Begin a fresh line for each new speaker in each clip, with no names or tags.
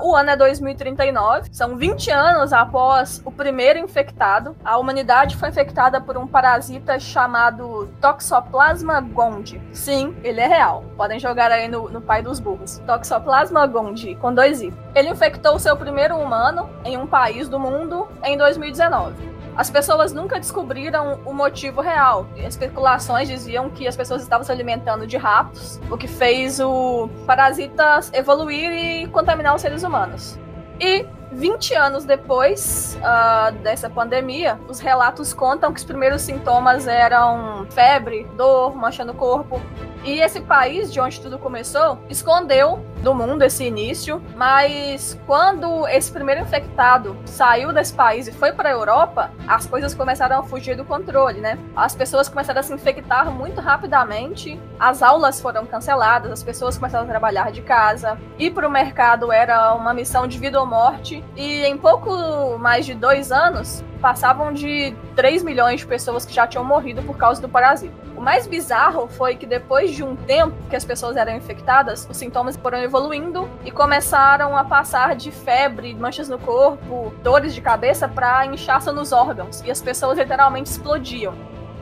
O ano é 2039, são 20 anos após o primeiro infectado. A humanidade foi infectada por um parasita chamado Toxoplasma gondii. Sim, ele é real. Podem jogar aí no, no pai dos burros. Toxoplasma gondii, com dois i. Ele infectou seu primeiro humano em um país do mundo em 2019 as pessoas nunca descobriram o motivo real. Especulações diziam que as pessoas estavam se alimentando de ratos, o que fez o parasita evoluir e contaminar os seres humanos. E 20 anos depois uh, dessa pandemia, os relatos contam que os primeiros sintomas eram febre, dor, mancha no corpo, e esse país, de onde tudo começou, escondeu do mundo esse início, mas quando esse primeiro infectado saiu desse país e foi para a Europa, as coisas começaram a fugir do controle, né? As pessoas começaram a se infectar muito rapidamente, as aulas foram canceladas, as pessoas começaram a trabalhar de casa, ir para o mercado era uma missão de vida ou morte, e em pouco mais de dois anos, passavam de 3 milhões de pessoas que já tinham morrido por causa do parasita. O mais bizarro foi que depois de um tempo que as pessoas eram infectadas, os sintomas foram evoluindo e começaram a passar de febre, manchas no corpo, dores de cabeça para inchaço nos órgãos e as pessoas literalmente explodiam.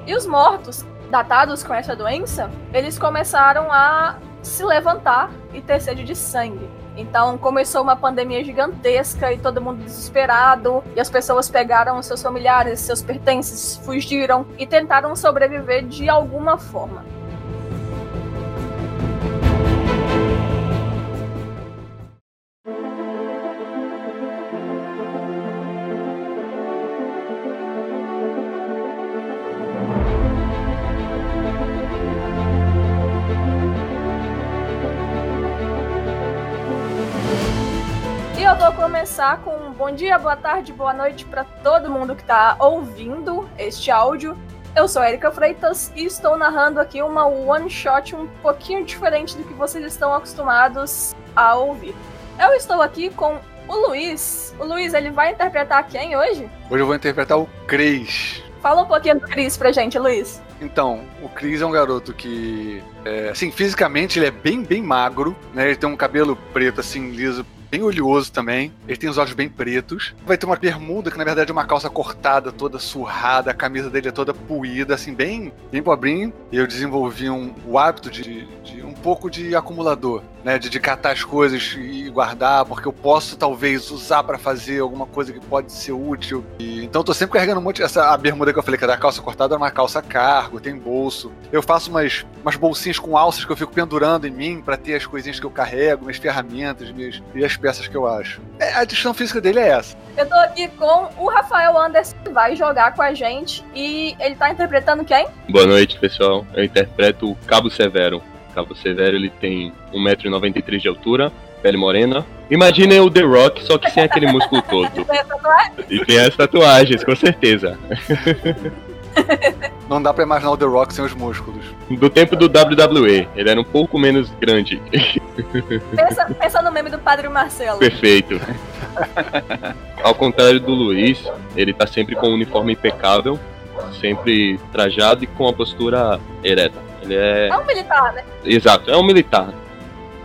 E os mortos, datados com essa doença, eles começaram a se levantar e ter sede de sangue. Então começou uma pandemia gigantesca e todo mundo desesperado, e as pessoas pegaram seus familiares, seus pertences, fugiram e tentaram sobreviver de alguma forma. Começar com um bom dia, boa tarde, boa noite para todo mundo que está ouvindo este áudio. Eu sou Erika Freitas e estou narrando aqui uma one shot um pouquinho diferente do que vocês estão acostumados a ouvir. Eu estou aqui com o Luiz. O Luiz, ele vai interpretar quem hoje?
Hoje eu vou interpretar o Cris.
Fala um pouquinho do Cris pra gente, Luiz.
Então, o Cris é um garoto que, é, assim, fisicamente ele é bem, bem magro, né? Ele tem um cabelo preto, assim, liso, bem oleoso também. Ele tem os olhos bem pretos. Vai ter uma bermuda que na verdade é uma calça cortada, toda surrada, a camisa dele é toda puída, assim, bem, bem pobrinho. E eu desenvolvi um, o hábito de, de um pouco de acumulador, né? De, de catar as coisas e guardar, porque eu posso talvez usar para fazer alguma coisa que pode ser útil. E, então eu tô sempre carregando um monte. Essa a bermuda que eu falei que era a calça cortada é uma calça cargo, tem bolso. Eu faço umas, umas bolsinhas com alças que eu fico pendurando em mim para ter as coisinhas que eu carrego, minhas ferramentas, minhas, minhas peças que eu acho. É, a distinção física dele é essa.
Eu tô aqui com o Rafael Anderson, que vai jogar com a gente. E ele tá interpretando quem?
Boa noite, pessoal. Eu interpreto o Cabo Severo. O Cabo Severo ele tem 1,93m de altura, pele morena. Imaginem o The Rock, só que sem aquele músculo todo. e tem as tatuagens, com certeza.
Não dá pra imaginar o The Rock sem os músculos.
Do tempo do WWE, ele era um pouco menos grande.
Pensa, pensa no meme do Padre Marcelo.
Perfeito. Ao contrário do Luiz, ele tá sempre com um uniforme impecável, sempre trajado e com a postura ereta. Ele é.
É um militar, né?
Exato, é um militar.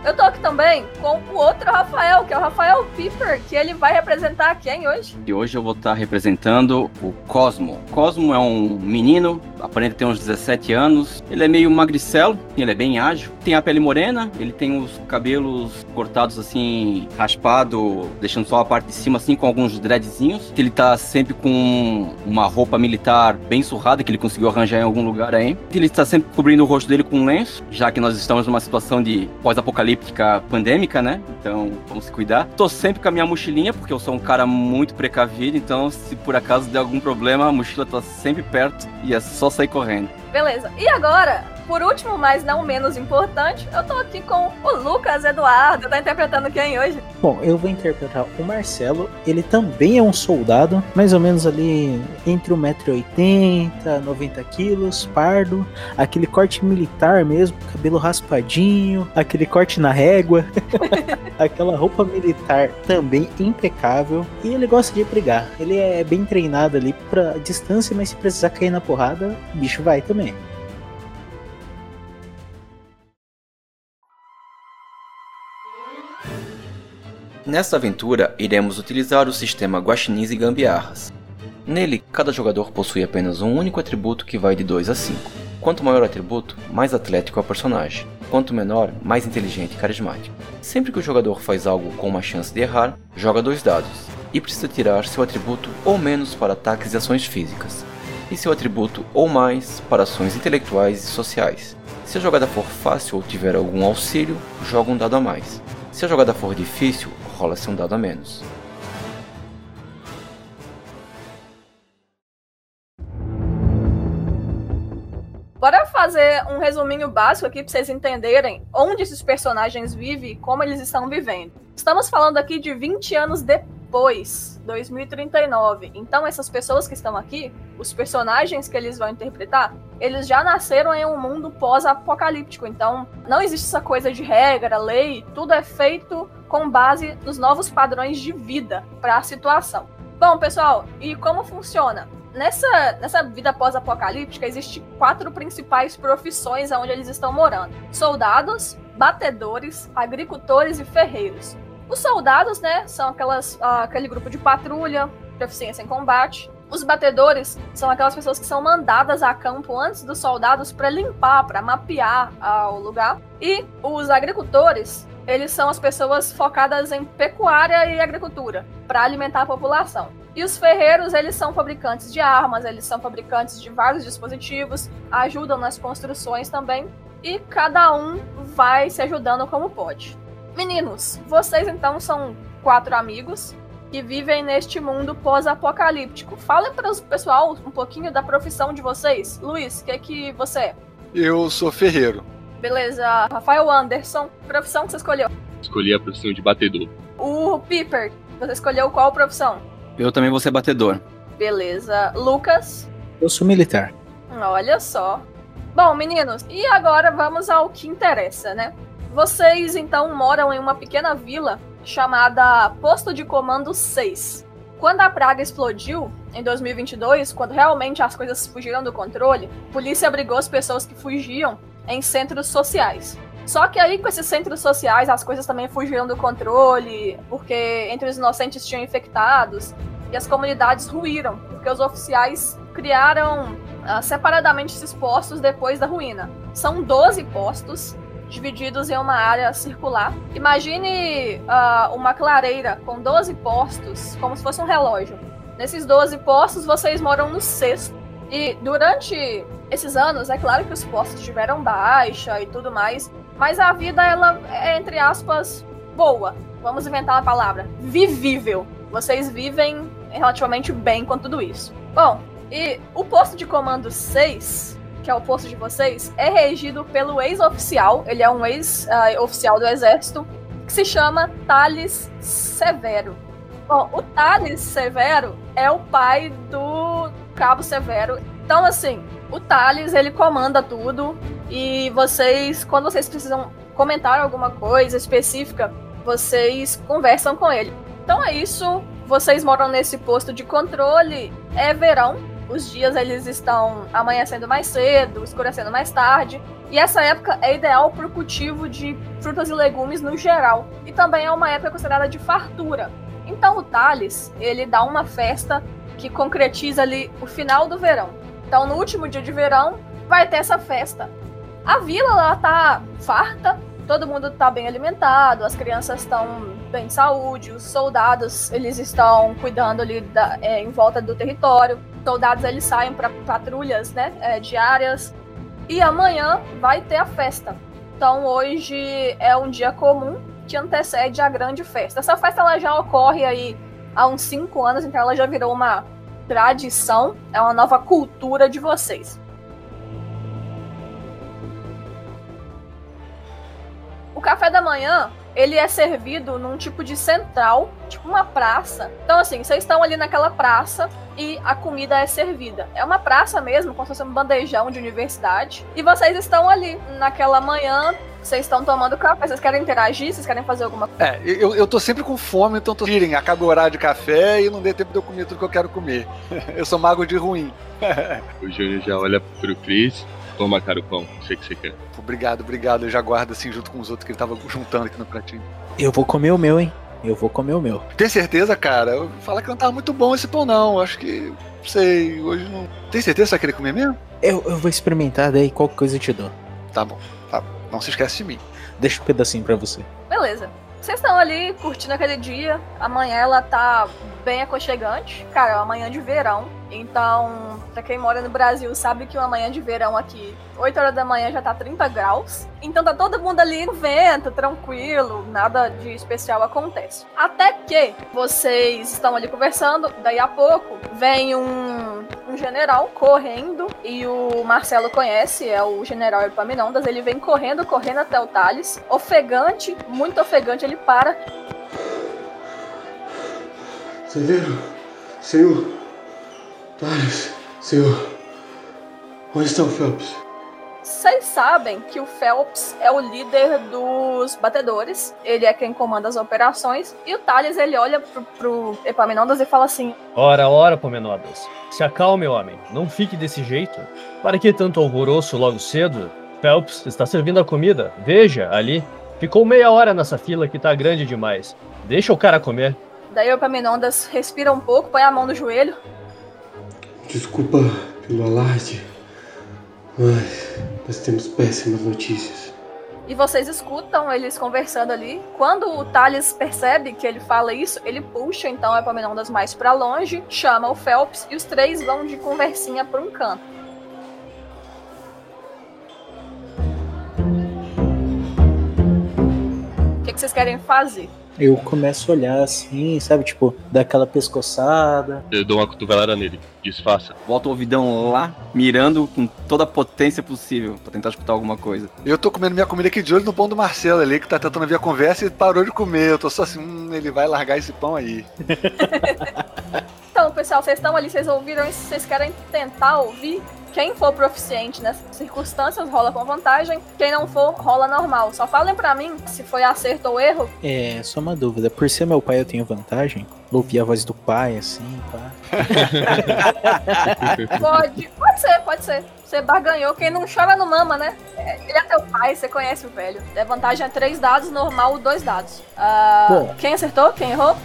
Eu tô aqui também com o outro Rafael, que é o Rafael Piper, que ele vai representar quem hoje?
E hoje eu vou estar representando o Cosmo. Cosmo é um menino, aparenta ter uns 17 anos. Ele é meio magricelo, ele é bem ágil. Tem a pele morena, ele tem os cabelos cortados assim, raspado, deixando só a parte de cima assim com alguns dreadzinhos. Ele tá sempre com uma roupa militar bem surrada que ele conseguiu arranjar em algum lugar aí. Ele está sempre cobrindo o rosto dele com um lenço, já que nós estamos numa situação de pós-apocalipse apocalíptica pandêmica, né? Então, vamos se cuidar. Tô sempre com a minha mochilinha, porque eu sou um cara muito precavido, então se por acaso der algum problema, a mochila tá sempre perto e é só sair correndo.
Beleza. E agora, por último, mas não menos importante, eu tô aqui com o Lucas Eduardo. Tá interpretando quem hoje?
Bom, eu vou interpretar o Marcelo. Ele também é um soldado, mais ou menos ali entre 1,80m, 90kg, pardo, aquele corte militar mesmo, cabelo raspadinho, aquele corte na régua, aquela roupa militar também impecável. E ele gosta de brigar. Ele é bem treinado ali pra distância, mas se precisar cair na porrada, o bicho vai também.
Nesta aventura, iremos utilizar o sistema Guaxinins e Gambiarras. Nele, cada jogador possui apenas um único atributo que vai de 2 a 5. Quanto maior o atributo, mais atlético é o personagem. Quanto menor, mais inteligente e carismático. Sempre que o jogador faz algo com uma chance de errar, joga dois dados e precisa tirar seu atributo ou menos para ataques e ações físicas, e seu atributo ou mais para ações intelectuais e sociais. Se a jogada for fácil ou tiver algum auxílio, joga um dado a mais. Se a jogada for difícil, rola-se um dado a menos.
Bora fazer um resuminho básico aqui para vocês entenderem onde esses personagens vivem e como eles estão vivendo. Estamos falando aqui de 20 anos depois, 2039. Então essas pessoas que estão aqui, os personagens que eles vão interpretar, eles já nasceram em um mundo pós-apocalíptico. Então não existe essa coisa de regra, lei, tudo é feito com base nos novos padrões de vida para a situação. Bom, pessoal, e como funciona? Nessa, nessa vida pós-apocalíptica, existem quatro principais profissões onde eles estão morando: soldados, batedores, agricultores e ferreiros. Os soldados, né, são aquelas, uh, aquele grupo de patrulha, proficiência em combate. Os batedores são aquelas pessoas que são mandadas a campo antes dos soldados para limpar, para mapear uh, o lugar. E os agricultores eles são as pessoas focadas em pecuária e agricultura para alimentar a população. E os ferreiros, eles são fabricantes de armas, eles são fabricantes de vários dispositivos, ajudam nas construções também, e cada um vai se ajudando como pode. Meninos, vocês então são quatro amigos que vivem neste mundo pós-apocalíptico. Falem para o pessoal um pouquinho da profissão de vocês. Luiz, o que, é que você é?
Eu sou ferreiro.
Beleza. Rafael Anderson, profissão que você escolheu?
Escolhi a profissão de batedor.
O Piper, você escolheu qual profissão?
Eu também vou ser batedor.
Beleza. Lucas?
Eu sou militar.
Olha só. Bom, meninos, e agora vamos ao que interessa, né? Vocês então moram em uma pequena vila chamada Posto de Comando 6. Quando a praga explodiu, em 2022, quando realmente as coisas fugiram do controle, a polícia abrigou as pessoas que fugiam em centros sociais. Só que aí, com esses centros sociais, as coisas também fugiram do controle, porque entre os inocentes tinham infectados, e as comunidades ruíram, porque os oficiais criaram uh, separadamente esses postos depois da ruína. São 12 postos, divididos em uma área circular. Imagine uh, uma clareira com 12 postos, como se fosse um relógio. Nesses 12 postos, vocês moram no sexto. E durante esses anos, é claro que os postos tiveram baixa e tudo mais, mas a vida, ela é, entre aspas, boa. Vamos inventar uma palavra. Vivível. Vocês vivem relativamente bem com tudo isso. Bom, e o posto de comando 6, que é o posto de vocês, é regido pelo ex-oficial, ele é um ex-oficial do exército, que se chama Thales Severo. Bom, o Thales Severo é o pai do Cabo Severo. Então, assim, o Thales, ele comanda tudo e vocês, quando vocês precisam comentar alguma coisa específica, vocês conversam com ele. Então é isso. Vocês moram nesse posto de controle. É verão. Os dias eles estão amanhecendo mais cedo, escurecendo mais tarde. E essa época é ideal para o cultivo de frutas e legumes no geral. E também é uma época considerada de fartura. Então o Thales, ele dá uma festa que concretiza ali o final do verão. Então, no último dia de verão, vai ter essa festa. A vila lá tá farta, todo mundo tá bem alimentado, as crianças estão bem de saúde, os soldados eles estão cuidando ali da, é, em volta do território. Os soldados eles saem para patrulhas, né, é, diárias. E amanhã vai ter a festa. Então hoje é um dia comum que antecede a grande festa. Essa festa ela já ocorre aí há uns cinco anos, então ela já virou uma tradição, é uma nova cultura de vocês. O café da manhã, ele é servido num tipo de central, tipo uma praça. Então, assim, vocês estão ali naquela praça e a comida é servida. É uma praça mesmo, como se fosse um bandejão de universidade. E vocês estão ali naquela manhã vocês estão tomando café, vocês querem interagir? Vocês querem fazer alguma coisa?
É, eu, eu tô sempre com fome, então tô tirem, acaba o horário de café e não dê tempo de eu comer tudo que eu quero comer. eu sou mago de ruim.
o Júnior já olha pro Chris. Toma, cara, o pão, sei que você quer.
Obrigado, obrigado. Eu já guardo assim junto com os outros que ele tava juntando aqui no pratinho.
Eu vou comer o meu, hein? Eu vou comer o meu.
Tem certeza, cara? Fala que não tava muito bom esse pão, não. Acho que. Não sei, hoje não. Tem certeza que você vai querer comer mesmo?
Eu, eu vou experimentar, daí qualquer coisa eu te dou.
Tá bom, tá bom. Não se esquece de mim.
Deixa um pedacinho pra você.
Beleza. Vocês estão ali curtindo aquele dia. Amanhã ela tá bem aconchegante. Cara, é uma manhã de verão. Então, pra quem mora no Brasil, sabe que uma manhã de verão aqui, 8 horas da manhã já tá 30 graus. Então tá todo mundo ali no vento, tranquilo, nada de especial acontece. Até que vocês estão ali conversando, daí a pouco vem um, um general correndo, e o Marcelo conhece, é o general Epaminondas, ele vem correndo, correndo até o Thales, ofegante, muito ofegante, ele para.
Severo, senhor, Thales, senhor, onde está o Phelps?
Vocês sabem que o Phelps é o líder dos batedores, ele é quem comanda as operações, e o Thales ele olha pro, pro Epaminondas e fala assim:
Ora, ora, Pomenodas. Se acalme, homem. Não fique desse jeito. Para que tanto alvoroço logo cedo? Phelps está servindo a comida. Veja, ali. Ficou meia hora nessa fila que tá grande demais. Deixa o cara comer.
Daí o Epaminondas respira um pouco, põe a mão no joelho.
Desculpa pelo alarde, mas nós temos péssimas notícias.
E vocês escutam eles conversando ali. Quando o Thales percebe que ele fala isso, ele puxa então o Epaminondas mais pra longe, chama o Phelps e os três vão de conversinha por um canto. O que, que vocês querem fazer?
Eu começo a olhar assim, sabe? Tipo, dar aquela pescoçada.
Eu dou uma cotovelada nele. Disfarça.
Volta o ouvidão lá, mirando com toda a potência possível pra tentar escutar alguma coisa.
Eu tô comendo minha comida aqui de olho no pão do Marcelo ali, que tá tentando ver a conversa e parou de comer. Eu tô só assim, hum, ele vai largar esse pão aí.
Então, pessoal, vocês estão ali, vocês ouviram isso, vocês querem tentar ouvir? Quem for proficiente nessas circunstâncias rola com vantagem, quem não for rola normal. Só falem pra mim se foi acerto ou erro.
É, só uma dúvida. Por ser meu pai, eu tenho vantagem? Ouvir a voz do pai, assim, pá.
Pode, pode ser, pode ser. Você barganhou, quem não chora não mama, né? É, Ele é teu pai, você conhece o velho. É vantagem é três dados, normal dois dados.
Bom.
quem acertou? Quem errou?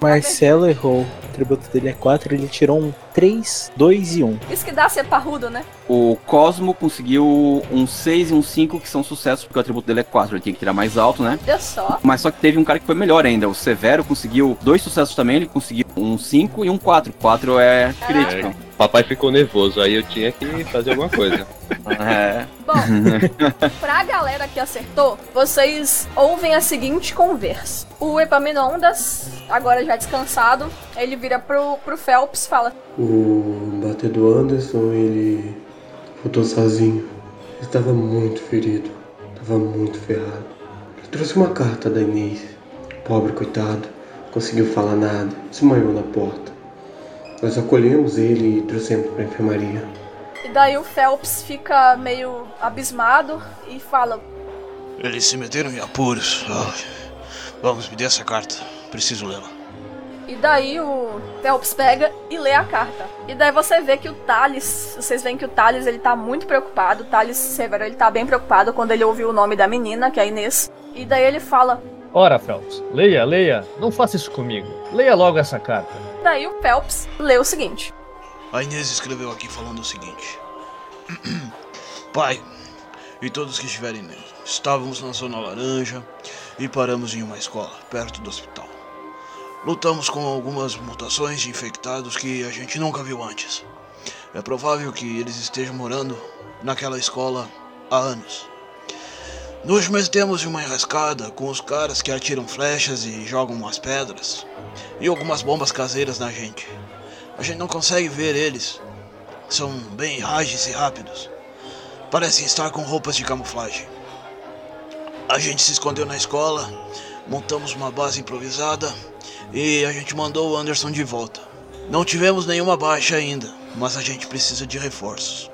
Marcelo errou. O atributo dele é 4, ele tirou um 3, 2 e 1.
Isso que dá ser parrudo, né?
O Cosmo conseguiu um 6 e um 5, que são sucessos, porque o atributo dele é 4, ele tinha que tirar mais alto, né?
Olha só.
Mas só que teve um cara que foi melhor ainda. O Severo conseguiu dois sucessos também, ele conseguiu um 5 e um 4. 4 é crítico.
Papai ficou nervoso, aí eu tinha que fazer alguma coisa.
É.
Bom, pra galera que acertou, vocês ouvem a seguinte conversa. O Epaminondas, agora já descansado, ele vira pro, pro Phelps e fala:
O batedor Anderson, ele voltou sozinho. Estava muito ferido, estava muito ferrado. Eu trouxe uma carta da Inês. Pobre coitado, conseguiu falar nada, desmaiou na porta. Nós acolhemos ele e trouxemos para a enfermaria.
E daí o Phelps fica meio abismado e fala:
Eles se meteram em apuros. Ai. Vamos, me dê essa carta. Preciso lê-la.
E daí o Phelps pega e lê a carta. E daí você vê que o Thales, vocês veem que o Thales ele tá muito preocupado. O Thales Severo ele tá bem preocupado quando ele ouviu o nome da menina, que é a Inês. E daí ele fala:
Ora, Phelps, leia, leia. Não faça isso comigo. Leia logo essa carta.
Daí o Phelps lê o seguinte:
A Inês escreveu aqui falando o seguinte: Pai, e todos que estiverem nele, estávamos na Zona Laranja e paramos em uma escola, perto do hospital. Lutamos com algumas mutações de infectados que a gente nunca viu antes. É provável que eles estejam morando naquela escola há anos. Nos metemos em uma enrascada com os caras que atiram flechas e jogam umas pedras e algumas bombas caseiras na gente. A gente não consegue ver eles. São bem ágeis e rápidos. Parecem estar com roupas de camuflagem. A gente se escondeu na escola, montamos uma base improvisada e a gente mandou o Anderson de volta. Não tivemos nenhuma baixa ainda, mas a gente precisa de reforços.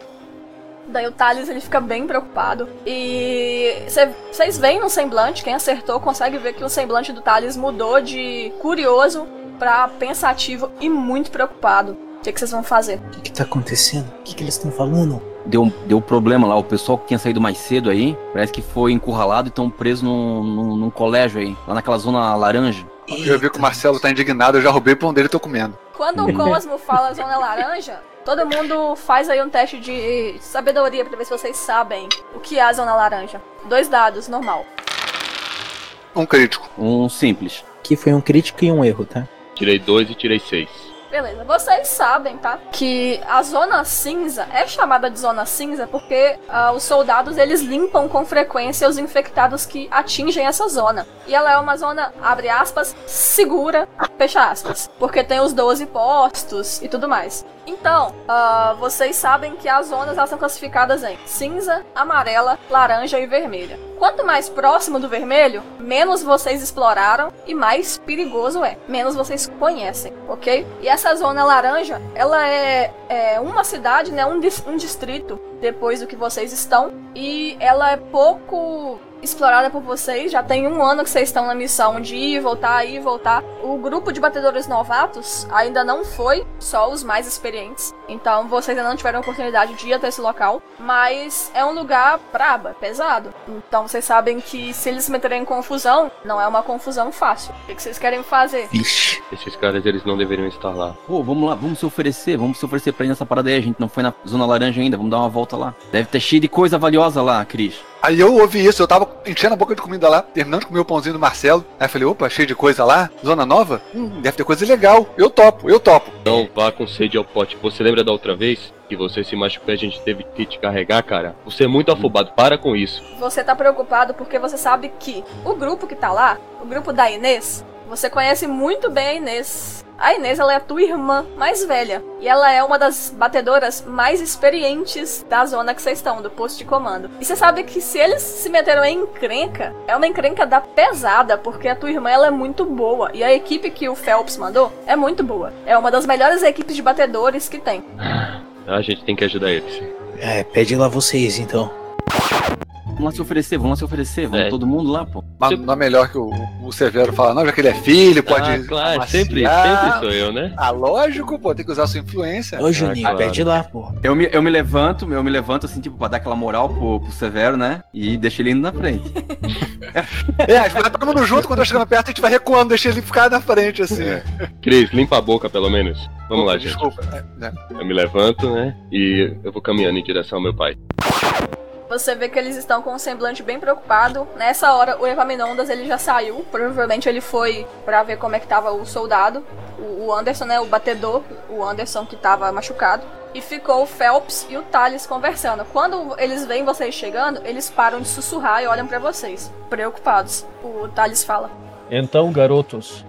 Daí o Thales ele fica bem preocupado. E vocês veem no semblante, quem acertou consegue ver que o semblante do Thales mudou de curioso pra pensativo e muito preocupado. O que, que vocês vão fazer?
O que, que tá acontecendo? O que, que eles estão falando?
Deu, deu problema lá, o pessoal que tinha saído mais cedo aí, parece que foi encurralado e estão presos num, num, num colégio aí, lá naquela zona laranja.
Eu vi que o Marcelo tá indignado, eu já roubei o pão dele e tô comendo.
Quando o Cosmo fala zona laranja, todo mundo faz aí um teste de sabedoria pra ver se vocês sabem o que é a zona laranja. Dois dados, normal.
Um crítico.
Um simples.
Que foi um crítico e um erro, tá?
Tirei dois e tirei seis.
Beleza, vocês sabem, tá? Que a zona cinza é chamada de zona cinza porque ah, os soldados eles limpam com frequência os infectados que atingem essa zona. E ela é uma zona, abre aspas, segura, fecha aspas. Porque tem os 12 postos e tudo mais. Então, ah, vocês sabem que as zonas elas são classificadas em cinza, amarela, laranja e vermelha. Quanto mais próximo do vermelho, menos vocês exploraram e mais perigoso é. Menos vocês conhecem, ok? E essa zona laranja, ela é, é uma cidade, né? Um, um distrito depois do que vocês estão. E ela é pouco explorada por vocês. Já tem um ano que vocês estão na missão de ir, voltar, ir, voltar. O grupo de batedores novatos ainda não foi, só os mais experientes. Então vocês ainda não tiveram a oportunidade de ir até esse local. Mas é um lugar braba, é pesado. Então vocês sabem que se eles se meterem em confusão, não é uma confusão fácil. O que que vocês querem fazer?
Vixe.
Esses caras, eles não deveriam estar lá.
Pô, vamos lá, vamos se oferecer, vamos se oferecer pra ir nessa parada aí. A gente não foi na zona laranja ainda, vamos dar uma volta lá. Deve ter cheio de coisa valiosa lá, Cris.
Aí eu ouvi isso, eu tava enchendo a boca de comida lá, terminando de comer o pãozinho do Marcelo. Aí eu falei, opa, cheio de coisa lá? Zona nova? Hum, deve ter coisa legal. Eu topo, eu topo.
Não vá com sede ao pote. Você lembra da outra vez que você se machucou e a gente teve que te carregar, cara? Você é muito afobado, para com isso.
Você tá preocupado porque você sabe que o grupo que tá lá, o grupo da Inês, você conhece muito bem a Inês. A Inês ela é a tua irmã mais velha e ela é uma das batedoras mais experientes da zona que vocês estão, do posto de comando. E você sabe que se eles se meteram em encrenca, é uma encrenca da pesada, porque a tua irmã ela é muito boa e a equipe que o Phelps mandou é muito boa. É uma das melhores equipes de batedores que tem.
A gente tem que ajudar eles.
É, pede lá vocês então.
Vamos lá se oferecer, vamos lá se oferecer, vamos
É.
todo mundo lá, pô.
Mas não é melhor que o, o Severo fala, não, já que ele é filho, pode.
ah, claro,
amaciar.
sempre, sempre sou eu, né?
Ah, lógico, pô, tem que usar sua influência.
Ô, Juninho,
claro.
pede lá, pô.
Eu me, eu me levanto, eu me levanto assim, tipo, pra dar aquela moral pro, pro Severo, né? E deixo ele indo na frente.
É, a gente vai todo mundo junto, quando eu chegando perto, a gente vai recuando, deixa ele ficar na frente, assim.
É. Cris, limpa a boca pelo menos. Vamos lá, gente.
Desculpa. É, é.
Eu me levanto, né? E eu vou caminhando em direção ao meu pai.
Você vê que eles estão com um semblante bem preocupado. Nessa hora, o Epaminondas ele já saiu. Provavelmente ele foi pra ver como é que tava o soldado. O o Anderson, né? O batedor. O Anderson que tava machucado. E ficou o Phelps e o Thales conversando. Quando eles veem vocês chegando, eles param de sussurrar e olham pra vocês, preocupados. O Thales fala:
Então, garotos,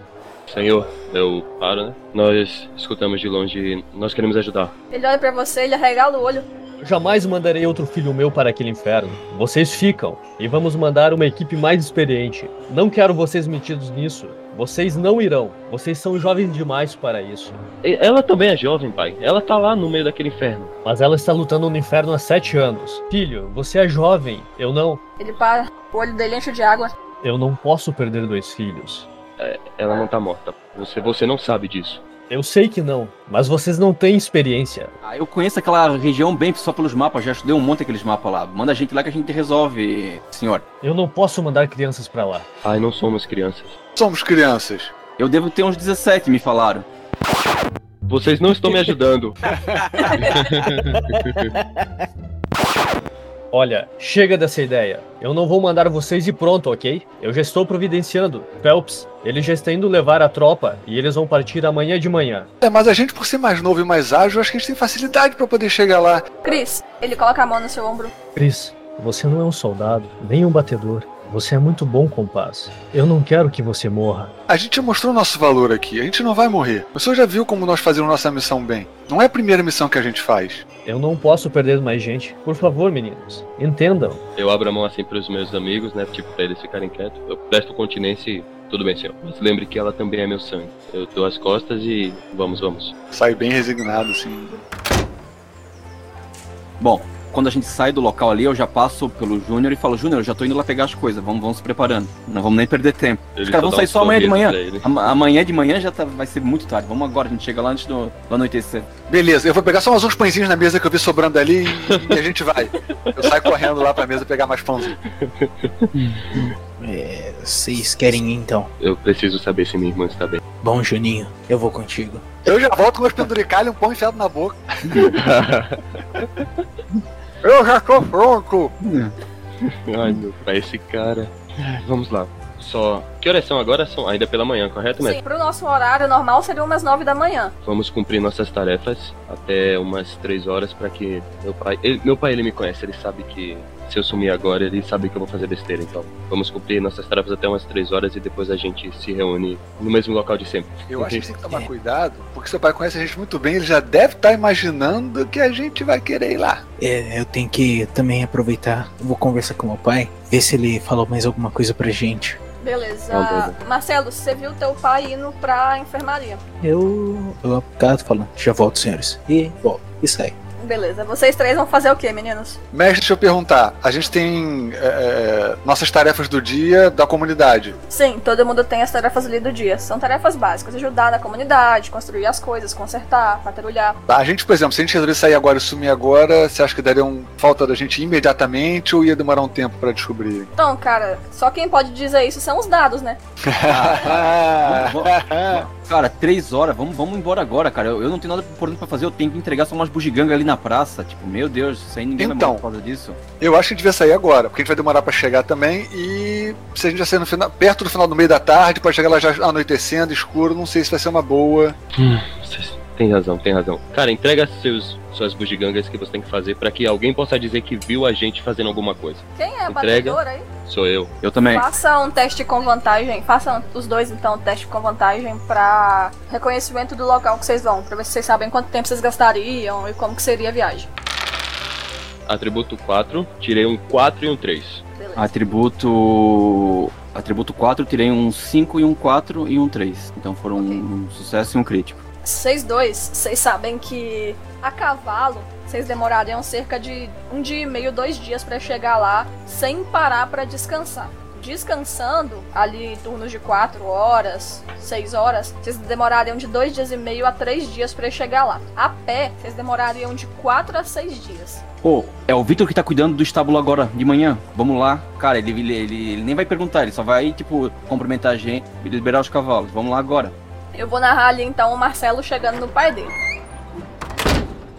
Senhor, eu paro, né? Nós escutamos de longe e nós queremos ajudar.
Ele olha pra você, ele arregala o olho.
Jamais mandarei outro filho meu para aquele inferno. Vocês ficam e vamos mandar uma equipe mais experiente. Não quero vocês metidos nisso. Vocês não irão. Vocês são jovens demais para isso.
E- Ela também é jovem, pai. Ela tá lá no meio daquele inferno.
Mas ela está lutando no inferno há sete anos. Filho, você é jovem. Eu não.
Ele para, o olho dele enche de água.
Eu não posso perder dois filhos.
Ela não tá morta. Você, você não sabe disso.
Eu sei que não, mas vocês não têm experiência.
Ah, eu conheço aquela região bem só pelos mapas, já estudei um monte daqueles mapas lá. Manda a gente lá que a gente resolve, senhor.
Eu não posso mandar crianças para lá.
Ai, não somos crianças.
Somos crianças.
Eu devo ter uns 17, me falaram.
Vocês não estão me ajudando.
Olha, chega dessa ideia. Eu não vou mandar vocês e pronto, ok? Eu já estou providenciando. Phelps, ele já está indo levar a tropa e eles vão partir amanhã de manhã.
É, mas a gente, por ser mais novo e mais ágil, acho que a gente tem facilidade pra poder chegar lá.
Chris, ele coloca a mão no seu ombro.
Chris, você não é um soldado, nem um batedor. Você é muito bom com paz. Eu não quero que você morra.
A gente já mostrou nosso valor aqui, a gente não vai morrer. O senhor já viu como nós fazemos nossa missão bem. Não é a primeira missão que a gente faz.
Eu não posso perder mais gente. Por favor, meninos, entendam.
Eu abro a mão assim pros meus amigos, né? Tipo, pra eles ficarem quietos. Eu presto continência e tudo bem, senhor. Mas lembre que ela também é meu sangue. Eu dou as costas e vamos, vamos.
Sai bem resignado, assim.
Bom, quando a gente sai do local ali, eu já passo pelo Júnior e falo, Júnior, eu já tô indo lá pegar as coisas, vamos, vamos se preparando. Não vamos nem perder tempo.
Ele
Os caras vão sair
um
só amanhã de manhã. Amanhã de manhã já tá- vai ser muito tarde. Vamos agora, a gente chega lá antes do, do anoitecer.
Beleza, eu vou pegar só mais uns pãezinhos na mesa que eu vi sobrando ali e, e a gente vai. Eu saio correndo lá pra mesa pegar mais pãozinho.
É, vocês querem ir, então?
Eu preciso saber se minha irmã está bem.
Bom, Juninho, eu vou contigo.
Eu já volto com meus penduricalhos e um pão enfiado na boca. Eu já tô pronto!
Ai, meu pai, esse cara. Vamos lá. Só. Que horas são agora? São ainda pela manhã, correto, mestre?
Sim, pro nosso horário normal seria umas 9 da manhã.
Vamos cumprir nossas tarefas até umas três horas para que meu pai. ele- meu pai, ele me conhece, ele sabe que se eu sumir agora, ele sabe que eu vou fazer besteira. Então, vamos cumprir nossas tarefas até umas três horas e depois a gente se reúne no mesmo local de sempre.
Eu acho que tem que tomar cuidado, porque seu pai conhece a gente muito bem, ele já deve estar imaginando que a gente vai querer ir lá.
É, eu tenho que também aproveitar. Eu vou conversar com meu pai, ver se ele falou mais alguma coisa pra gente.
Beleza.
Tá.
Marcelo, você viu teu pai indo pra enfermaria.
Eu. Eu acaso falando, já volto, senhores. E volto, e sai.
Beleza. Vocês três vão fazer o quê, meninos?
Mestre, deixa eu perguntar. A gente tem é, é, nossas tarefas do dia da comunidade.
Sim, todo mundo tem as tarefas ali do dia. São tarefas básicas: ajudar na comunidade, construir as coisas, consertar, patrulhar.
A gente, por exemplo, se a gente resolver sair agora e sumir agora, você acha que daria um falta da gente imediatamente ou ia demorar um tempo pra descobrir?
Então, cara, só quem pode dizer isso são os dados, né?
Cara, três horas, vamos, vamos embora agora, cara. Eu, eu não tenho nada importante pra fazer, eu tenho que entregar só umas bugigangas ali na praça. Tipo, meu Deus, isso aí ninguém vai
Então.
morrer por causa disso.
Eu acho que a gente devia sair agora, porque a gente vai demorar pra chegar também e se a gente já sair no final, perto do final do meio da tarde, pode chegar lá já anoitecendo, escuro, não sei se vai ser uma boa.
Vocês- Tem razão, tem razão. Cara, entrega seus, suas bugigangas que você tem que fazer para que alguém possa dizer que viu a gente fazendo alguma coisa.
Quem é
Entrega.
batedor aí?
Sou eu.
Eu também.
Faça um teste com vantagem. Façam os dois, então, um teste com vantagem pra reconhecimento do local que vocês vão. Pra ver se vocês sabem quanto tempo vocês gastariam e como que seria a viagem.
Atributo 4, tirei um 4 e um 3.
Beleza.
Atributo. Atributo 4, tirei um 5 e um 4 e um 3. Então foram um sucesso e um crítico.
Vocês dois, vocês sabem que a cavalo vocês demorariam cerca de um dia e meio, dois dias pra chegar lá sem parar pra descansar. Descansando ali turnos de quatro horas, seis horas, vocês demorariam de dois dias e meio a três dias pra chegar lá. A pé, vocês demorariam de quatro a seis dias.
Pô, é o Victor que tá cuidando do estábulo agora, de manhã. Vamos lá. Cara, ele, ele, ele, ele nem vai perguntar, ele só vai, tipo, cumprimentar a gente e liberar os cavalos. Vamos lá agora.
Eu vou narrar ali então o Marcelo chegando no pai dele.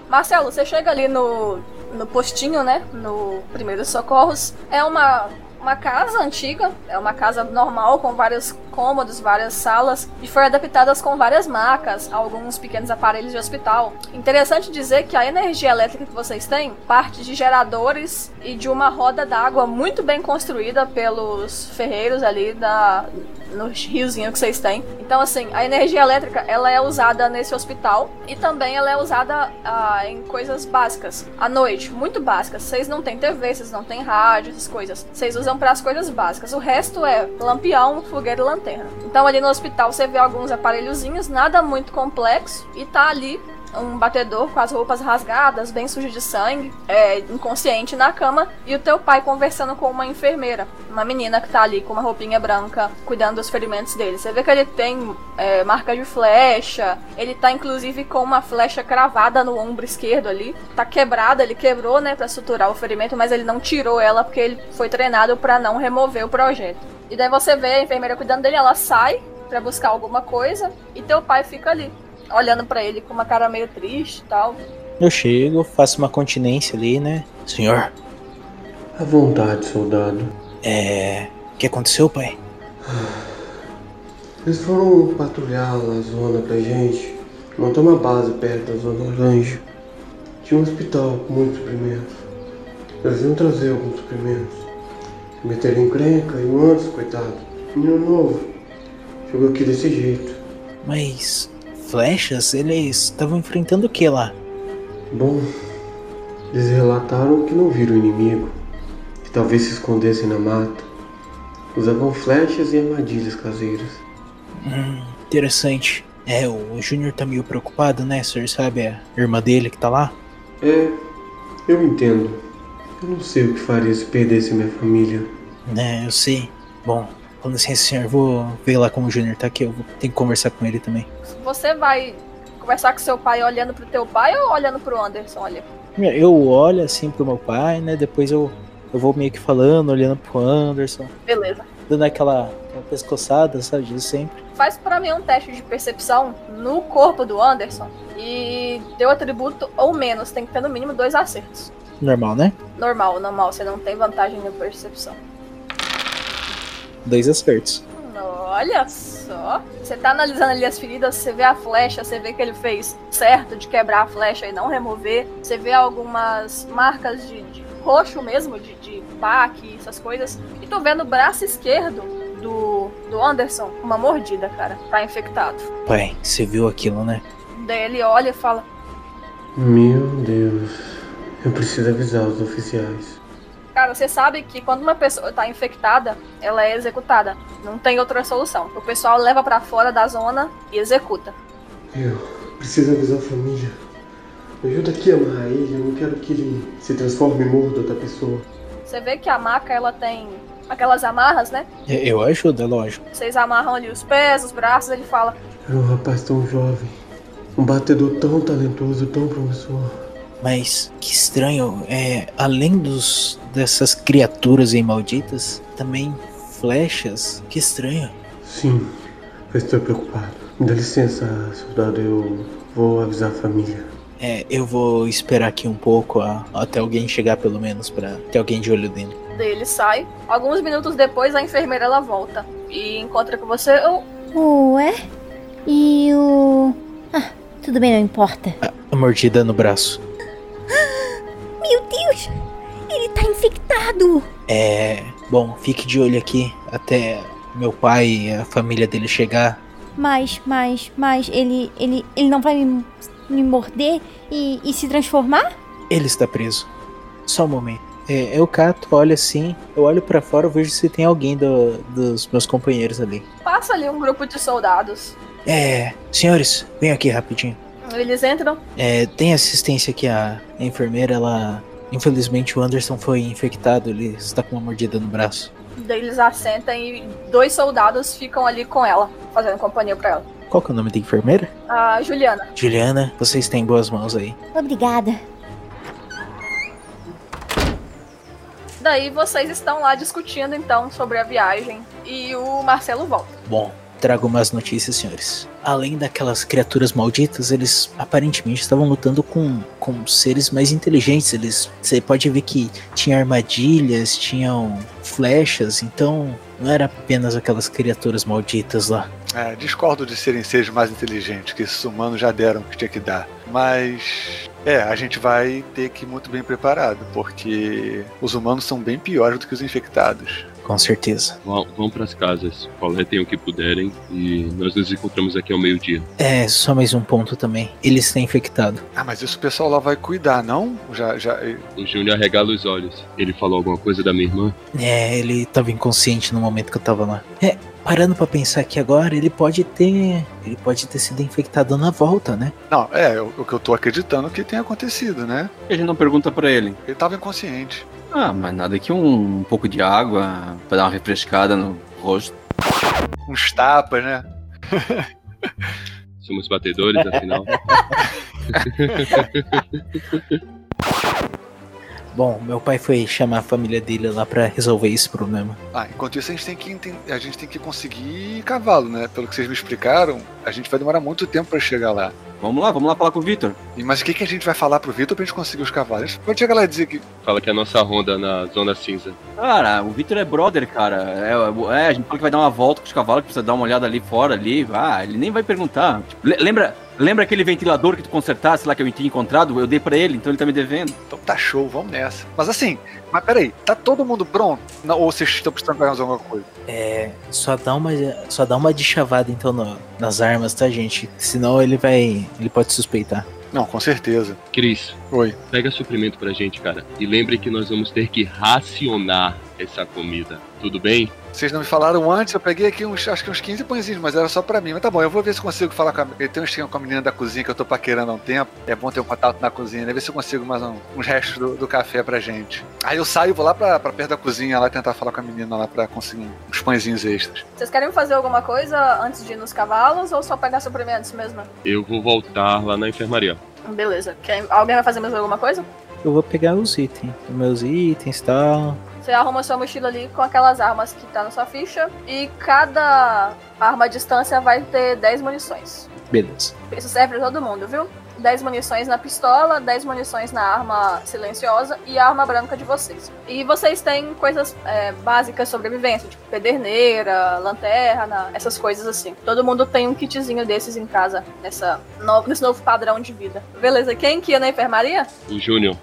Marcelo, você chega ali no, no postinho, né? No Primeiros Socorros. É uma, uma casa antiga, é uma casa normal com vários cômodos, várias salas e foi adaptadas com várias macas, alguns pequenos aparelhos de hospital. Interessante dizer que a energia elétrica que vocês têm parte de geradores e de uma roda d'água muito bem construída pelos ferreiros ali da no riozinho que vocês têm. Então, assim, a energia elétrica ela é usada nesse hospital e também ela é usada ah, em coisas básicas. À noite, muito básicas. Vocês não têm TV, vocês não têm rádio, essas coisas. Vocês usam para as coisas básicas. O resto é lampião, fogueira e lanterna. Então, ali no hospital você vê alguns aparelhozinhos, nada muito complexo e tá ali um batedor com as roupas rasgadas, bem sujo de sangue, é, inconsciente na cama, e o teu pai conversando com uma enfermeira, uma menina que tá ali com uma roupinha branca, cuidando dos ferimentos dele. Você vê que ele tem é, marca de flecha, ele tá inclusive com uma flecha cravada no ombro esquerdo ali, tá quebrada, ele quebrou, né, pra suturar o ferimento, mas ele não tirou ela porque ele foi treinado para não remover o projeto. E daí você vê a enfermeira cuidando dele, ela sai para buscar alguma coisa e teu pai fica ali, olhando para ele com uma cara meio triste e tal.
Eu chego, faço uma continência ali, né? Senhor,
À vontade, soldado.
é. O que aconteceu, pai?
Eles foram patrulhar a zona pra gente. Montar uma base perto da zona laranja. Tinha um hospital com muitos suprimentos. Eles iam trazer alguns suprimentos. Meteram em encrenca e o Anderson, coitado. Menino novo. Chegou aqui desse jeito.
Mas. Flechas? Eles estavam enfrentando o que lá?
Bom, eles relataram que não viram o inimigo. Que talvez se escondessem na mata. Usavam flechas e armadilhas caseiras.
Hum, interessante. É, o Júnior tá meio preocupado, né? O senhor sabe a irmã dele que tá lá?
É, Eu entendo. Eu não sei o que faria se perdesse minha família.
É, eu sei. Bom, com licença, senhor. Vou ver lá como o Júnior tá aqui. Eu vou- tenho que conversar com ele também.
Você vai conversar com seu pai olhando pro teu pai ou olhando pro Anderson? Olha.
Eu olho assim pro meu pai, né? Depois eu, eu vou meio que falando, olhando pro Anderson,
Beleza.
dando aquela, aquela pescoçada, sabe? De sempre.
Faz pra mim um teste de percepção no corpo do Anderson. E teu atributo ou menos. Tem que ter no mínimo dois acertos.
Normal, né?
Normal, normal. Você não tem vantagem na percepção.
Dois acertos.
Olha só. Você tá analisando ali as feridas, você vê a flecha, você vê que ele fez certo de quebrar a flecha e não remover. Você vê algumas marcas de, de roxo mesmo, de, de baque, essas coisas. E tu vê no braço esquerdo do, do Anderson uma mordida, cara. Tá infectado.
Pai, você viu aquilo, né?
Daí ele olha e fala:
Meu Deus. Eu preciso avisar os oficiais.
Cara, você sabe que quando uma pessoa tá infectada, ela é executada. Não tem outra solução. O pessoal leva pra fora da zona e executa.
Eu preciso avisar a família. Me ajuda aqui a amarrar ele. Eu não quero que ele se transforme em morto outra pessoa.
Você vê que a maca ela tem aquelas amarras, né?
Eu ajudo, é lógico.
Vocês amarram ali os pés, os braços, ele fala:
Era um rapaz tão jovem. Um batedor tão talentoso, tão promissor.
Mas que estranho, é, além dos dessas criaturas aí malditas, também flechas. Que estranho.
Sim, eu estou preocupado. Me dá licença, soldado. Eu vou avisar a família.
É, eu vou esperar aqui um pouco a- até alguém chegar pelo menos pra ter alguém de olho dentro.
Daí ele sai. Alguns minutos depois, a enfermeira ela volta e encontra com você. Oh,
Ué? E o. Ah, tudo bem, não importa.
A mordida no braço.
Meu Deus! Ele tá infectado!
É, bom, fique de olho aqui até meu pai e a família dele chegar.
Mas, mas, mas ele. ele. ele não vai me, me morder e, e se transformar?
Ele está preso. Só um momento. É, eu cato, olho assim, eu olho pra fora, eu vejo se tem alguém do- dos meus companheiros ali.
passa ali um grupo de soldados.
É, senhores, vem aqui rapidinho.
Eles entram.
É, tem assistência aqui, a, a enfermeira, ela. Infelizmente o Anderson foi infectado, ele está com uma mordida no braço.
Daí eles assentam e dois soldados ficam ali com ela, fazendo companhia pra ela.
Qual que é o nome da enfermeira?
A Juliana.
Juliana, vocês têm boas mãos aí.
Obrigada.
Daí vocês estão lá discutindo então sobre a viagem e o Marcelo volta.
Bom, trago más notícias, senhores. Além daquelas criaturas malditas, eles aparentemente estavam lutando com, com seres mais inteligentes. Eles, você pode ver que tinha armadilhas, tinham flechas, então não era apenas aquelas criaturas malditas lá.
É, discordo de serem seres mais inteligentes, que esses humanos já deram o que tinha que dar. Mas. É, a gente vai ter que ir muito bem preparado, porque os humanos são bem piores do que os infectados.
Com certeza.
Vão, vão pras casas, coletem o que puderem e nós nos encontramos aqui ao meio-dia.
É, só mais um ponto também. Ele está infectado.
Ah, mas isso o pessoal lá vai cuidar, não? Já, já.
O Júnior arregala os olhos. Ele falou alguma coisa da minha irmã?
É, ele estava inconsciente no momento que eu tava lá. É, parando pra pensar aqui agora, ele pode ter. Ele pode ter sido infectado na volta, né?
Não, é, o, o que eu tô acreditando que tem acontecido, né?
A gente não pergunta pra ele.
Ele tava inconsciente.
Ah, mas nada que um, um pouco de água pra dar uma refrescada no rosto.
Uns tapas, né?
Somos batedores, afinal.
Bom, meu pai foi chamar a família dele lá pra resolver esse problema.
Ah, enquanto isso a gente tem que a gente tem que conseguir cavalo, né? Pelo que vocês me explicaram, a gente vai demorar muito tempo pra chegar lá.
Vamos lá, vamos lá falar com o Victor.
E, mas o que, que a gente vai falar pro Vitor pra gente conseguir os cavalos? Pode chegar lá e dizer que.
Fala que é a nossa ronda na zona cinza.
Cara, o Victor é brother, cara. É, é, a gente fala que vai dar uma volta com os cavalos, que precisa dar uma olhada ali fora, ali. Ah, ele nem vai perguntar. Tipo, le- lembra, lembra aquele ventilador que tu consertasse lá que eu tinha encontrado? Eu dei pra ele, então ele tá me devendo.
Então tá show, vamos nessa. Mas assim, mas peraí, tá todo mundo pronto? Não, ou vocês estão precisando pegar mais alguma coisa?
É, só dá uma, só dá uma de chavada então no- nas armas, tá, gente? Senão ele vai, ele pode suspeitar.
Não, com certeza.
Cris,
Oi.
pega suprimento pra gente, cara. E lembre que nós vamos ter que racionar essa comida. Tudo bem?
Vocês não me falaram antes, eu peguei aqui uns, acho que uns 15 pãezinhos, mas era só pra mim. Mas tá bom, eu vou ver se consigo falar com a. Eu tenho um esquema com a menina da cozinha que eu tô paquerando há um tempo. É bom ter um contato na cozinha, né? Ver se eu consigo mais um, uns restos do, do, café pra gente. Aí eu saio, vou lá pra, pra perto da cozinha lá tentar falar com a menina lá pra conseguir uns pãezinhos extras.
Vocês querem fazer alguma coisa antes de ir nos cavalos ou só pegar suprimentos mesmo?
Eu vou voltar lá na enfermaria.
Beleza. Quer, alguém vai fazer mais alguma coisa?
Eu vou pegar os itens, os meus itens e tal.
Você arruma sua mochila ali com aquelas armas que tá na sua ficha. E cada arma à distância vai ter 10 munições.
Beleza.
Isso serve pra todo mundo, viu? 10 munições na pistola, 10 munições na arma silenciosa e a arma branca de vocês. E vocês têm coisas é, básicas de sobrevivência, tipo pederneira, lanterna, essas coisas assim. Todo mundo tem um kitzinho desses em casa, nessa no, nesse novo padrão de vida. Beleza, quem que ia na enfermaria?
O Júnior.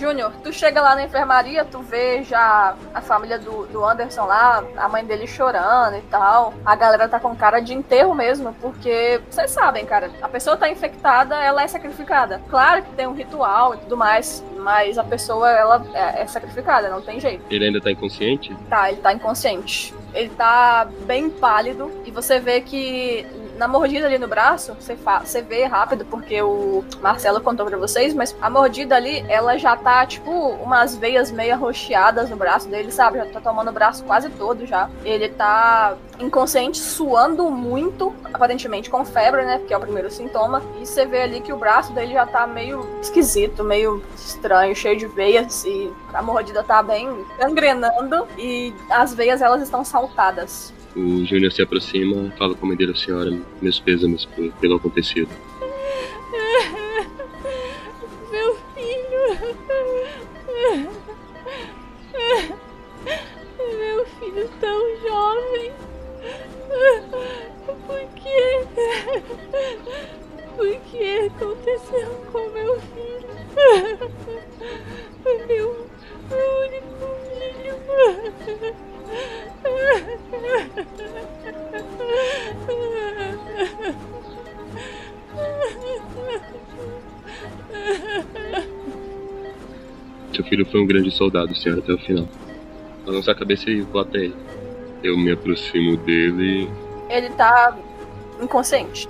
Júnior, tu chega lá na enfermaria, tu vê já a família do, do Anderson lá, a mãe dele chorando e tal. A galera tá com cara de enterro mesmo, porque vocês sabem, cara, a pessoa tá infectada, ela é sacrificada. Claro que tem um ritual e tudo mais, mas a pessoa, ela é, é sacrificada, não tem jeito.
Ele ainda tá inconsciente?
Tá, ele tá inconsciente. Ele tá bem pálido e você vê que na mordida ali no braço, você, você vê rápido, porque o Marcelo contou pra vocês, mas a mordida ali, ela já tá, tipo, umas veias meio rocheadas no braço dele, sabe? Já tá tomando o braço quase todo já. Ele tá inconsciente, suando muito, aparentemente com febre, né? Que é o primeiro sintoma. E você vê ali que o braço dele já tá meio esquisito, meio estranho, cheio de veias. E a mordida tá bem gangrenando. E as veias, elas estão saltadas.
O Júnior se aproxima, fala com a mãe dele, senhora, meus pêsames pelo acontecido.
Filho
foi um grande soldado, senhora, até o final. Balança a cabeça e vou até ele. Eu me aproximo dele.
Ele tá inconsciente.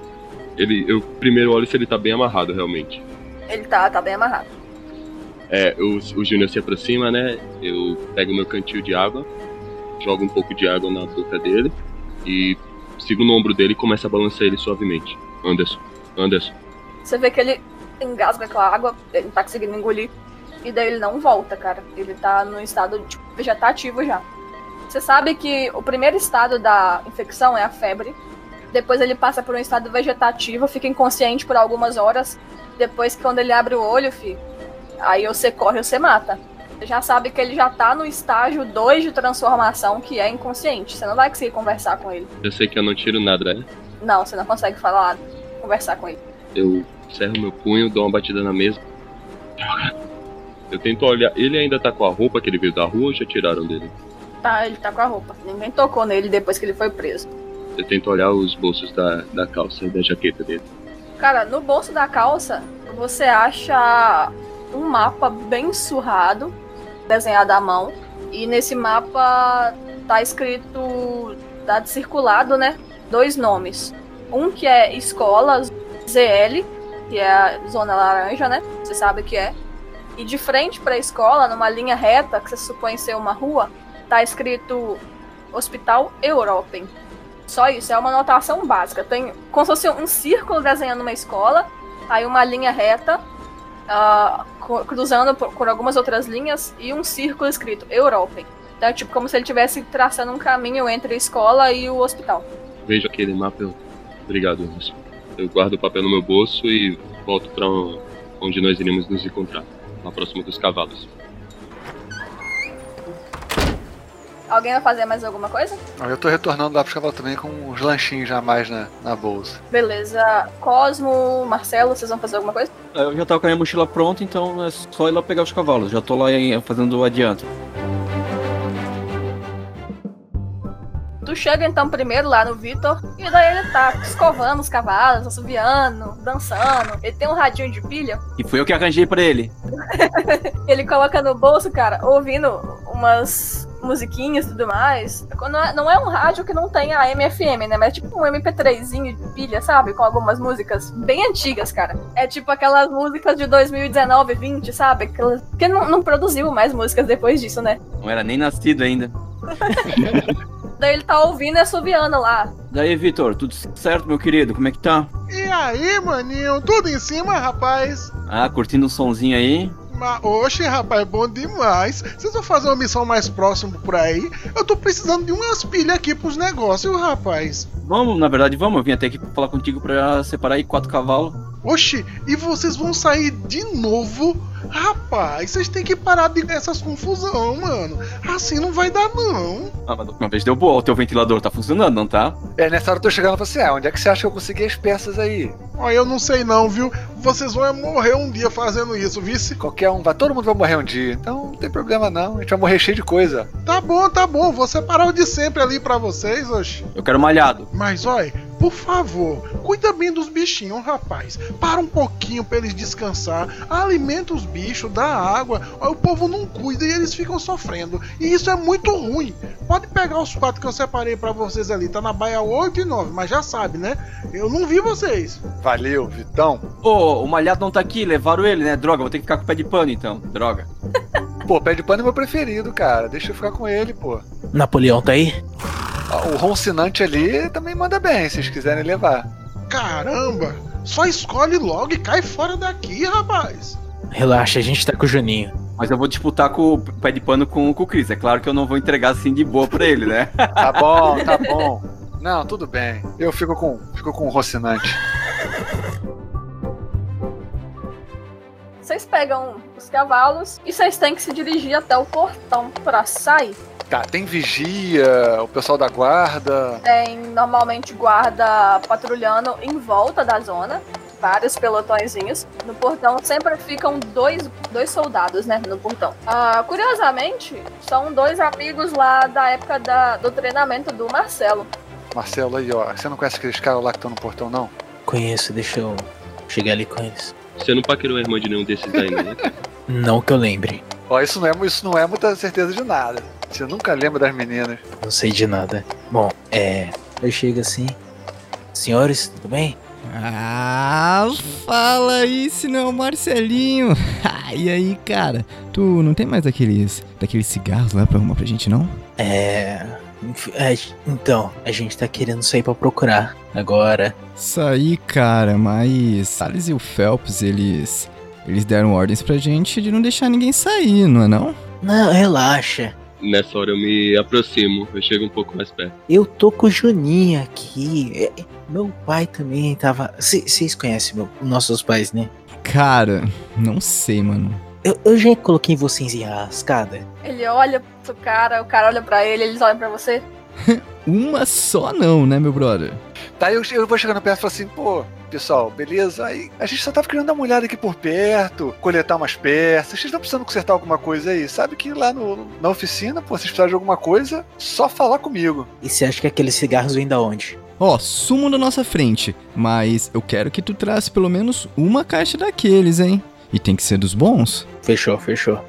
Ele, eu primeiro olho se ele tá bem amarrado, realmente.
Ele tá, tá bem amarrado.
É, o, o Júnior se aproxima, né? Eu pego meu cantil de água, jogo um pouco de água na boca dele e sigo no ombro dele e começo a balançar ele suavemente. Anderson, Anderson.
Você vê que ele engasga com a água, ele não tá conseguindo engolir. E daí ele não volta, cara. Ele tá no estado tipo, vegetativo já. Você sabe que o primeiro estado da infecção é a febre. Depois ele passa por um estado vegetativo, fica inconsciente por algumas horas. Depois, quando ele abre o olho, fi, aí você corre ou você mata. Você já sabe que ele já tá no estágio 2 de transformação, que é inconsciente. Você não vai conseguir conversar com ele.
Eu sei que eu não tiro nada, né?
Não, você não consegue falar, conversar com ele.
Eu cerro meu punho, dou uma batida na mesa. Eu tento olhar. Ele ainda tá com a roupa que ele veio da rua ou já tiraram dele?
Tá, ele tá com a roupa. Ninguém tocou nele depois que ele foi preso.
Eu tento olhar os bolsos da, da calça e da jaqueta dele.
Cara, no bolso da calça, você acha um mapa bem surrado, desenhado à mão. E nesse mapa tá escrito, tá circulado, né? Dois nomes. Um que é escola ZL, que é a zona laranja, né? Você sabe o que é. E de frente para a escola, numa linha reta, que você supõe ser uma rua, tá escrito Hospital Europen. Só isso, é uma anotação básica. Tem como se fosse um círculo desenhando uma escola, aí uma linha reta, uh, cruzando por, por, algumas outras linhas, e um círculo escrito Europen. Então é tipo como se ele estivesse traçando um caminho entre a escola e o hospital.
Vejo aquele mapa. Obrigado. Eu guardo o papel no meu bolso e volto para onde nós iremos nos encontrar na próxima dos cavalos.
Alguém vai fazer mais alguma coisa?
Eu tô retornando lá pro cavalo também com uns lanchinhos já mais na, na bolsa.
Beleza. Cosmo, Marcelo, vocês vão fazer alguma coisa?
Eu já tava com a minha mochila pronta, então é só ir lá pegar os cavalos. Já tô lá fazendo o adianto.
Tu chega então primeiro lá no Vitor, e daí ele tá escovando os cavalos, assoviando, dançando. Ele tem um radinho de pilha.
E foi eu que arranjei pra ele.
ele coloca no bolso, cara, ouvindo umas musiquinhas e tudo mais. Não é, não é um rádio que não tem a MFM, né? Mas é tipo um MP3zinho de pilha, sabe? Com algumas músicas bem antigas, cara. É tipo aquelas músicas de 2019, 20, sabe? Aquelas... Porque não, não produziu mais músicas depois disso, né?
Não era nem nascido ainda.
Daí ele tá ouvindo a Soviana lá.
Daí, Vitor, tudo certo, meu querido? Como é que tá?
E aí, maninho? Tudo em cima, rapaz?
Ah, curtindo o sonzinho aí?
Mas, oxe, rapaz, bom demais. Vocês vão fazer uma missão mais próxima por aí? Eu tô precisando de umas pilhas aqui pros negócios, rapaz.
Vamos, na verdade, vamos. Eu vim até aqui pra falar contigo pra separar aí quatro cavalos.
Oxe, e vocês vão sair de novo? Rapaz, vocês têm que parar de essas confusão, mano. Assim não vai dar, não.
Ah, mas uma vez deu boa, o teu ventilador tá funcionando, não tá?
É, nessa hora eu tô chegando e falei assim, ah, onde é que você acha que eu consegui as peças aí?
Ó, eu não sei não, viu? Vocês vão morrer um dia fazendo isso, vice?
Qualquer um, vai, todo mundo vai morrer um dia. Então não tem problema não, a gente vai morrer cheio de coisa.
Tá bom, tá bom, vou separar o de sempre ali pra vocês, oxe.
Eu quero malhado.
Mas, olha, por favor, cuida bem dos bichinhos, rapaz. Para um pouquinho pra eles descansar, alimenta os bichos, dá água. O povo não cuida e eles ficam sofrendo. E isso é muito ruim. Pode pegar os quatro que eu separei para vocês ali, tá na baia 8 e 9, mas já sabe, né? Eu não vi vocês.
Valeu, Vitão.
Ô, oh, o malhado não tá aqui, levaram ele, né? Droga, vou ter que ficar com o pé de pano então. Droga.
pô, pé de pano é meu preferido, cara. Deixa eu ficar com ele, pô.
Napoleão tá aí?
O roncinante ali também manda bem, se vocês quiserem levar.
Caramba! Só escolhe logo e cai fora daqui, rapaz.
Relaxa, a gente tá com o Juninho.
Mas eu vou disputar com o pé de pano com, com o Chris. É claro que eu não vou entregar assim de boa pra ele, né?
tá bom, tá bom. Não, tudo bem. Eu fico com, fico com o Rocinante.
Vocês pegam os cavalos e vocês têm que se dirigir até o portão para sair.
Tá, tem vigia, o pessoal da guarda.
Tem normalmente guarda patrulhando em volta da zona vários pelotõezinhos. No portão sempre ficam dois, dois soldados, né? No portão. Ah, curiosamente, são dois amigos lá da época da, do treinamento do Marcelo.
Marcelo aí, ó. Você não conhece aqueles caras lá que estão no portão, não?
Conheço, deixa eu chegar ali com eles.
Você não paquerou a irmã de nenhum desses aí, né?
não que eu lembre.
Ó, isso não é, isso não é muita certeza de nada. Você nunca lembra das meninas.
Não sei de nada. Bom, é. Eu chego assim. Senhores, tudo bem?
Ah, fala aí, se não é Marcelinho. e aí, cara, tu não tem mais daqueles, daqueles cigarros lá pra arrumar pra gente, não?
É, é. Então, a gente tá querendo sair pra procurar agora.
Sair, cara, mas Salles e o Phelps, eles. Eles deram ordens pra gente de não deixar ninguém sair, não é não?
Não, relaxa.
Nessa hora eu me aproximo, eu chego um pouco mais perto.
Eu tô com o Juninho aqui. É, meu pai também tava. Vocês conhecem meu, nossos pais, né?
Cara, não sei, mano.
Eu, eu já coloquei vocês em rascada.
Ele olha pro cara, o cara olha pra ele, eles olham pra você.
Uma só não, né, meu brother?
Tá, eu, eu vou chegando perto e falo assim, pô, pessoal, beleza? Aí a gente só tava querendo dar uma olhada aqui por perto, coletar umas peças. Vocês estão precisando consertar alguma coisa aí? Sabe que lá no, na oficina, pô, vocês precisarem de alguma coisa, só falar comigo.
E você acha que aqueles cigarros vêm da onde?
Ó, oh, sumo na nossa frente, mas eu quero que tu traz pelo menos uma caixa daqueles, hein? E tem que ser dos bons.
Fechou, fechou.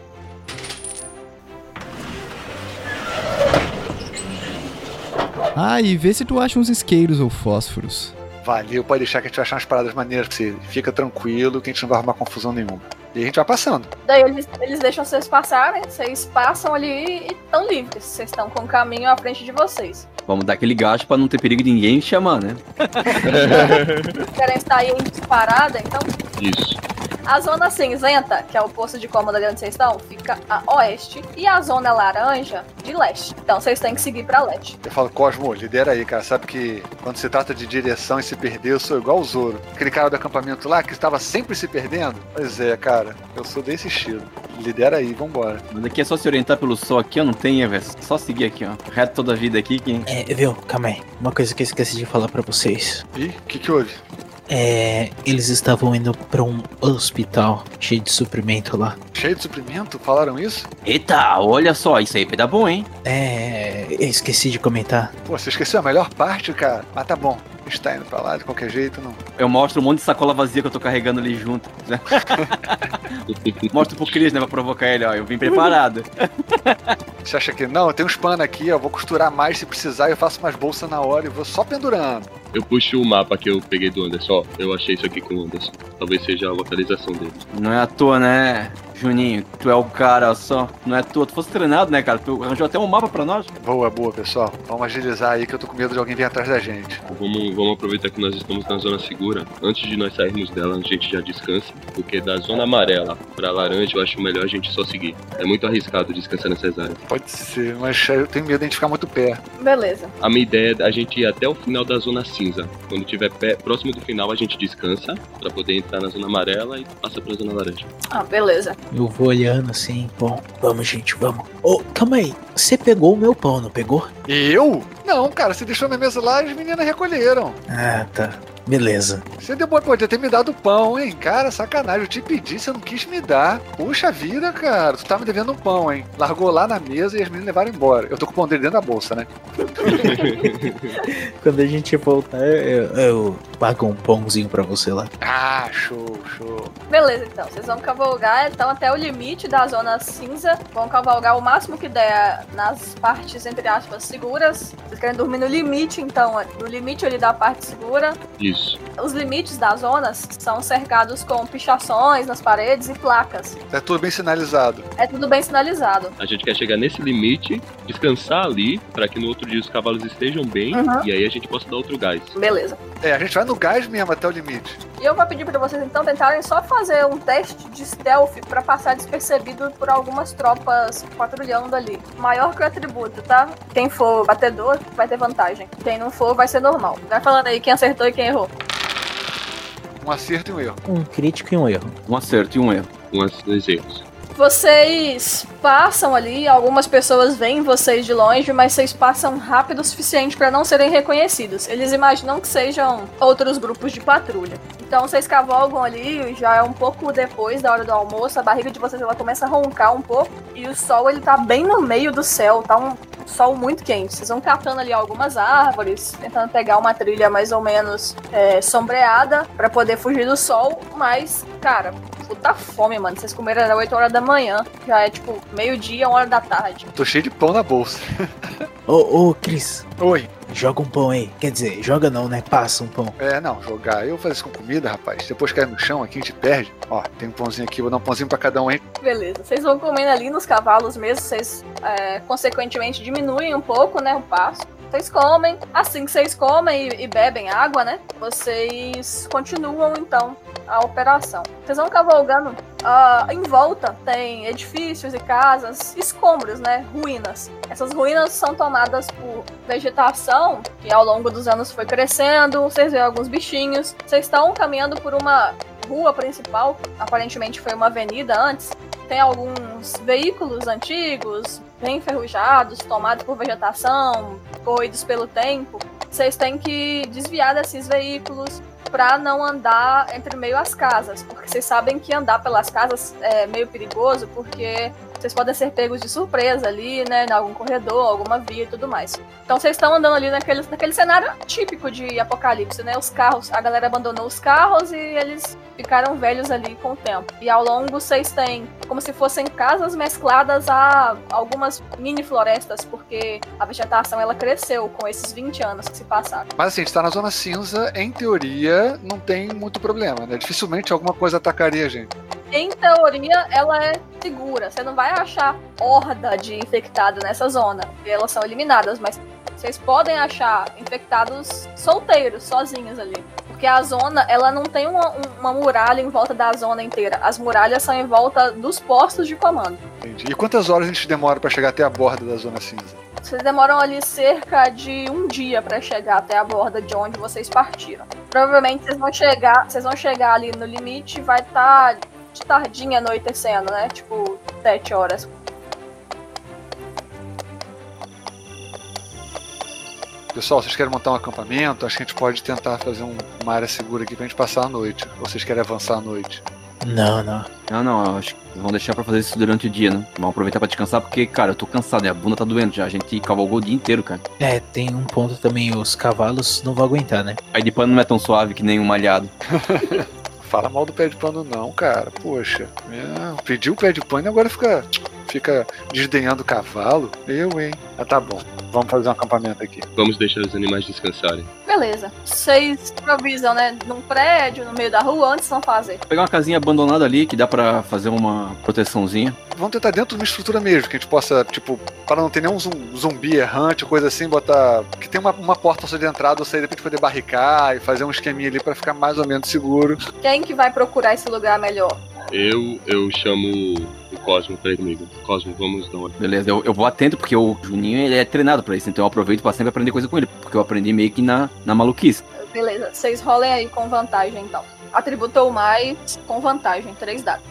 Ah, e vê se tu acha uns isqueiros ou fósforos.
Valeu, pode deixar que a gente vai achar umas paradas maneiras pra você. Fica tranquilo que a gente não vai arrumar confusão nenhuma. E a gente vai passando.
Daí eles, eles deixam vocês passarem, vocês passam ali e estão livres. Vocês estão com o caminho à frente de vocês.
Vamos dar aquele gasto pra não ter perigo de ninguém chamar, né?
Querem sair em disparada, então?
Isso.
A zona cinzenta, que é o posto de comando ali onde vocês estão, fica a oeste. E a zona laranja, de leste. Então vocês têm que seguir pra leste.
Eu falo, Cosmo, lidera aí, cara. Sabe que quando se trata de direção e se perder, eu sou igual o Zoro. Aquele cara do acampamento lá que estava sempre se perdendo. Pois é, cara. Eu sou desse estilo. Lidera aí, vambora.
Mas aqui é só se orientar pelo sol aqui, eu não tenho, velho. Só seguir aqui, ó. Reto toda a vida aqui. Que...
É, viu? Calma aí. Uma coisa que eu esqueci de falar para vocês.
Ih, o que que houve?
É, eles estavam indo para um hospital cheio de suprimento lá.
Cheio de suprimento? Falaram isso?
Eita, olha só, isso aí vai dar bom, hein?
É, eu esqueci de comentar.
Pô, você esqueceu a melhor parte, cara. Mas tá bom. A gente tá indo pra lá de qualquer jeito, não.
Eu mostro um monte de sacola vazia que eu tô carregando ali junto. né? mostro pro Chris, né? Pra provocar ele, ó. Eu vim preparado.
Você acha que não? Tem uns panos aqui, ó. Vou costurar mais se precisar. Eu faço umas bolsas na hora e vou só pendurando.
Eu puxo o mapa que eu peguei do Anderson. Ó, eu achei isso aqui com o Anderson. Talvez seja a localização dele.
Não é à toa, né, Juninho? Tu é o cara só. Não é toa. Tu fosse treinado, né, cara? Tu arranjou até um mapa pra nós.
Boa, boa, pessoal. Vamos agilizar aí que eu tô com medo de alguém vir atrás da gente.
Vamos, vamos aproveitar que nós estamos na zona segura. Antes de nós sairmos dela, a gente já descansa. Porque da zona amarela pra laranja, eu acho melhor a gente só seguir. É muito arriscado descansar nessas áreas.
Pode ser, mas eu tenho medo de a gente ficar muito perto.
Beleza.
A minha ideia é a gente ir até o final da zona cinza. Quando tiver pé, próximo do final, a gente descansa pra poder entrar na zona amarela e passa pra zona laranja.
Ah, beleza.
Eu vou olhando assim, bom, vamos gente, vamos. Ô, calma aí, você pegou o meu pão, não pegou?
Eu? Não, cara, você deixou na mesa lá e as meninas recolheram.
Ah, tá. Beleza.
Você deu, podia ter me dado pão, hein? Cara, sacanagem. Eu te pedi, você não quis me dar. Puxa vida, cara. Tu tá me devendo um pão, hein? Largou lá na mesa e as meninas levaram embora. Eu tô com o pão dele dentro da bolsa, né?
Quando a gente voltar, eu, eu pago um pãozinho pra você lá.
Ah, show, show.
Beleza, então. Vocês vão cavalgar, então, até o limite da zona cinza. Vão cavalgar o máximo que der nas partes, entre aspas, seguras. Vocês querem dormir no limite, então, no limite ali da parte segura.
Isso.
Os limites das zonas são cercados com pichações nas paredes e placas.
É tudo bem sinalizado.
É tudo bem sinalizado.
A gente quer chegar nesse limite, descansar ali, pra que no outro dia os cavalos estejam bem
Uhum.
e aí a gente possa dar outro gás.
Beleza.
É, a gente vai no gás mesmo até o limite.
E eu vou pedir pra vocês então tentarem só fazer um teste de stealth pra passar despercebido por algumas tropas patrulhando ali. Maior que o atributo, tá? Quem for batedor vai ter vantagem. Quem não for vai ser normal. Vai falando aí quem acertou e quem errou.
Um acerto e um erro.
Um crítico e um erro.
Um acerto e um erro.
Com as dois erros.
Vocês passam ali, algumas pessoas veem vocês de longe, mas vocês passam rápido o suficiente para não serem reconhecidos. Eles imaginam que sejam outros grupos de patrulha. Então vocês cavalgam ali, já é um pouco depois da hora do almoço, a barriga de vocês ela começa a roncar um pouco e o sol ele tá bem no meio do céu, tá um sol muito quente. Vocês vão catando ali algumas árvores, tentando pegar uma trilha mais ou menos é, sombreada para poder fugir do sol, mas, cara, puta fome, mano. Vocês comeram às 8 horas da manhã, já é tipo meio-dia, uma hora da tarde.
Tô cheio de pão na bolsa.
Ô, ô, Cris,
Oi.
Joga um pão aí. Quer dizer, joga não, né? Passa um pão.
É, não, jogar. Eu vou fazer isso com comida, rapaz. Depois cai no chão aqui, a gente perde. Ó, tem um pãozinho aqui, vou dar um pãozinho pra cada um, hein?
Beleza, vocês vão comendo ali nos cavalos mesmo, vocês é, consequentemente diminuem um pouco, né, o passo. Vocês comem, assim que vocês comem e, e bebem água, né, vocês continuam então a operação. Vocês vão cavalgando, ah, em volta tem edifícios e casas, escombros, né, ruínas. Essas ruínas são tomadas por vegetação que ao longo dos anos foi crescendo, vocês veem alguns bichinhos. Vocês estão caminhando por uma rua principal, aparentemente foi uma avenida antes, tem alguns veículos antigos, bem enferrujados, tomados por vegetação, corroídos pelo tempo. Vocês têm que desviar desses veículos para não andar entre meio às casas, porque vocês sabem que andar pelas casas é meio perigoso, porque vocês podem ser pegos de surpresa ali, né, em algum corredor, alguma via e tudo mais. Então vocês estão andando ali naquele, naquele cenário típico de apocalipse, né? Os carros, a galera abandonou os carros e eles ficaram velhos ali com o tempo. E ao longo vocês têm como se fossem casas mescladas a algumas mini florestas, porque a vegetação ela cresceu com esses 20 anos que se passaram.
Mas assim, a gente tá na zona cinza, em teoria, não tem muito problema, né? Dificilmente alguma coisa atacaria a gente.
Em teoria, ela é segura. Você não vai achar horda de infectados nessa zona. Elas são eliminadas, mas vocês podem achar infectados solteiros, sozinhos ali. Porque a zona, ela não tem uma, um- uma muralha em volta da zona inteira. As muralhas são em volta dos postos de comando.
Entendi. E quantas horas a gente demora pra chegar até a borda da zona cinza?
Vocês demoram ali cerca de um dia pra chegar até a borda de onde vocês partiram. Provavelmente vocês vão chegar, vocês vão chegar ali no limite e vai estar de tardinha anoitecendo, né? Tipo, sete horas.
Pessoal, vocês querem montar um acampamento? Acho que a gente pode tentar fazer um- uma área segura aqui pra gente passar a noite. Ou vocês querem avançar a noite?
Não, não.
Não, não, acho que vamos deixar pra fazer isso durante o dia, né? Vamos aproveitar pra descansar, porque, cara, eu tô cansado, né? A bunda tá doendo já. A gente cavalgou o dia inteiro, cara.
É, tem um ponto também, os cavalos não vão aguentar, né?
Aí de pano não é tão suave que nem um malhado.
Fala mal do pé de pano, não, cara. Poxa. É, pediu o pé de pano e agora fica, fica desdenhando o cavalo. Eu, hein? Ah, tá bom. Vamos fazer um acampamento aqui.
Vamos deixar os animais descansarem.
Beleza. Vocês improvisam, né? Num prédio, no meio da rua, antes vão fazer.
Vou pegar uma casinha abandonada ali que dá pra fazer uma proteçãozinha.
Vamos tentar dentro de uma estrutura mesmo, que a gente possa, tipo, para não ter nenhum zum- zumbi errante, coisa assim, botar. Que tem uma, uma porta só de entrada, ou seja, de repente poder barricar e fazer um esqueminha ali pra ficar mais ou menos seguro.
Quem que vai procurar esse lugar melhor?
Eu, eu chamo o Cosmo pra ir comigo. Cosmo, vamos dar uma.
Beleza, eu, eu vou atento porque o Juninho ele é treinado pra isso, então eu aproveito pra sempre aprender coisa com ele, porque eu aprendi meio que na, na maluquice.
Beleza. Vocês rolem aí com vantagem, então. Atributou mais com vantagem. Três dados.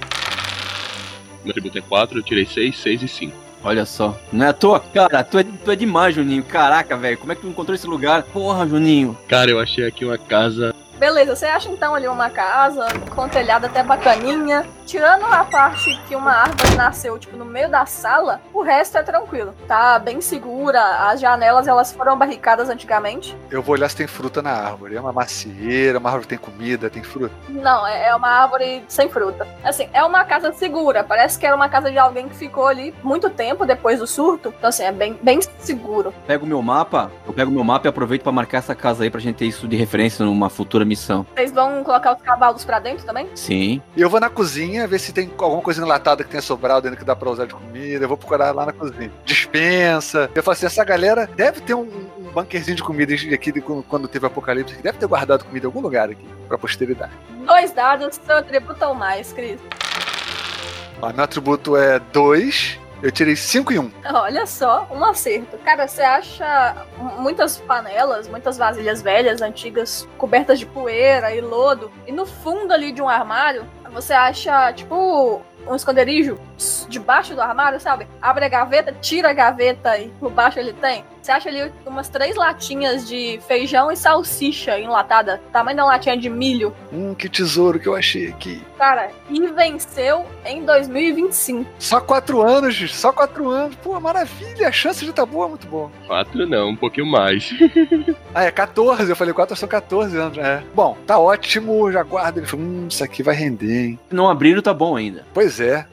Meu atributo é 4, eu tirei 6, 6 e 5.
Olha só, não é à toa, cara, tu é, tu é demais, Juninho. Caraca, velho, como é que tu encontrou esse lugar? Porra, Juninho.
Cara, eu achei aqui uma casa.
Beleza, você acha então ali uma casa com telhado até bacaninha. Tirando a parte que uma árvore nasceu, tipo, no meio da sala, o resto é tranquilo. Tá bem segura, as janelas elas foram barricadas antigamente.
Eu vou olhar se tem fruta na árvore. É uma macieira, uma árvore que tem comida, tem fruta.
Não, é é uma árvore sem fruta. Assim, é uma casa segura. Parece que era uma casa de alguém que ficou ali muito tempo depois do surto. Então, assim, é bem, bem seguro.
Pego o meu mapa, eu pego o meu mapa e aproveito pra marcar essa casa aí pra gente ter isso de referência numa futura missão.
Vocês vão colocar os cavalos pra dentro também?
Sim.
E eu vou na cozinha ver se tem alguma coisa enlatada que tenha sobrado dentro que dá pra usar de comida. Eu vou procurar lá na cozinha. Dispensa. Eu falo assim: essa galera deve ter um, um bunkerzinho de comida aqui de quando teve apocalipse. Deve ter guardado comida em algum lugar aqui pra posteridade.
Dois dados, seu atributo ou mais, Cris.
Ó, meu atributo é 2. Eu tirei 5 e 1. Um.
Olha só, um acerto. Cara, você acha muitas panelas, muitas vasilhas velhas, antigas, cobertas de poeira e lodo. E no fundo ali de um armário, você acha, tipo, um esconderijo debaixo do armário, sabe? Abre a gaveta, tira a gaveta e por baixo ele tem. Você acha ali umas três latinhas de feijão e salsicha enlatada, tamanho da latinha de milho.
Hum, que tesouro que eu achei aqui.
Cara, e venceu em 2025.
Só 4 anos, gente, só 4 anos. Pô, maravilha, a chance de tá boa, muito bom.
4 não, um pouquinho mais.
Ah, é 14, eu falei 4 são 14 anos, é. Bom, tá ótimo, já guarda. Ele falou, hum, isso aqui vai render, hein.
Não abriram, tá bom ainda.
Pois é.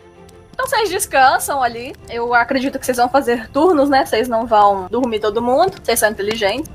Então vocês descansam ali. Eu acredito que vocês vão fazer turnos, né? Vocês não vão dormir todo mundo. Vocês são inteligentes.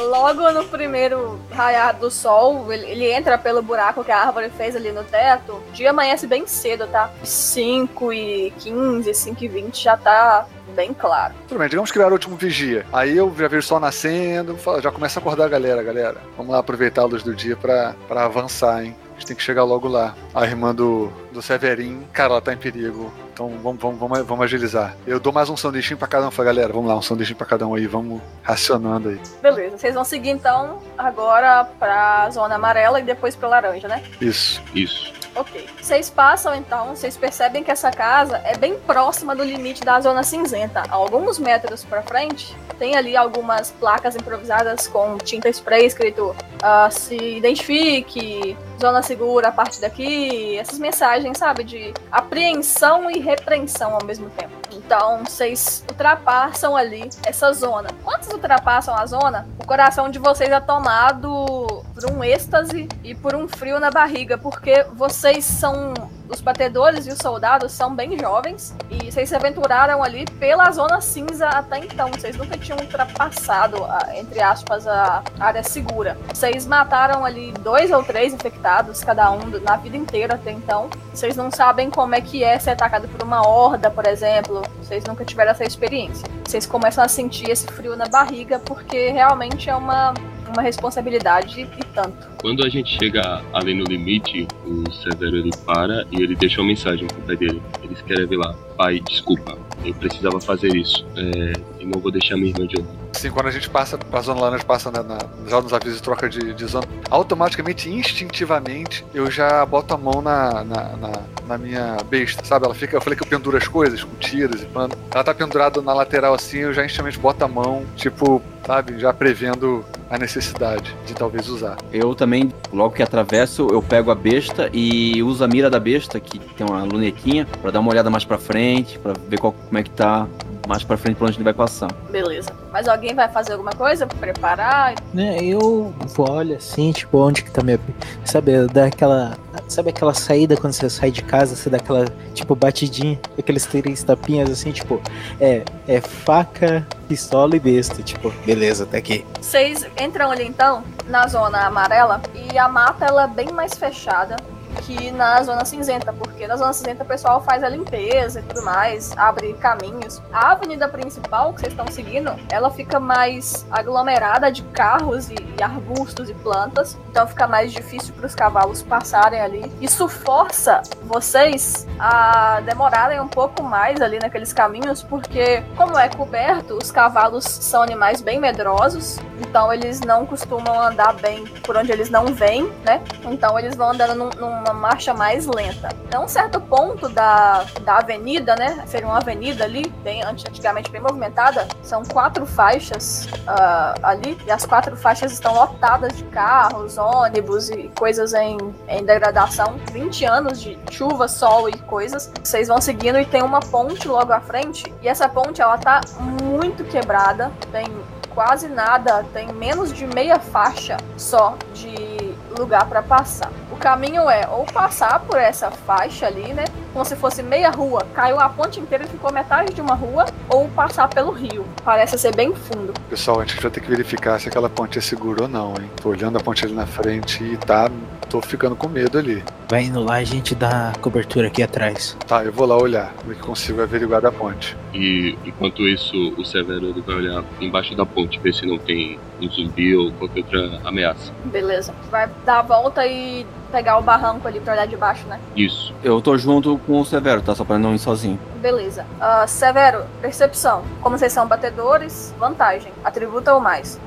Logo no primeiro raiar do sol, ele, ele entra pelo buraco que a árvore fez ali no teto. O dia amanhece bem cedo, tá? 5 e 15, 5 e 20 já tá bem claro.
Tudo bem, digamos que era o último vigia. Aí eu já vejo o sol nascendo, já começa a acordar a galera, galera. Vamos lá aproveitar a luz do dia pra avançar, hein? A gente tem que chegar logo lá. A irmã do, do Severin, cara, ela tá em perigo. Então vamos, vamos, vamos, vamos agilizar. Eu dou mais um sanduichinho pra cada um. Fala, galera, vamos lá, um sanduichinho pra cada um aí. Vamos racionando aí.
Beleza, vocês vão seguir então agora pra zona amarela e depois pra laranja, né?
Isso.
Isso.
Ok. Vocês passam então, vocês percebem que essa casa é bem próxima do limite da zona cinzenta. Alguns metros pra frente, tem ali algumas placas improvisadas com tinta spray escrito ah, se identifique, zona segura a partir daqui, essas mensagens, sabe, de apreensão e repreensão ao mesmo tempo. Então, vocês ultrapassam ali essa zona. Quando vocês ultrapassam a zona, o coração de vocês é tomado por um êxtase e por um frio na barriga, porque vocês são os batedores e os soldados são bem jovens e vocês se aventuraram ali pela zona cinza até então. Vocês nunca tinham ultrapassado, a- entre aspas, a área segura. Vocês mataram ali dois ou três infectados, cada um, na vida inteira até então. Vocês não sabem como é que é ser atacado por uma horda, por exemplo. Vocês nunca tiveram essa experiência. Vocês começam a sentir esse frio na barriga porque realmente é uma, uma responsabilidade e tanto.
Quando a gente chega ali no limite, o Severo ele para e ele deixa uma mensagem pro pai dele. Ele escreve lá: Pai, desculpa, eu precisava fazer isso. É, e não vou deixar minha irmã de lado.
Assim, quando a gente passa pra zona laranja, passa na, na, já nos avisos de troca de, de zona, automaticamente, instintivamente, eu já boto a mão na, na, na- na minha besta, sabe? Ela fica, eu falei que eu penduro as coisas com tiras e pano. Ela tá pendurada na lateral assim, eu já instintivamente boto a mão, tipo, sabe? Já prevendo a necessidade de talvez usar.
Eu também, logo que atravesso, eu pego a besta e uso a mira da besta, que tem uma lunequinha, pra dar uma olhada mais pra frente, pra ver qual, como é que tá mais pra frente pra onde ele vai passar.
Beleza. Mas alguém vai fazer alguma coisa? Preparar?
Né, eu vou, olho assim, tipo, onde que tá minha. Sabe, dá aquela. Sabe aquela saída quando você sai de casa, você dá aquela, tipo, batidinha, aqueles três tapinhas assim, tipo, é, é faca, pistola e besta. Tipo, beleza, tá aqui.
Vocês entram ali então, na zona amarela, e a mata ela é bem mais fechada que na zona cinzenta, porque na zona cinzenta o pessoal faz a limpeza e tudo mais, abre caminhos. A avenida principal que vocês estão seguindo, ela fica mais aglomerada de carros e, e arbustos e plantas, então fica mais difícil para os cavalos passarem ali. Isso força vocês a demorarem um pouco mais ali naqueles caminhos, porque como é coberto, os cavalos são animais bem medrosos, então eles não costumam andar bem por onde eles não vêm, né? Então eles vão andando num, numa marcha mais lenta. Então, um certo ponto da, da avenida, né? Seria uma avenida ali, bem antigamente bem movimentada. São quatro faixas uh, ali, e as quatro faixas estão lotadas de carros, ônibus e coisas em, em degradação. 20 anos de chuva, sol e coisas. Vocês vão seguindo e tem uma ponte logo à frente. E essa ponte, ela tá muito quebrada. Tem quase nada, tem menos de meia faixa só de lugar para passar. O caminho é ou passar por essa faixa ali, né? Como se fosse meia rua, caiu a ponte inteira e ficou metade de uma rua, ou passar pelo rio. Parece ser bem fundo.
Pessoal, a gente vai ter que verificar se aquela ponte é segura ou não, hein? Tô olhando a ponte ali na frente e tá. Tô ficando com medo ali.
Vai indo lá e a gente dá cobertura aqui atrás.
Tá, eu vou lá olhar, ver que consigo averiguar da ponte.
E enquanto isso, o Severo ele vai olhar embaixo da ponte, ver se não tem um zumbi ou qualquer outra ameaça.
Beleza. Vai dar a volta e pegar o barranco ali pra olhar de baixo, né?
Isso.
Eu tô junto com o Severo, tá? Só pra não ir sozinho.
Beleza. Uh, Severo, percepção. Como vocês são batedores, vantagem. Atributa ou mais.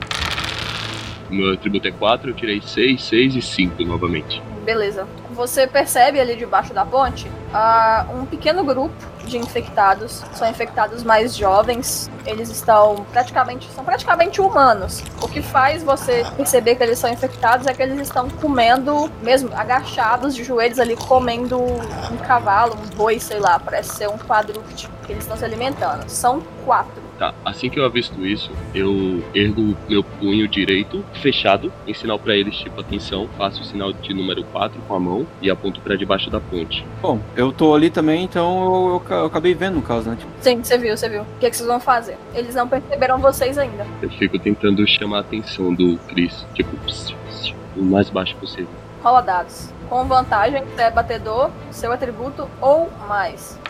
Meu atributo é 4, eu tirei 6, 6 e 5 novamente.
Beleza. Você percebe ali debaixo da ponte uh, um pequeno grupo de infectados. São infectados mais jovens. Eles estão praticamente são praticamente humanos. O que faz você perceber que eles são infectados é que eles estão comendo, mesmo agachados de joelhos ali, comendo um cavalo, um boi, sei lá, parece ser um quadrúpede eles estão se alimentando. São quatro.
Tá, assim que eu avisto isso, eu ergo meu punho direito fechado, em sinal para eles, tipo, atenção, faço o sinal de número 4 com a mão e aponto para debaixo da ponte.
Bom, eu tô ali também, então eu, eu, eu acabei vendo no caso, né? Tipo,
Sim, você viu, você viu. O que, é que vocês vão fazer? Eles não perceberam vocês ainda.
Eu fico tentando chamar a atenção do Chris, tipo, pss, pss, o mais baixo possível.
Rola dados. Com vantagem, você é batedor, seu atributo ou mais.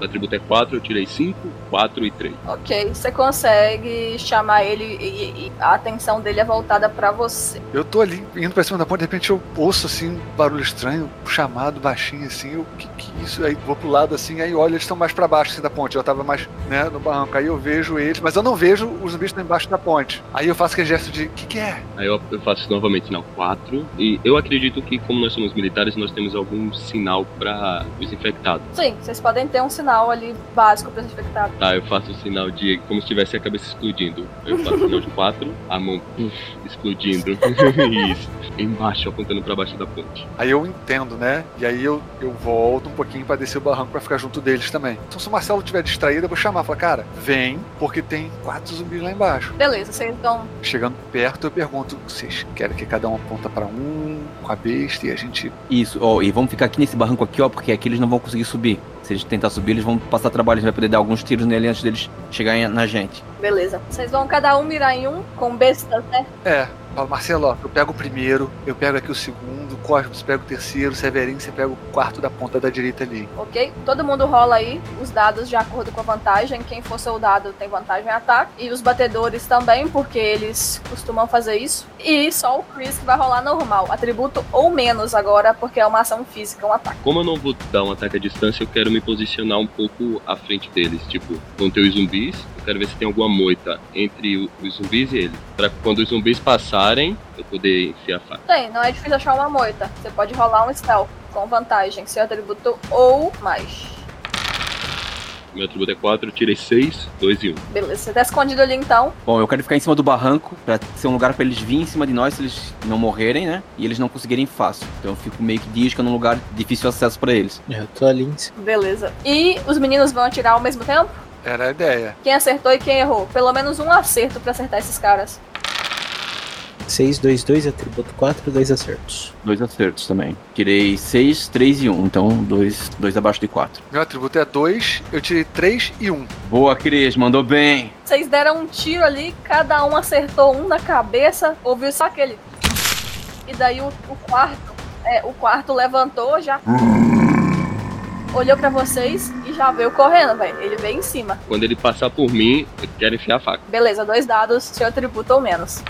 O atributo é 4, eu tirei 5, 4 e 3.
Ok, você consegue chamar ele e, e a atenção dele é voltada pra você.
Eu tô ali indo pra cima da ponte, de repente eu ouço assim um barulho estranho, um chamado baixinho assim, o que que é isso? Aí vou pro lado assim, aí olha, eles estão mais pra baixo assim da ponte. Eu tava mais, né, no barranco. Aí eu vejo eles, mas eu não vejo os zumbis que estão embaixo da ponte. Aí eu faço aquele gesto de, o que que é?
Aí eu, eu faço novamente sinal 4. E eu acredito que, como nós somos militares, nós temos algum sinal pra os infectados.
Sim, vocês podem ter um sinal ali básico os infectados.
Tá, eu faço o sinal de como se tivesse a cabeça explodindo. Eu faço o sinal de 4, a mão explodindo. Isso. Embaixo, apontando pra baixo da ponte.
Aí eu entendo, né? E aí eu, eu volto um pouquinho pra descer o barranco pra ficar junto deles também. Então se o Marcelo estiver distraído, eu vou chamar. Falar, cara, vem, porque tem quatro zumbis lá embaixo.
Beleza, vocês vão.
Chegando perto, eu pergunto, vocês querem que cada um aponta pra um, com a besta, e a gente...
Isso, ó, e vamos ficar aqui nesse barranco aqui, ó, porque aqui eles não vão conseguir subir. Se eles tentar subir, eles vão passar trabalho, a gente vai poder dar alguns tiros nele antes deles chegarem na gente.
Beleza. Vocês vão cada um mirar em um com bestas, né?
É, falo, Marcelo, ó, eu pego o primeiro, eu pego aqui o segundo, Cosmos pega o terceiro, Severinho, você pega o quarto da ponta da direita ali.
Ok? Todo mundo rola aí os dados de acordo com a vantagem. Quem for soldado tem vantagem em ataque. E os batedores também, porque eles costumam fazer isso. E só o Chris que vai rolar normal. Atributo ou menos agora, porque é uma ação física, um ataque.
Como eu não vou dar um ataque à distância, eu quero me posicionar um pouco à frente deles. Tipo, vão ter os zumbis, eu quero ver se tem alguma moita entre os zumbis e ele. Pra quando os zumbis passarem, eu poder enfiar a faca.
Tem, não é difícil achar uma moita. Você pode rolar um stealth com vantagem, seu atributo ou mais.
Meu atributo é 4, eu tirei 6, 2 e 1.
Beleza, você tá escondido ali então.
Bom, eu quero ficar em cima do barranco pra ser um lugar pra eles virem em cima de nós se eles não morrerem, né? E eles não conseguirem fácil. Então eu fico meio que de isca num lugar de difícil acesso pra eles.
Eu tô ali em cima.
Beleza. E os meninos vão atirar ao mesmo tempo?
Era a ideia.
Quem acertou e quem errou? Pelo menos um acerto pra acertar esses caras.
6, 2, 2, atributo 4, 2 acertos.
Dois acertos também. Tirei 6, 3 e 1. Então, dois, dois abaixo de 4.
Meu atributo é 2, eu tirei 3 e 1.
Boa, Cris, mandou bem.
Vocês deram um tiro ali, cada um acertou um na cabeça, ouviu só aquele. E daí o, o quarto, é, o quarto levantou já. Olhou pra vocês e já veio correndo, velho. Ele veio em cima.
Quando ele passar por mim, eu quero enfiar a faca.
Beleza, dois dados, seu atributo ou menos.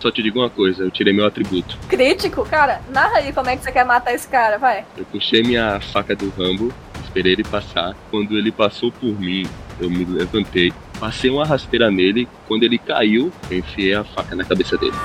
Só te digo uma coisa, eu tirei meu atributo.
Crítico, cara, narra aí como é que você quer matar esse cara, vai.
Eu puxei minha faca do Rambo, esperei ele passar. Quando ele passou por mim, eu me levantei, passei uma rasteira nele. Quando ele caiu, eu enfiei a faca na cabeça dele.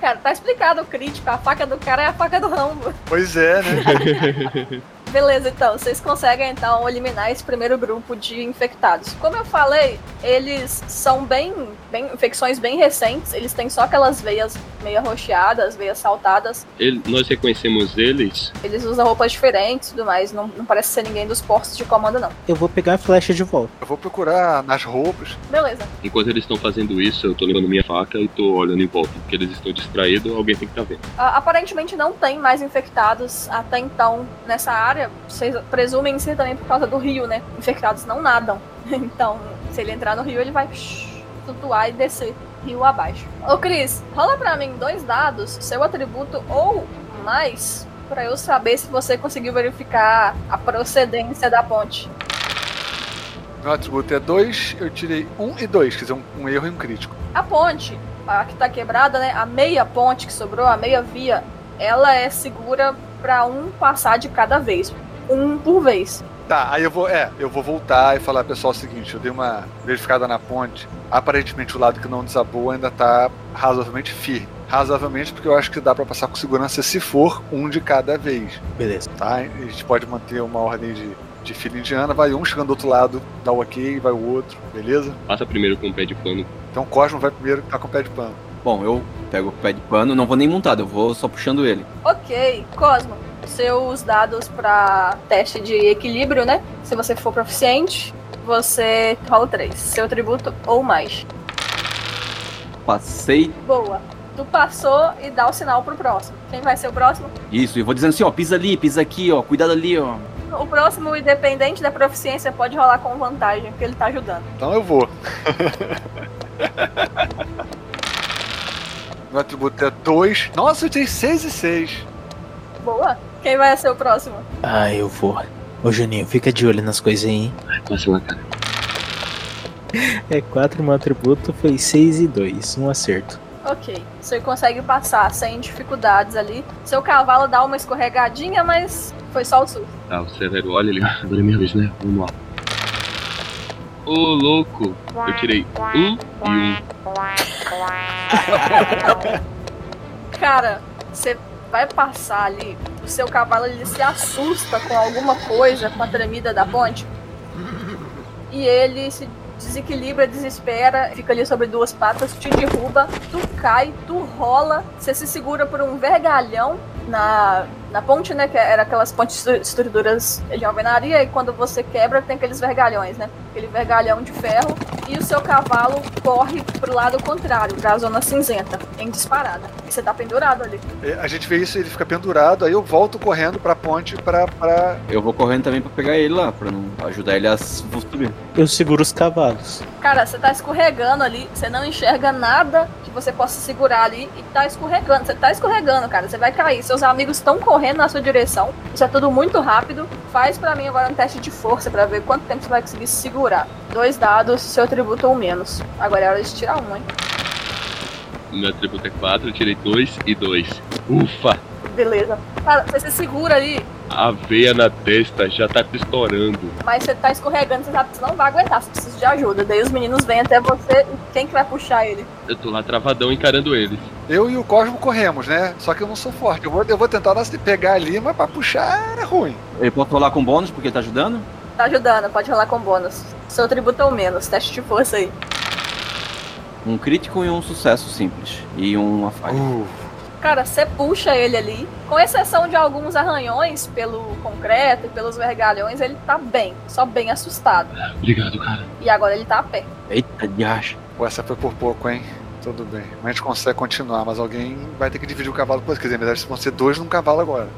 Cara, tá explicado o crítico, a faca do cara é a faca do Rambo.
Pois é, né?
Beleza, então, vocês conseguem então eliminar esse primeiro grupo de infectados. Como eu falei, eles são bem, bem infecções bem recentes, eles têm só aquelas veias meio arroxeadas, veias saltadas.
Ele- nós reconhecemos eles.
Eles usam roupas diferentes e tudo mais, não, não parece ser ninguém dos postos de comando não.
Eu vou pegar a flecha de volta.
Eu vou procurar nas roupas.
Beleza.
Enquanto eles estão fazendo isso, eu tô levando minha faca e tô olhando em volta. Porque eles estão distraídos, alguém tem que estar vendo.
A- aparentemente não tem mais infectados até então nessa área. Vocês presumem ser também por causa do rio, né? Infectados não nadam. Então, se ele entrar no rio, ele vai flutuar e descer rio abaixo. Ô, Cris, rola pra mim dois dados, seu atributo ou mais, pra eu saber se você conseguiu verificar a procedência da ponte.
Meu atributo é 2, eu tirei 1 um e 2, quer dizer, um, um erro e um crítico.
A ponte, a que tá quebrada, né? A meia ponte que sobrou, a meia via, ela é segura pra um passar de cada vez. Um por vez.
Tá, aí eu vou, é, eu vou voltar e falar, pessoal, é o seguinte, eu dei uma verificada na ponte. Aparentemente o lado que não desabou ainda tá razoavelmente firme. Razoavelmente porque eu acho que dá pra passar com segurança se for um de cada vez,
Beleza.
tá? A gente pode manter uma ordem de, de fila indiana, vai um chegando do outro lado, dá o ok, vai o outro, beleza?
Passa primeiro com o pé de pano.
Então o Cosmo vai primeiro que tá com o pé de pano.
Bom, eu pego o pé de pano, não vou nem montado, eu vou só puxando ele.
Ok, Cosmo, seus dados para teste de equilíbrio, né? Se você for proficiente, você rola 3. Seu tributo ou mais.
Passei
Boa. Tu passou e dá o sinal pro próximo. Quem vai ser o próximo?
isso e vou dizendo assim, ó, pisa ali, pisa aqui, ó, cuidado ali, ó.
O próximo, independente da proficiência, pode rolar com vantagem, porque ele tá ajudando.
Então eu vou. Meu atributo é 2. Nossa, eu tirei 6 e 6.
Boa. Quem vai ser o próximo?
Ah, eu vou. Ô Juninho, fica de olho nas coisas aí, hein?
Passa lá, cara.
É 4, meu atributo foi 6 e 2. Um acerto.
Ok. Você consegue passar sem dificuldades ali. Seu cavalo dá uma escorregadinha, mas foi só o susto.
Tá, o Severo olha ele. Agora é minha vez, né? Vamos lá. Ô, louco. Eu tirei um e um.
Cara, você vai passar ali, o seu cavalo ele se assusta com alguma coisa, com a tremida da ponte. E ele se desequilibra, desespera, fica ali sobre duas patas, te derruba, tu cai, tu rola, você se segura por um vergalhão na, na ponte, né? Que era aquelas pontes estru- estruturas de alvenaria, e quando você quebra, tem aqueles vergalhões, né? Aquele vergalhão de ferro, e o seu cavalo corre pro lado contrário, pra zona cinzenta, em disparada. E você tá pendurado ali.
É, A gente vê isso, ele fica pendurado, aí eu volto correndo pra ponte pra. pra...
Eu vou correndo também pra pegar ele lá, pra não ajudar ele a subir.
Eu seguro os cavalos.
Cara, você tá escorregando ali, você não enxerga nada que você possa segurar ali e tá escorregando. Você tá escorregando, cara, você vai cair. Seus amigos estão correndo na sua direção. Isso é tudo muito rápido. Faz pra mim agora um teste de força pra ver quanto tempo você vai conseguir se segurar. Dois dados, seu atributo ou menos. Agora é hora de tirar um, hein?
Meu atributo é 4, eu tirei 2 e 2. Ufa!
Beleza. Cara, você se segura ali,
A veia na testa já tá estourando.
mas você tá escorregando, você sabe que você não vai aguentar, você precisa de ajuda. Daí os meninos vêm até você e quem que vai puxar ele?
Eu tô lá travadão encarando eles.
Eu e o Cosmo corremos, né? Só que eu não sou forte. Eu vou, eu vou tentar nossa, pegar ali, mas pra puxar é ruim.
Ele pode rolar com bônus porque ele tá ajudando?
Tá ajudando, pode rolar com bônus. Seu tributo ou menos, teste de força aí.
Um crítico e um sucesso simples. E uma falha.
Uh,
Cara, você puxa ele ali. Com exceção de alguns arranhões pelo concreto e pelos vergalhões, ele tá bem. Só bem assustado.
Obrigado, cara.
E agora ele tá a pé.
Eita, de acha.
pô, essa foi por pouco, hein? Tudo bem. Mas a gente consegue continuar, mas alguém vai ter que dividir o cavalo com você. Quer dizer, na verdade, vão ser dois num cavalo agora.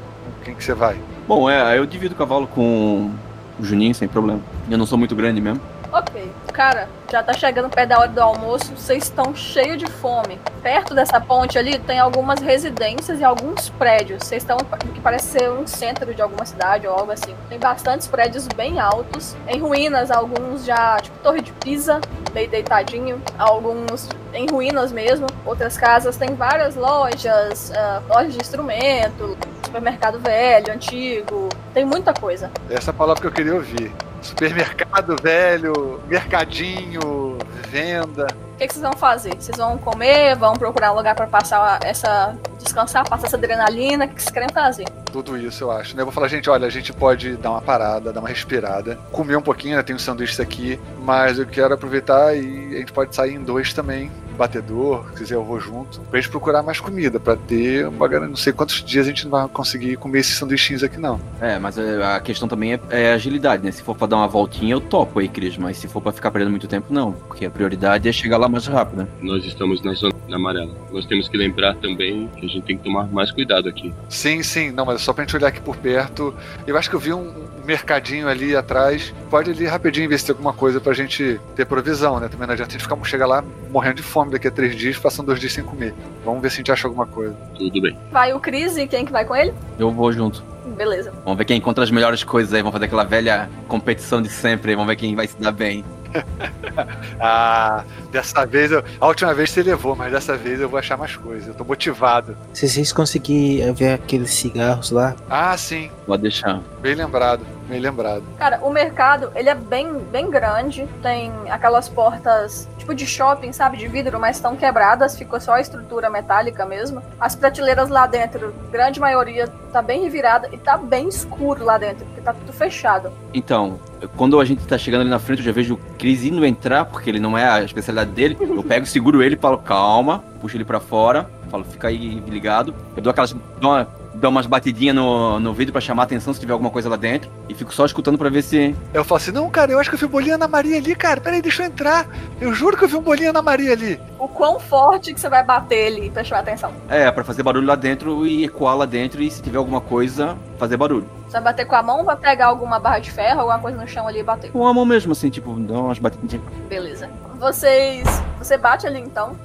Quem que você vai?
Bom, é, eu divido o cavalo com o Juninho sem problema. Eu não sou muito grande mesmo.
Ok. Cara, já tá chegando perto da hora do almoço, vocês estão cheios de fome. Perto dessa ponte ali tem algumas residências e alguns prédios. Vocês estão que parece ser um centro de alguma cidade ou algo assim. Tem bastantes prédios bem altos, em ruínas, alguns já, tipo Torre de Pisa, meio deitadinho, alguns em ruínas mesmo. Outras casas têm várias lojas, ah, lojas de instrumento, supermercado velho, antigo, tem muita coisa.
Essa é palavra que eu queria ouvir. Supermercado velho, mercadinho, venda.
O que, que vocês vão fazer? Vocês vão comer, vão procurar um lugar pra passar essa. descansar, passar essa adrenalina? O que, que vocês querem fazer?
Tudo isso eu acho, né? Eu vou falar, gente, olha, a gente pode dar uma parada, dar uma respirada, comer um pouquinho, né? Tem uns sanduíches aqui, mas eu quero aproveitar e a gente pode sair em dois também. Batedor, se quiser eu vou junto, pra gente procurar mais comida, pra ter uma não sei quantos dias a gente não vai conseguir comer esses sanduichinhos aqui, não.
É, mas é, a questão também é, é agilidade, né? Se for pra dar uma voltinha, eu topo aí, Cris. Mas se for pra ficar perdendo muito tempo, não. Porque a prioridade é chegar lá mais rápido, né?
Nós estamos na zona amarela. Nós temos que lembrar também que a gente tem que tomar mais cuidado aqui.
Sim, sim, não, mas é só pra gente olhar aqui por perto. Eu acho que eu vi um mercadinho ali atrás. Pode ali rapidinho ver se tem alguma coisa pra gente ter provisão, né? Também não adianta a gente ficar chegar lá morrendo de fome daqui a três dias, passando dois dias sem comer. Vamos ver se a gente acha alguma coisa.
Tudo bem.
Vai o Cris e quem que vai com ele?
Eu vou junto.
Beleza.
Vamos ver quem encontra as melhores coisas aí. Vamos fazer aquela velha competição de sempre. aí, Vamos ver quem vai se dar bem.
Ah, dessa vez eu. A última vez você levou, mas dessa vez eu vou achar mais coisas. Eu tô motivado.
Se vocês conseguirem ver aqueles cigarros lá,
Ah, sim.
Pode deixar.
Bem lembrado. Bem lembrado.
Cara, o mercado, ele é bem, bem grande. Tem aquelas portas, tipo de shopping, sabe? De vidro, mas estão quebradas. Ficou só a estrutura metálica mesmo. As prateleiras lá dentro, grande maioria, tá bem revirada. E tá bem escuro lá dentro, porque tá tudo fechado.
Então, quando a gente tá chegando ali na frente, eu já vejo o Cris indo entrar, porque ele não é a especialidade dele. Eu pego, seguro ele e falo, calma, puxo ele pra fora, falo, fica aí ligado. Eu dou aquelas. Dou, uma- dou umas batidinhas no, no vidro pra chamar a atenção se tiver alguma coisa lá dentro. E fico só escutando pra ver se.
Eu falo assim: não, cara, eu acho que eu vi um bolinha na Maria ali, cara. Peraí, deixa eu entrar. Eu juro que eu vi um bolinha na Maria ali.
O quão forte que você vai bater ele pra chamar atenção?
É, pra fazer barulho lá dentro e ecoar lá dentro e se tiver alguma coisa, fazer barulho.
Você vai bater com a mão, vai pegar alguma barra de ferro, alguma coisa no chão ali e bater.
Com a mão mesmo, assim, tipo, dá umas batidinhas.
Beleza. Vocês. Você bate ali então.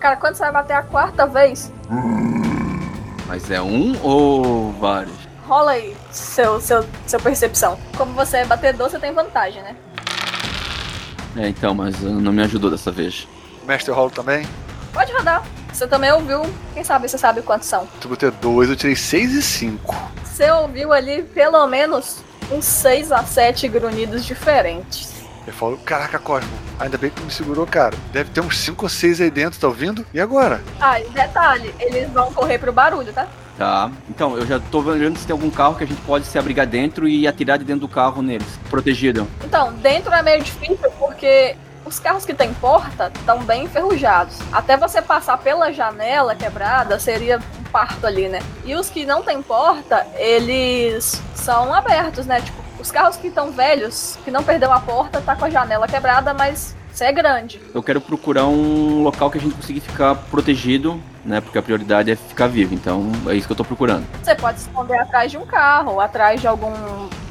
Cara, quando você vai bater a quarta vez,
Mas é um ou vários?
rola aí seu, seu, seu percepção. Como você é batedor, você tem vantagem, né?
É, então, mas uh, não me ajudou dessa vez.
Mestre Hall também.
Pode rodar. Você também ouviu. Quem sabe você sabe quantos são.
Tu botei dois, eu tirei seis e cinco.
Você ouviu ali pelo menos uns 6 a 7 grunhidos diferentes.
Eu falo, caraca, Cosmo, ainda bem que tu me segurou, cara. Deve ter uns cinco ou seis aí dentro, tá ouvindo? E agora?
Ah, e detalhe, eles vão correr pro barulho, tá?
Tá. Então, eu já tô olhando se tem algum carro que a gente pode se abrigar dentro e atirar de dentro do carro neles. Protegido.
Então, dentro é meio difícil porque os carros que tem porta estão bem enferrujados. Até você passar pela janela quebrada seria um parto ali, né? E os que não tem porta, eles são abertos, né? Tipo, os carros que estão velhos, que não perdeu a porta, tá com a janela quebrada, mas você é grande.
Eu quero procurar um local que a gente consiga ficar protegido, né? Porque a prioridade é ficar vivo. Então, é isso que eu tô procurando.
Você pode se esconder atrás de um carro, atrás de algum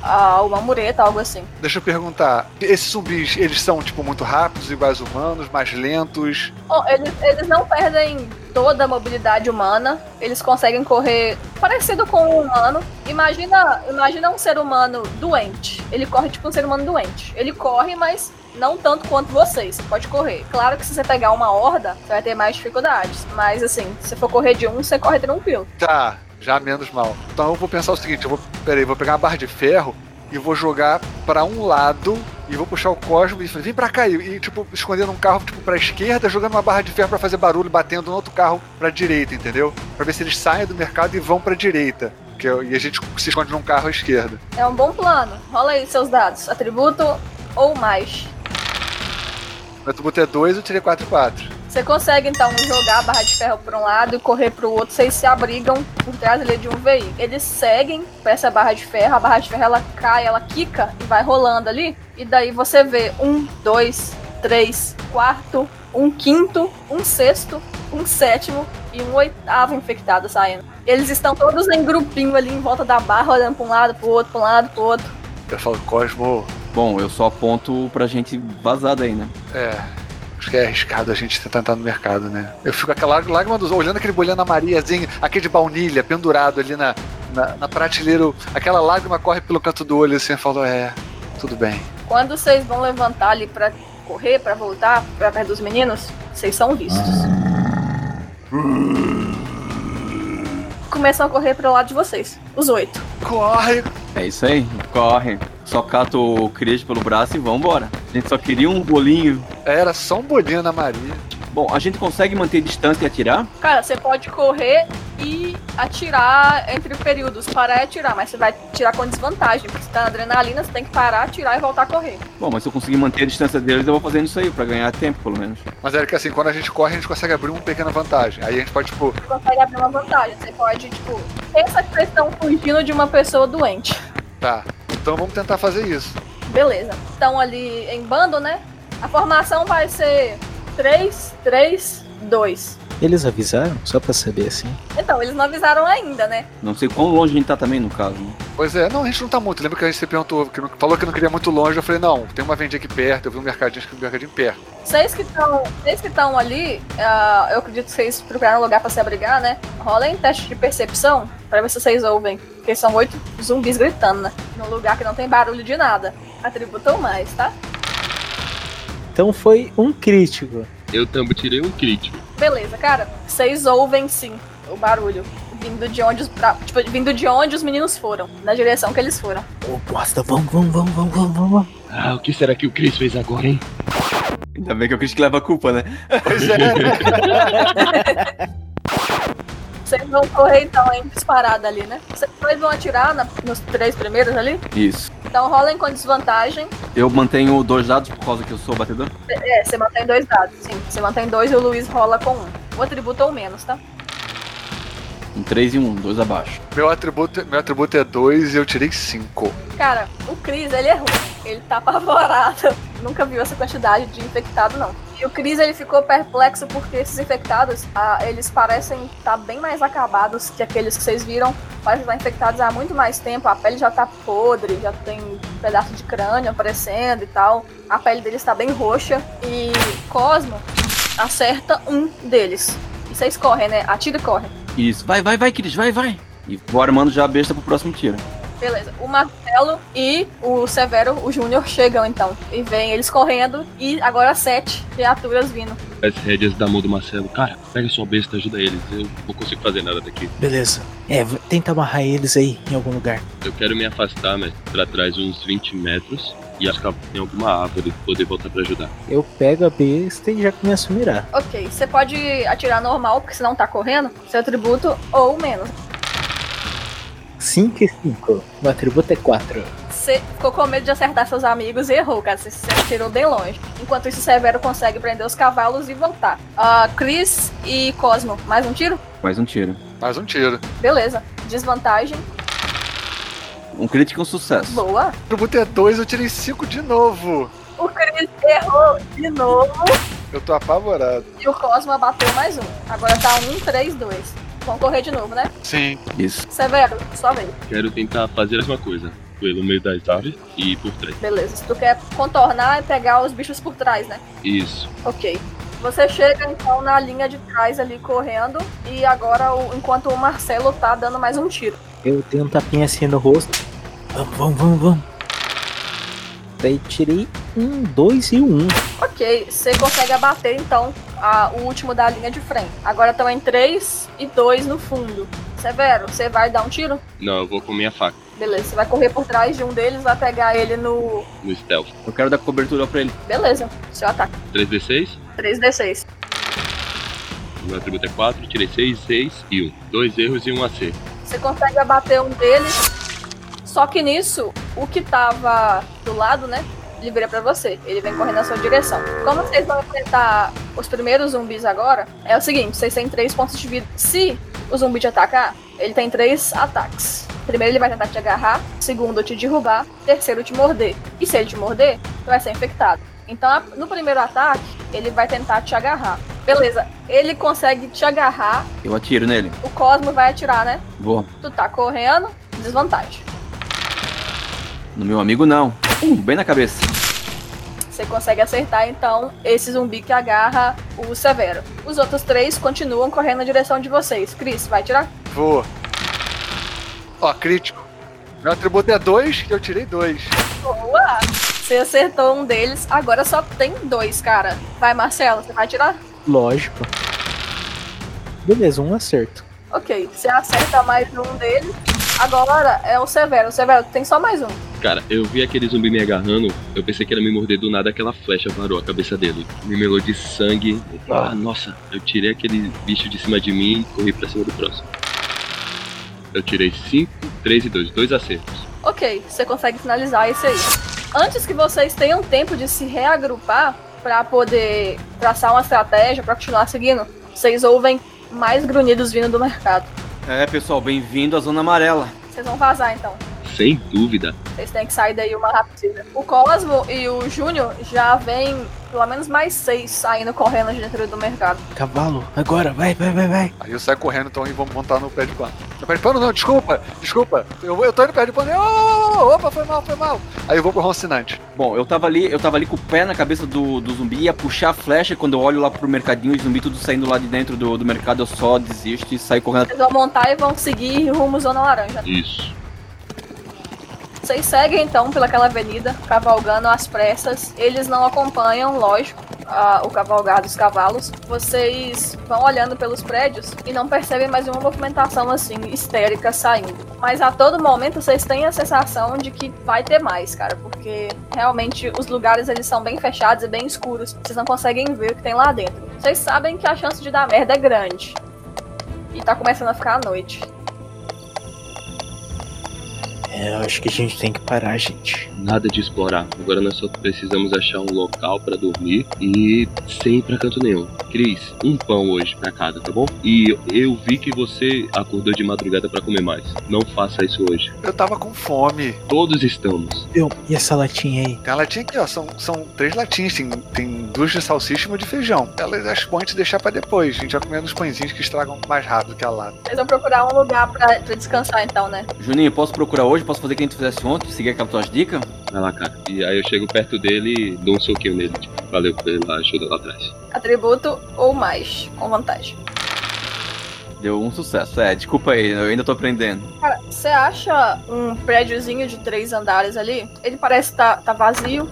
ah, alguma mureta, algo assim.
Deixa eu perguntar, esses zumbis, eles são, tipo, muito rápidos, iguais humanos, mais lentos?
Bom, eles, eles não perdem toda a mobilidade humana. Eles conseguem correr parecido com um humano. Imagina, imagina um ser humano doente. Ele corre tipo um ser humano doente. Ele corre, mas não tanto quanto vocês. Você pode correr. Claro que se você pegar uma horda, você vai ter mais dificuldades. Mas assim, se você for correr de um, você corre tranquilo.
Tá, já menos mal. Então eu vou pensar o seguinte, eu vou, peraí, vou pegar uma barra de ferro e vou jogar pra um lado e vou puxar o Cosmo e falar, vem pra cá. E, tipo, escondendo um carro, tipo, pra esquerda, jogando uma barra de ferro pra fazer barulho, batendo no outro carro pra direita, entendeu? Pra ver se eles saem do mercado e vão pra direita. Que e a gente se esconde num carro à esquerda.
É um bom plano. Rola aí seus dados. Atributo ou mais.
Meu atributo é 2, eu tirei 4 e 4.
Você consegue então jogar a barra de ferro para um lado e correr para o outro. Vocês se abrigam por trás ali de um veículo. Eles seguem para essa barra de ferro. A barra de ferro ela cai, ela quica e vai rolando ali. E daí você vê um, dois, três, quarto, um quinto, um sexto, um sétimo e um oitavo infectado saindo. Eles estão todos em grupinho ali em volta da barra, olhando para um lado, para o outro, para um lado, para o outro.
Eu falo, Cosmo,
Bom, eu só aponto pra gente vazar daí, né?
é. Acho que é arriscado a gente tentar entrar no mercado, né? Eu fico com aquela lágrima dos olhando aquele bolhando a Mariazinha, aquele de baunilha pendurado ali na, na, na prateleira. Aquela lágrima corre pelo canto do olho assim, eu falo, é, tudo bem.
Quando vocês vão levantar ali para correr, para voltar para perto dos meninos, vocês são vistos. Começam a correr pro lado de vocês, os oito.
Corre!
É isso aí, corre. Só cato o Cris pelo braço e vambora. A gente só queria um bolinho.
Era só um bolinho na Maria.
Bom, a gente consegue manter distância e atirar?
Cara, você pode correr e atirar entre períodos, parar e atirar, mas você vai atirar com desvantagem, porque você tá na adrenalina, você tem que parar, atirar e voltar a correr.
Bom, mas se eu conseguir manter a distância deles, eu vou fazendo isso aí, pra ganhar tempo, pelo menos.
Mas era que assim, quando a gente corre, a gente consegue abrir uma pequena vantagem. Aí a gente pode, tipo,
Você consegue abrir uma vantagem, você pode, tipo, pensa que vocês estão fugindo de uma pessoa doente.
tá, então vamos tentar fazer isso.
Beleza. Estão ali em bando, né? A formação vai ser 3, 3, 2.
Eles avisaram? Só pra saber assim.
Então, eles não avisaram ainda, né?
Não sei quão longe a gente tá também, no caso. Né?
Pois é, não, a gente não tá muito. Lembra que a gente se perguntou, que não- falou que não queria muito longe. Eu falei, não, tem uma vendinha aqui perto, eu vi um mercadinho, acho que um mercadinho perto.
Vocês que estão vocês que estão ali, ah, eu acredito que vocês procuraram um lugar pra se abrigar, né? Rolem teste de percepção pra ver se vocês ouvem. Porque são oito zumbis gritando, né? Num lugar que não tem barulho de nada. Atributam mais, tá?
Então foi um crítico.
Eu também tirei um crítico.
Beleza, cara. Vocês ouvem sim o barulho. Vindo de onde os. pra- tipo, vindo de onde os meninos foram. Na direção que eles foram.
Ô, bosta, vamos, vamos, vamos, vamos, vamos, vamos.
Ah, o que será que o Chris fez agora, hein?
Ainda bem que é o Cris que leva a culpa, né?
É.
Vocês vão correr então em disparada ali, né? Vocês dois vão atirar na- nos três primeiros ali.
Isso.
Então rolem com desvantagem.
Eu mantenho dois dados por causa que eu sou batedor?
É, você mantém dois dados, sim. Você mantém dois e o Luiz rola com um. O atributo ou menos, tá?
Um 3 e um, dois abaixo.
meu, atributo, meu atributo é 2 e eu tirei 5.
Cara, o Cris, ele é ruim. Ele tá apavorado. Nunca viu essa quantidade de infectado, não. E o Cris, ele ficou perplexo porque esses infectados, ah, eles parecem estar bem mais acabados que aqueles que vocês viram. Parecem estar infectados há muito mais tempo. A pele já tá podre, já tem um pedaço de crânio aparecendo e tal. A pele deles tá bem roxa. E Cosmo acerta um deles. E vocês correm, né? Atira e corre.
Isso. Vai, vai, vai, Cris, vai, vai. E vou armando já a besta pro próximo tiro.
Beleza. O Marcelo e o Severo, o Júnior, chegam então. E vem eles correndo. E agora sete criaturas vindo.
As rédeas da mão do Marcelo. Cara, pega sua besta, ajuda eles. Eu não consigo fazer nada daqui.
Beleza. É, tenta amarrar eles aí em algum lugar.
Eu quero me afastar, mas pra trás uns 20 metros. E acho que tem alguma árvore pra poder voltar pra ajudar.
Eu pego a besta e já começo a mirar.
Ok, você pode atirar normal, porque senão tá correndo. Seu atributo ou menos.
5 e 5. O atributo é 4.
Você ficou com medo de acertar seus amigos e errou, cara. Você se atirou bem longe. Enquanto isso, Severo consegue prender os cavalos e voltar. Ah, Chris e Cosmo, mais um tiro?
Mais um tiro.
Mais um tiro.
Beleza. Desvantagem.
Um crítico é um sucesso.
Boa.
Atributo é 2, eu tirei 5 de novo.
O Chris errou de novo.
Eu tô apavorado.
E o Cosmo bateu mais um. Agora tá um, três, dois. Vamos correr de novo, né?
Sim.
Isso.
Severo, sua vez.
Quero tentar fazer a mesma coisa. Pelo meio das árvores e por trás.
Beleza. Se tu quer contornar e pegar os bichos por trás, né?
Isso.
Ok. Você chega então na linha de trás ali correndo. E agora, enquanto o Marcelo tá dando mais um tiro.
Eu tenho um tapinha assim no rosto. Vamos, vamos, vamos, vamos. Daí tirei um, dois e um.
Ok, você consegue abater então a- o último da linha de frente. Agora estão em 3 e 2 no fundo. Severo, você vai dar um tiro?
Não, eu vou com minha faca
Beleza, você vai correr por trás de um deles, vai pegar ele no.
no stealth.
Eu quero dar cobertura pra ele.
Beleza, seu ataque.
3d6.
3d6.
Meu atributo é 4, tirei 6, 6 e 1. Dois erros e um AC.
Você consegue abater um deles. Só que nisso, o que tava do lado, né? Ele vira pra você. Ele vem correndo na sua direção. Como vocês vão enfrentar os primeiros zumbis agora, é o seguinte: vocês têm três pontos de vida. Se o zumbi te atacar, ele tem três ataques. Primeiro, ele vai tentar te agarrar. Segundo, te derrubar. Terceiro, te morder. E se ele te morder, tu vai ser infectado. Então, no primeiro ataque, ele vai tentar te agarrar. Beleza, ele consegue te agarrar.
Eu atiro nele.
O Cosmo vai atirar, né?
Vou.
Tu tá correndo, desvantagem.
No meu amigo, não. Uh, bem na cabeça.
Você consegue acertar, então, esse zumbi que agarra o Severo. Os outros três continuam correndo na direção de vocês. Cris, vai tirar?
Vou. Ó, crítico. Meu atributo é 2 e eu tirei 2.
Boa! Você acertou um deles, agora só tem dois, cara. Vai, Marcelo, você vai tirar?
Lógico. Beleza, um acerto.
Ok, você acerta mais um deles. Agora é o Severo. Severo, tem só mais um.
Cara, eu vi aquele zumbi me agarrando, eu pensei que era me morder do nada, aquela flecha parou a cabeça dele. Me melou de sangue. Ah, nossa, eu tirei aquele bicho de cima de mim e corri pra cima do próximo. Eu tirei 5, 3 e 2, dois acertos.
Ok, você consegue finalizar esse aí. Antes que vocês tenham tempo de se reagrupar pra poder traçar uma estratégia pra continuar seguindo, vocês ouvem mais grunhidos vindo do mercado.
É, pessoal, bem-vindo à Zona Amarela.
Vocês vão vazar então.
Sem dúvida.
Vocês têm que sair daí o mais rápido. O Cosmo e o Júnior já vem pelo menos mais seis saindo correndo de dentro do mercado.
Cavalo, agora, vai, vai, vai, vai.
Aí eu saio correndo então e vamos montar no pé de pano. No pé de pano não, desculpa, desculpa. Eu, eu tô indo no pé de pano. Oh, opa, foi mal, foi mal. Aí eu vou pro Roncinante.
Bom, eu tava ali, eu tava ali com o pé na cabeça do, do zumbi, ia puxar a flecha, quando eu olho lá pro mercadinho, os zumbi tudo saindo lá de dentro do, do mercado, eu só desisto e saio correndo.
Vocês vão montar e vão seguir rumo Zona Laranja.
Isso.
Vocês seguem então pelaquela avenida, cavalgando às pressas. Eles não acompanham, lógico, a- o cavalgar dos cavalos. Vocês vão olhando pelos prédios e não percebem mais uma movimentação assim, histérica saindo. Mas a todo momento vocês têm a sensação de que vai ter mais, cara, porque realmente os lugares eles são bem fechados e bem escuros. Vocês não conseguem ver o que tem lá dentro. Vocês sabem que a chance de dar merda é grande. E tá começando a ficar à noite.
É, eu acho que a gente tem que parar, gente.
Nada de explorar. Agora nós só precisamos achar um local pra dormir e sem ir pra canto nenhum. Cris, um pão hoje pra cada, tá bom? E eu vi que você acordou de madrugada pra comer mais. Não faça isso hoje.
Eu tava com fome.
Todos estamos.
Eu, e essa latinha aí?
Tem a latinha aqui, ó. São, são três latinhas. Tem, tem duas de salsicha e uma de feijão. Elas acho bom a gente deixar pra depois. A gente vai comer nos pãezinhos que estragam mais rápido que a lata.
Vocês vão procurar um lugar pra, pra descansar então, né?
Juninho, posso procurar hoje? Posso fazer o que a gente fizesse ontem? Seguir aquelas tuas dicas?
Vai lá, cara. E aí eu chego perto dele e dou um soquinho nele. Tipo, valeu pela ajuda lá atrás.
Atributo ou mais, com vantagem.
Deu um sucesso. É, desculpa aí, eu ainda tô aprendendo.
Cara, você acha um prédiozinho de três andares ali? Ele parece tá, tá vazio.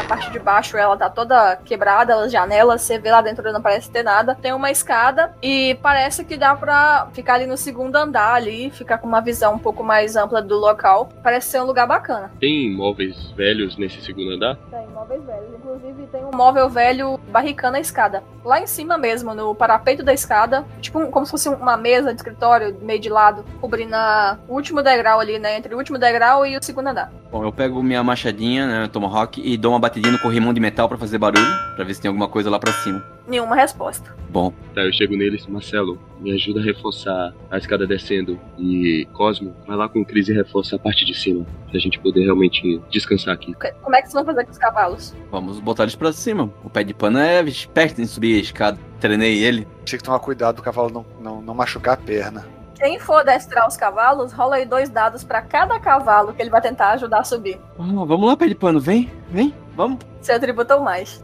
A parte de baixo ela tá toda quebrada, as janelas, você vê lá dentro não parece ter nada. Tem uma escada e parece que dá pra ficar ali no segundo andar ali, ficar com uma visão um pouco mais ampla do local. Parece ser um lugar bacana.
Tem móveis velhos nesse segundo andar?
Tem móveis velhos. Inclusive tem um móvel velho barricando a escada. Lá em cima mesmo, no parapeito da escada, tipo um- como se fosse uma mesa de escritório meio de lado, cobrindo a- o último degrau ali, né? Entre o último degrau e o segundo andar.
Bom, eu pego minha machadinha, né, Tomahawk, e dou uma batidinha no corrimão de metal pra fazer barulho, pra ver se tem alguma coisa lá pra cima.
Nenhuma resposta.
Bom,
Tá, eu chego neles, Marcelo, me ajuda a reforçar a escada descendo. E Cosmo, vai lá com o Cris e reforça a parte de cima. Pra gente poder realmente descansar aqui.
Como é que vocês vão fazer com os cavalos?
vamos botar eles pra cima. O pé de pano é esperto em subir a escada. Treinei ele.
Tinha que tomar cuidado do cavalo não, não, não machucar a perna.
Quem for destrar os cavalos, rola aí dois dados pra cada cavalo que ele vai tentar ajudar a subir.
Ah, vamos lá, pé de pano, vem, vem, vamos.
Você atributou mais.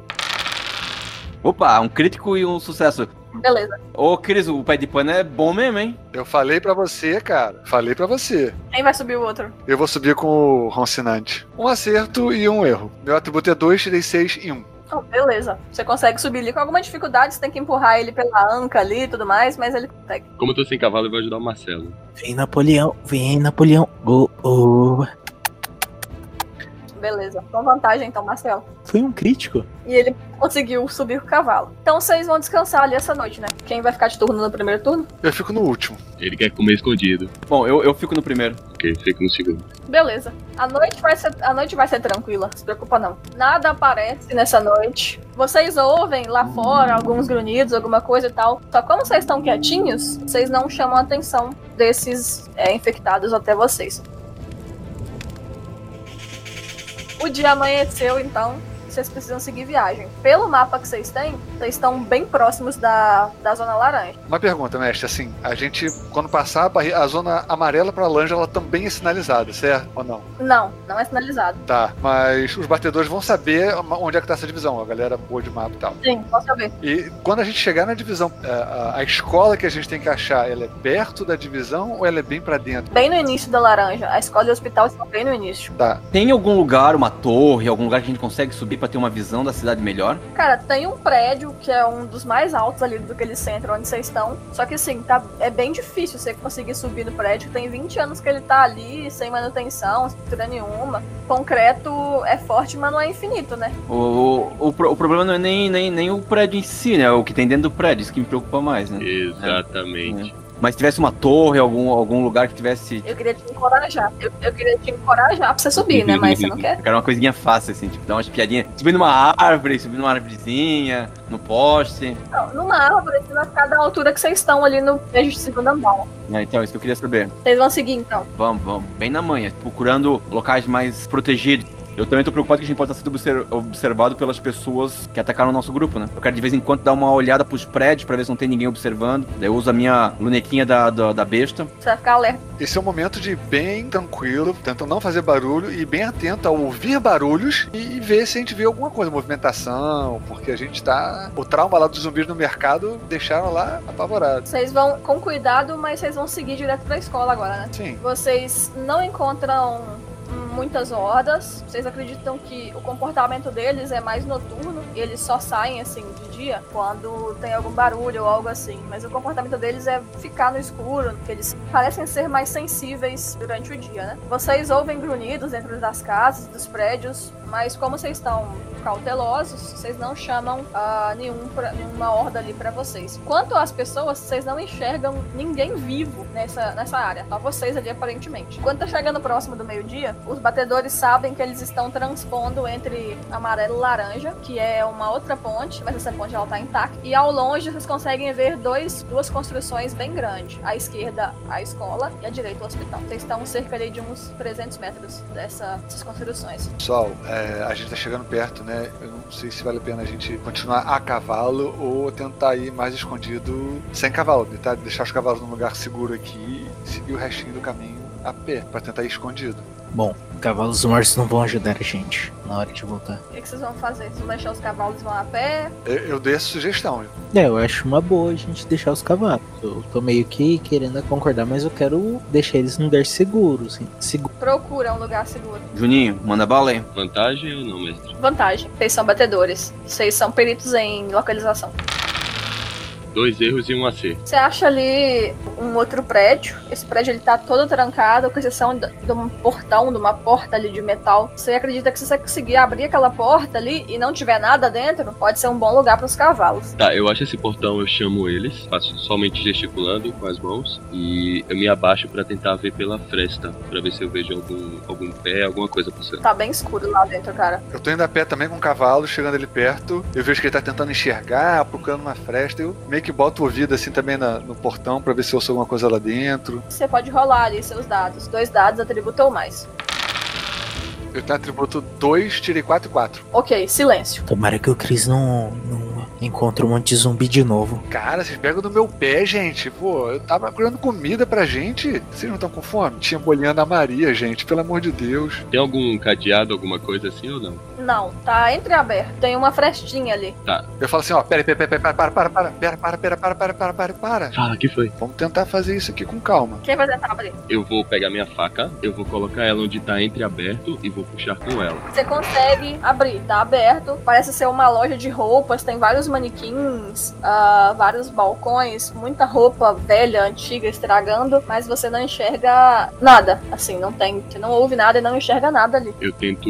Opa, um crítico e um sucesso.
Beleza.
Ô, Cris, o pé de pano é bom mesmo, hein?
Eu falei pra você, cara. Falei pra você.
Quem vai subir o outro?
Eu vou subir com o Roncinante. Um acerto e um erro. Meu atributo é 2, tirei 6 e 1. Um.
Oh, beleza. Você consegue subir ali com alguma dificuldade, você tem que empurrar ele pela anca ali e tudo mais, mas ele consegue.
Como eu tô sem cavalo, eu vou ajudar o Marcelo.
Vem, Napoleão, vem, Napoleão. Oh, oh.
Beleza. Com vantagem então, Marcelo.
Foi um crítico.
E ele conseguiu subir com o cavalo. Então vocês vão descansar ali essa noite, né? Quem vai ficar de turno no primeiro turno?
Eu fico no último.
Ele quer comer escondido.
Bom, eu, eu fico no primeiro.
Ok, fica no segundo.
Beleza. A noite vai ser, a noite vai ser tranquila, se preocupa não. Nada aparece nessa noite. Vocês ouvem lá fora alguns grunhidos, alguma coisa e tal. Só como vocês estão quietinhos, vocês não chamam a atenção desses é, infectados até vocês. O dia amanheceu, então vocês precisam seguir viagem. Pelo mapa que vocês têm, vocês estão bem próximos da, da zona laranja.
Uma pergunta, mestre, assim, a gente, quando passar a, a zona amarela pra laranja, ela também é sinalizada, certo? Ou não?
Não, não é sinalizado.
Tá, mas os batedores vão saber onde é que tá essa divisão, a galera boa de mapa e tal.
Sim, posso saber.
E quando a gente chegar na divisão, a, a- a escola que a gente tem que achar, ela é perto da divisão ou ela é bem pra dentro?
Bem no início da laranja. A escola e o hospital estão bem no início.
Tá.
Tem algum lugar, uma torre, algum lugar que a gente consegue subir pra ter uma visão da cidade melhor?
Cara, tem um prédio que é um dos mais altos ali do que eles centro onde vocês estão. Só que assim, tá, é bem difícil você conseguir subir no prédio. Tem 20 anos que ele tá ali, sem manutenção, sem estrutura nenhuma. Concreto é forte, mas não é infinito, né?
O, o, pro- o problema não é nem, nem, nem o prédio em si, né? O que tem dentro do prédio, isso que me preocupa mais, né?
Exatamente.
Mas se tivesse uma torre, algum, algum lugar que tivesse.
Eu queria te encorajar. Eu, eu queria te encorajar pra você subir, né? Mas você não quer.
Eu quero uma coisinha fácil, assim, tipo, dar umas piadinhas. Subir numa árvore, subir numa árvorezinha, no poste.
Não, numa árvore, você vai ficar da altura que vocês estão ali no de segundo andar.
É, então, isso que eu queria saber.
Vocês vão seguir então.
Vamos, vamos. Bem na manhã, procurando locais mais protegidos. Eu também tô preocupado que a gente pode estar sendo obser- observado pelas pessoas que atacaram o nosso grupo, né? Eu quero de vez em quando dar uma olhada pros prédios pra ver se não tem ninguém observando. Daí eu uso a minha lunetinha da, da, da besta.
Você vai ficar alerta.
Esse é um momento de bem tranquilo, tentando não fazer barulho e bem atento a ouvir barulhos e ver se a gente vê alguma coisa, movimentação, porque a gente tá. O trauma lá dos zumbis no mercado deixaram lá apavorados.
Vocês vão com cuidado, mas vocês vão seguir direto pra escola agora, né?
Sim.
Vocês não encontram muitas hordas. Vocês acreditam que o comportamento deles é mais noturno e eles só saem assim de dia quando tem algum barulho ou algo assim. Mas o comportamento deles é ficar no escuro, porque eles parecem ser mais sensíveis durante o dia, né? Vocês ouvem grunhidos dentro das casas, dos prédios, mas como vocês estão cautelosos, vocês não chamam ah, nenhum pra- nenhuma horda ali pra vocês. Quanto às pessoas, vocês não enxergam ninguém vivo nessa, nessa área, só vocês ali aparentemente. Quando tá chegando próximo do meio-dia, os batedores sabem que eles estão transpondo entre amarelo e laranja, que é uma outra ponte, mas essa ponte ela tá intacta. E ao longe vocês conseguem ver dois, duas construções bem grandes. À esquerda, a escola e à direita, o hospital. Vocês estão cerca de uns 300 metros dessa- dessas construções.
Pessoal, é, a gente tá chegando perto, né? Eu não sei se vale a pena a gente continuar a cavalo ou tentar ir mais escondido sem cavalo, tentar deixar os cavalos num lugar seguro aqui e seguir o restinho do caminho a pé, pra tentar ir escondido.
Bom, cavalos mortos não vão ajudar a gente na hora de voltar.
O que que vocês vão fazer? Vocês vão deixar os cavalos e vão a pé?
Eu, eu dei essa sugestão.
É, eu acho uma boa a gente deixar os cavalos. Eu tô meio que querendo concordar, mas eu quero deixar eles num lugar seguro, assim. Seguro.
Procura um lugar seguro.
Juninho, manda bala aí.
Vantagem ou não, mestre?
Vantagem. Vocês são batedores. Vocês são peritos em localização.
Dois erros e um AC.
Você acha ali um outro prédio. Esse prédio ele tá todo trancado, com exceção de um portão, de uma porta ali de metal. Você acredita que se você conseguir abrir aquela porta ali e não tiver nada dentro, pode ser um bom lugar para os cavalos.
Tá, eu acho esse portão, eu chamo eles, faço somente gesticulando com as mãos e eu me abaixo pra tentar ver pela fresta, pra ver se eu vejo algum, algum pé, alguma coisa passando.
Tá bem escuro lá dentro, cara.
Eu tô indo a pé também com o cavalo, chegando ali perto. Eu vejo que ele tá tentando enxergar, procurando uma fresta. Eu meio que boto o ouvido assim também na- no portão pra ver se eu ouço alguma coisa lá dentro.
Você pode rolar ali seus dados. Dois dados, atributo ou mais.
Eu tenho atributo 2, tirei 4 e 4.
Ok, silêncio.
Tomara que o Chris não, não encontre um monte de zumbi de novo.
Cara, vocês pegam no meu pé, gente. Pô, eu tava procurando comida pra gente. Vocês não estão com fome? Tinha bolinha da Maria, gente, pelo amor de Deus.
Tem algum cadeado, alguma coisa assim ou não?
Não, tá entreaberto. Tem uma frestinha ali.
Tá.
Eu falo assim, ó, pera, pera, pera, pera, para, para, para, pera, para, pera, para, para, para, para, para.
Fala, que foi?
Vamos tentar fazer isso aqui com calma.
Quem vai tentar abrir?
Eu vou pegar minha faca, eu vou colocar ela onde tá entreaberto e vou puxar com ela.
Você consegue abrir, tá aberto. Parece ser uma loja de roupas, tem vários manequins, ah, vários balcões, muita roupa velha, antiga, estragando, mas você não enxerga nada. Assim, não tem. Você não ouve nada e não enxerga nada ali.
Eu tento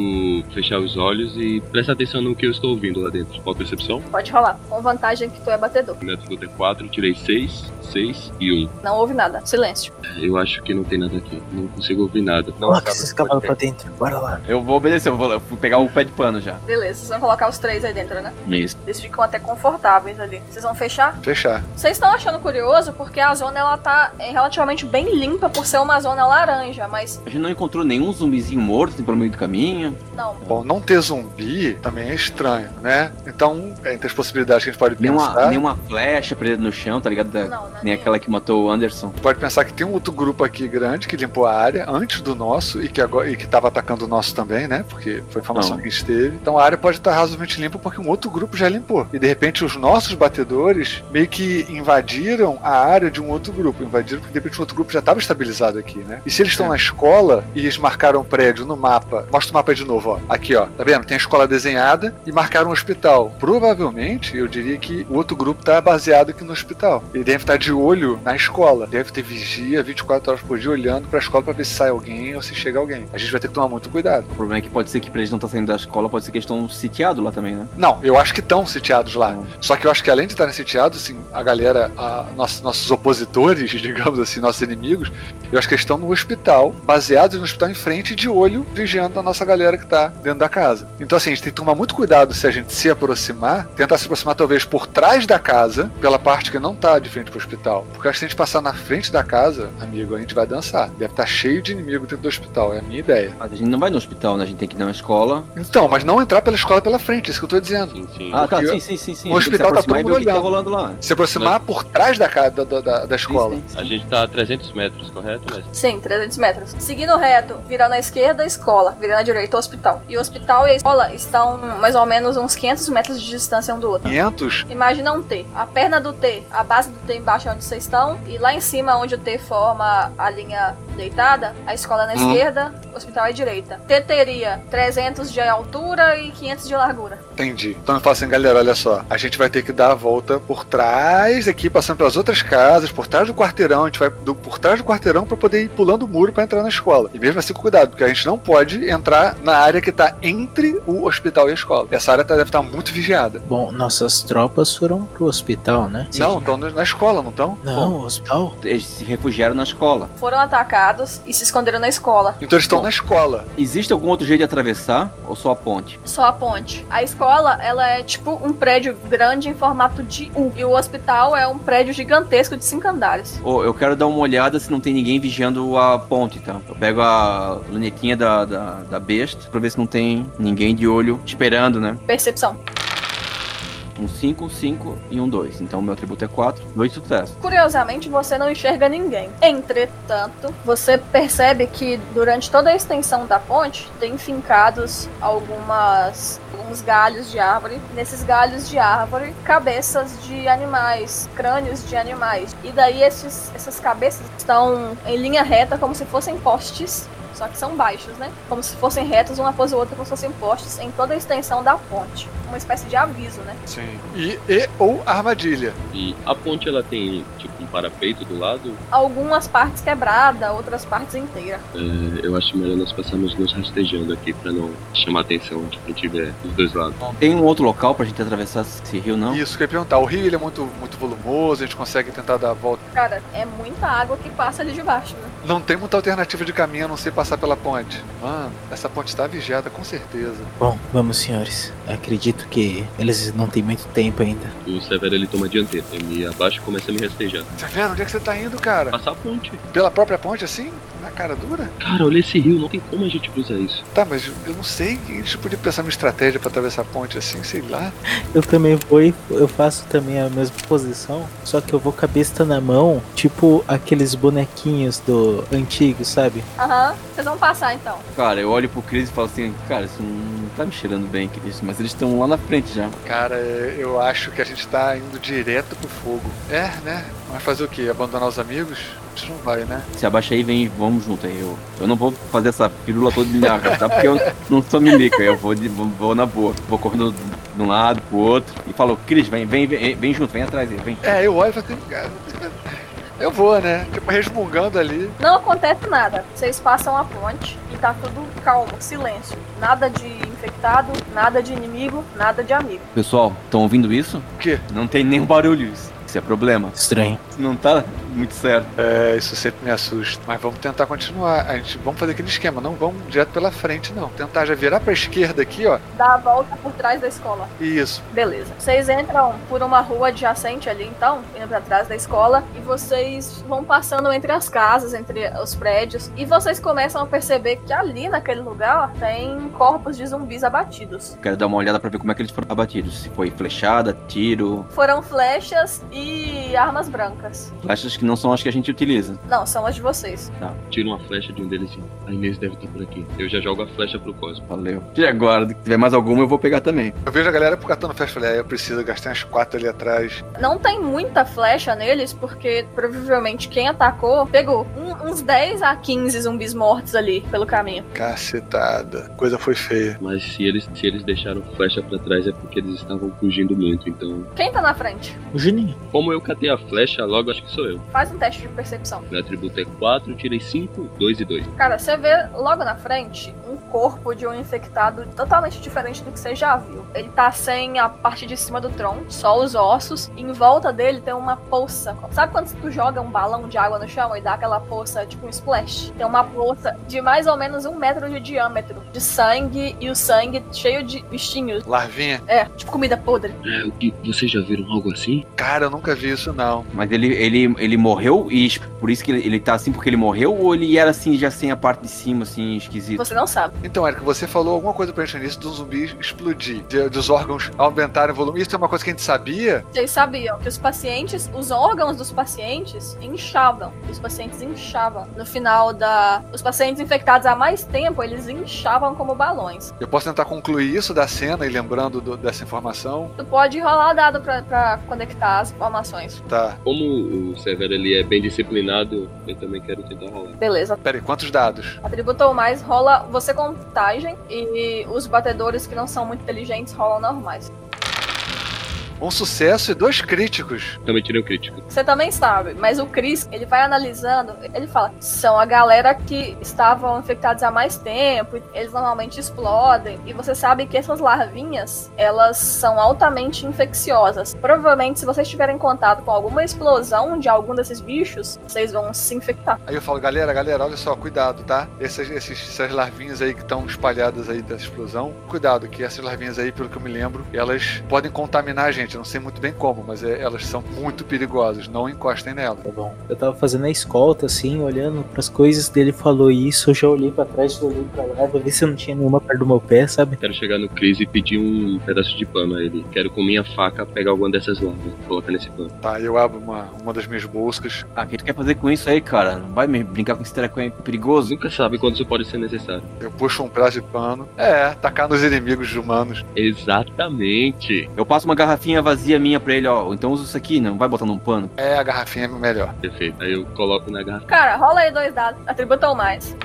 fechar os olhos olhos e presta atenção no que eu estou ouvindo lá dentro. Qual a percepção?
Pode rolar. Com vantagem que tu é batedor.
Meu atributo é 4, tirei 6, 6 e 1.
Não houve nada. Silêncio.
Eu acho que não tem nada aqui. Não consigo ouvir nada.
Coloca esses cavalos pra dentro. Bora lá.
Eu vou obedecer, eu vou, eu vou pegar o pé de pano já.
Beleza, vocês vão colocar os três aí dentro, né?
Isso.
Eles ficam até confortáveis ali. Vocês vão fechar?
Fechar.
Vocês estão achando curioso porque a zona ela tá é, relativamente bem limpa por ser uma zona laranja, mas
A gente não encontrou nenhum zumbizinho morto assim, pelo meio do caminho.
não.
Bom, não ter zumbi também é estranho, né? Então, entre as possibilidades que a gente pode
Nenhuma,
pensar,
nenhuma flecha presa no chão, tá ligado? Da-
Não, não é
nem aquela que matou o Anderson.
pode pensar que tem um outro grupo aqui grande que limpou a área antes do nosso e que agora e que estava atacando o nosso também, né? Porque foi a informação
Não.
que a gente teve. Então a área pode estar razoavelmente limpa porque um outro grupo já limpou. E de repente os nossos batedores meio que invadiram a área de um outro grupo. Invadiram porque de repente o outro grupo já estava estabilizado aqui, né? E se eles estão
É.
na escola e eles marcaram o prédio no mapa, mostra o mapa de novo, ó. Aqui, ó. Tá vendo? Tem a escola desenhada e marcaram um hospital. Provavelmente, eu diria que o outro grupo tá baseado aqui no hospital. Ele deve estar de olho na escola. Deve ter vigia 24 horas por dia olhando pra escola pra ver se sai alguém ou se chega alguém. A gente vai ter que tomar muito cuidado.
O problema é que pode ser que pra eles não estar saindo da escola, pode ser que eles estão sitiados lá também, né?
Não, eu acho que estão sitiados lá. Só que eu acho que além de estarem sitiados, assim, a galera, a- nossos, nossos opositores, digamos assim, nossos inimigos, eu acho que eles estão no hospital, baseados no hospital em frente, de olho, vigiando a nossa galera que tá dentro da casa. Então, assim, a gente tem que tomar muito cuidado se a gente se aproximar, tentar se aproximar talvez por trás da casa, pela parte que não tá de frente pro hospital. Porque acho que se a gente passar na frente da casa, amigo, a gente vai dançar. Deve estar cheio de inimigo dentro do hospital, é a minha ideia.
Mas a gente não vai no hospital, né? A gente tem que ir na escola.
Então, mas não entrar pela escola pela frente, é isso que eu tô dizendo.
Sim, sim.
Ah, tá, sim, sim, sim, sim.
o hospital tá todo
ver o que tá
olhando.
rolando lá.
Se aproximar por trás da, da, da, da escola.
Sim, sim, sim.
A gente tá a 300 metros, correto? Mas
Sim, 300 metros. Seguindo reto, virando à esquerda, escola. Virando à direita, hospital. E o hospital a escola estão mais ou menos uns 500 metros de distância um do outro.
500?
Imagina um T. A perna do T, a base do T embaixo é onde vocês estão. E lá em cima, onde o T forma a linha deitada, a escola é na
Hum.
esquerda, o hospital é à direita. T teria 300 de altura e 500 de largura.
Entendi. Então eu falo assim, galera, olha só. A gente vai ter que dar a volta por trás aqui, passando pelas outras casas, por trás do quarteirão. A gente vai do, por trás do quarteirão pra poder ir pulando o muro pra entrar na escola. E mesmo assim, com cuidado, porque a gente não pode entrar na área que tá entre o hospital e a escola. Essa área tá- deve estar muito vigiada.
Bom, nossas tropas foram pro hospital, né?
Não, estão na escola, não estão?
Não, o hospital?
Eles se refugiaram na escola.
Foram atacados e se esconderam na escola.
Então eles estão
Bom.
na escola.
Existe algum outro jeito de atravessar ou só a ponte?
Só a ponte. A escola, ela é tipo um prédio grande em formato de U. E o hospital é um prédio gigantesco de cinco andares.
Ô, eu quero dar uma olhada se não tem ninguém vigiando a ponte, tá? Eu pego a lunetinha da, da, da besta pra ver se não tem ninguém de olho esperando, né?
Percepção.
Um 5, um 5 e um 2. Então meu atributo é 4, dois sucessos.
Curiosamente, você não enxerga ninguém. Entretanto, você percebe que durante toda a extensão da ponte tem fincados algumas alguns galhos de árvore. Nesses galhos de árvore, cabeças de animais, crânios de animais. E daí esses, essas cabeças estão em linha reta, como se fossem postes. Só que são baixos, né? Como se fossem retos uma após a outra, como se fossem postes em toda a extensão da ponte. Uma espécie de aviso, né?
Sim. E, e ou armadilha.
E a ponte ela tem tipo um parapeito do lado.
Algumas partes quebradas, outras partes inteiras.
É, eu acho melhor nós passarmos nos rastejando aqui pra não chamar a atenção de quem tiver dos dois lados.
Tem um outro local pra gente atravessar esse rio, não?
Isso, que eu ia perguntar. O rio ele é muito, muito volumoso, a gente consegue tentar dar a volta.
Cara, é muita água que passa ali de baixo, né?
Não tem muita alternativa de caminho a não ser passar pela ponte. Mano, essa ponte está vigiada com certeza.
Bom, vamos, senhores. Acredito que eles não têm muito tempo ainda.
O Severo ele toma a dianteira, ele me abaixa e começa a me rastejar.
Tá vendo? Onde é que você tá indo, cara?
Passar a ponte.
Pela própria ponte assim? Na cara dura?
Cara, olha esse rio, não tem como a gente cruzar isso.
Tá, mas eu não sei. A gente podia pensar numa estratégia pra atravessar a ponte assim, sei lá.
Eu também vou e eu faço também a mesma posição, só que eu vou com a besta na mão, tipo aqueles bonequinhos do antigo, sabe?
Aham, vocês vão passar então.
Cara, eu olho pro Chris e falo assim, cara, isso não tá me cheirando bem, Chris, mas eles estão lá na frente já.
Cara, eu acho que a gente tá indo direto pro fogo. É, né? Mas fazer o quê? Abandonar os amigos? A gente não vai, né?
Se abaixa aí, vem, vamos junto aí. Eu, eu não vou fazer essa pirula toda de minhaca, tá? Porque eu não sou mimica, eu vou, de, vou, vou na boa. Vou correndo de um lado pro outro e falo, Cris, vem, vem, vem, vem junto, vem atrás aí, vem.
É, eu olho e falo assim, cara. Eu vou, né? Tipo, resmungando ali.
Não acontece nada. Vocês passam a ponte e tá tudo calmo, silêncio. Nada de infectado, nada de inimigo, nada de amigo.
Pessoal, estão ouvindo isso?
O quê?
Não tem nenhum barulho. Isso Isso é problema.
Estranho.
Não tá muito certo.
É, isso sempre me assusta. Mas vamos tentar continuar. A gente, vamos fazer aquele esquema. Não vamos direto pela frente, não. Tentar já virar pra esquerda aqui, ó.
Dá a volta por trás da escola.
Isso.
Beleza. Vocês entram por uma rua adjacente ali, então, indo pra trás da escola, e vocês vão passando entre as casas, entre os prédios, e vocês começam a perceber que ali naquele lugar ó, tem corpos de zumbis abatidos.
Quero dar uma olhada pra ver como é que eles foram abatidos. Se foi flechada, tiro,
Foram flechas e armas brancas.
Flechas que não são as que a gente utiliza.
Não, são as de vocês.
Tira uma flecha de um deles a Inês deve estar por aqui. Eu já jogo a flecha pro Cosmo.
Valeu. E agora, se tiver mais alguma, eu vou pegar também.
Eu vejo a galera catando flecha. Falei, ah, eu preciso gastar umas quatro ali atrás.
Não tem muita flecha neles, porque provavelmente quem atacou pegou um- uns 10 a 15 zumbis mortos ali pelo caminho.
Cacetada. Coisa foi feia.
Mas se eles, se eles deixaram flecha pra trás é porque eles estavam fugindo muito. Então,
Quem tá na frente?
O Juninho.
como eu catei a flecha, logo acho que sou eu.
Faz um teste de percepção.
Meu atributo é 4, tirei 5, 2 e 2.
Cara, você vê logo na frente um corpo de um infectado totalmente diferente do que você já viu. Ele tá sem a parte de cima do tronco, só os ossos. E em volta dele tem uma poça. Sabe quando tu joga um balão de água no chão e dá aquela poça, tipo um splash? Tem uma poça de mais ou menos um metro de diâmetro, de sangue e o sangue cheio de bichinhos.
Larvinha.
É, tipo comida podre.
É, o que vocês já viram algo assim?
Cara, eu nunca vi isso, não.
Mas ele, ele, ele morreu e por isso que ele, ele tá assim porque ele morreu ou ele era assim já sem a parte de cima, assim, esquisito?
Você não sabe.
Então, Eric, você falou alguma coisa pra gente início do zumbi explodir, de- dos órgãos aumentarem o volume. Isso é uma coisa que a gente sabia?
Vocês sabiam que os pacientes, os órgãos dos pacientes inchavam. Os pacientes inchavam. No final da. Os pacientes infectados há mais tempo, eles inchavam como balões.
Eu posso tentar concluir isso da cena e lembrando do- dessa informação?
Tu pode rolar dado pra, pra conectar as informações.
Tá.
Como o Severo ele é bem disciplinado, eu também quero tentar rolar.
Beleza.
Pera aí, quantos dados?
Atributou mais, rola você contagem e os batedores que não são muito inteligentes rolam normais.
Um sucesso e dois críticos.
Também tirei um crítico.
Você também sabe, mas o Chris, ele vai analisando, ele fala, são a galera que estavam infectados há mais tempo, eles normalmente explodem, e você sabe que essas larvinhas, elas são altamente infecciosas. Provavelmente, se vocês tiverem contato com alguma explosão de algum desses bichos, vocês vão se infectar.
Aí eu falo, galera, galera, olha só, cuidado, tá? Essas, esses, essas larvinhas aí que estão espalhadas aí dessa explosão, cuidado, que essas larvinhas aí, pelo que eu me lembro, elas podem contaminar a gente. Eu não sei muito bem como, mas é- elas são muito perigosas. Não encostem nela.
Tá bom. Eu tava fazendo a escolta, assim, olhando pras coisas dele, falou isso, eu já olhei pra trás, olhei pra lá, pra ver se não tinha nenhuma perto do meu pé, sabe?
Quero chegar no Chris e pedir um pedaço de pano a ele. Quero com minha faca pegar alguma dessas larvas e colocar nesse pano.
Tá, eu abro uma, uma das minhas bolsas.
Ah, o que tu quer fazer com isso aí, cara? Não vai me brincar com esse treco aí perigoso?
Nunca sabe quando isso pode ser necessário.
Eu puxo um pedaço de pano. É, tacar nos inimigos humanos.
Exatamente.
Eu passo uma garrafinha vazia minha pra ele, ó. Então usa isso aqui, não vai botar num pano.
É, a garrafinha é melhor.
Perfeito. Aí eu coloco na garrafa.
Cara, rola aí dois dados, atributou mais.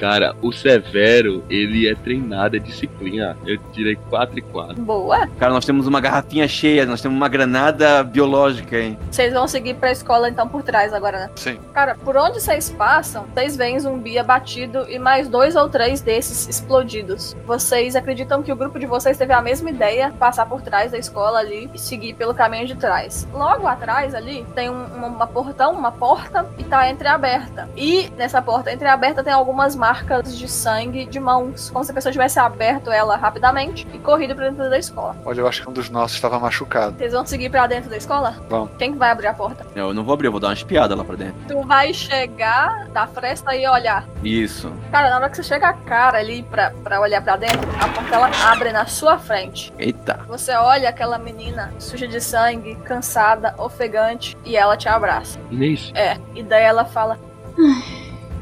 Cara, o Severo, ele é treinado, é disciplina. Eu tirei 4 e 4.
Boa.
Cara, nós temos uma garrafinha cheia, nós temos uma granada biológica, hein?
Vocês vão seguir pra escola então por trás agora, né?
Sim.
Cara, por onde vocês passam, vocês veem zumbi abatido e mais dois ou três desses explodidos. Vocês acreditam que o grupo de vocês teve a mesma ideia, passar por trás da escola ali e seguir pelo caminho de trás. Logo atrás ali tem um, uma, portão, uma porta e tá entreaberta. E nessa porta entreaberta tem algumas marcas de sangue de mãos, como se a pessoa tivesse aberto ela rapidamente e corrido pra dentro da escola.
Olha, eu acho que um dos nossos estava machucado.
Vocês vão seguir pra dentro da escola?
Vamos.
Quem que vai abrir a porta?
Eu não vou abrir, eu vou dar uma espiada lá pra dentro.
Tu vai chegar da fresta e olhar.
Isso.
Cara, na hora que você chega a cara ali pra, pra olhar pra dentro, a porta ela abre na sua frente.
Eita.
Você olha aquela menina suja de sangue, cansada, ofegante, e ela te abraça.
Inês,
É, e daí ela fala: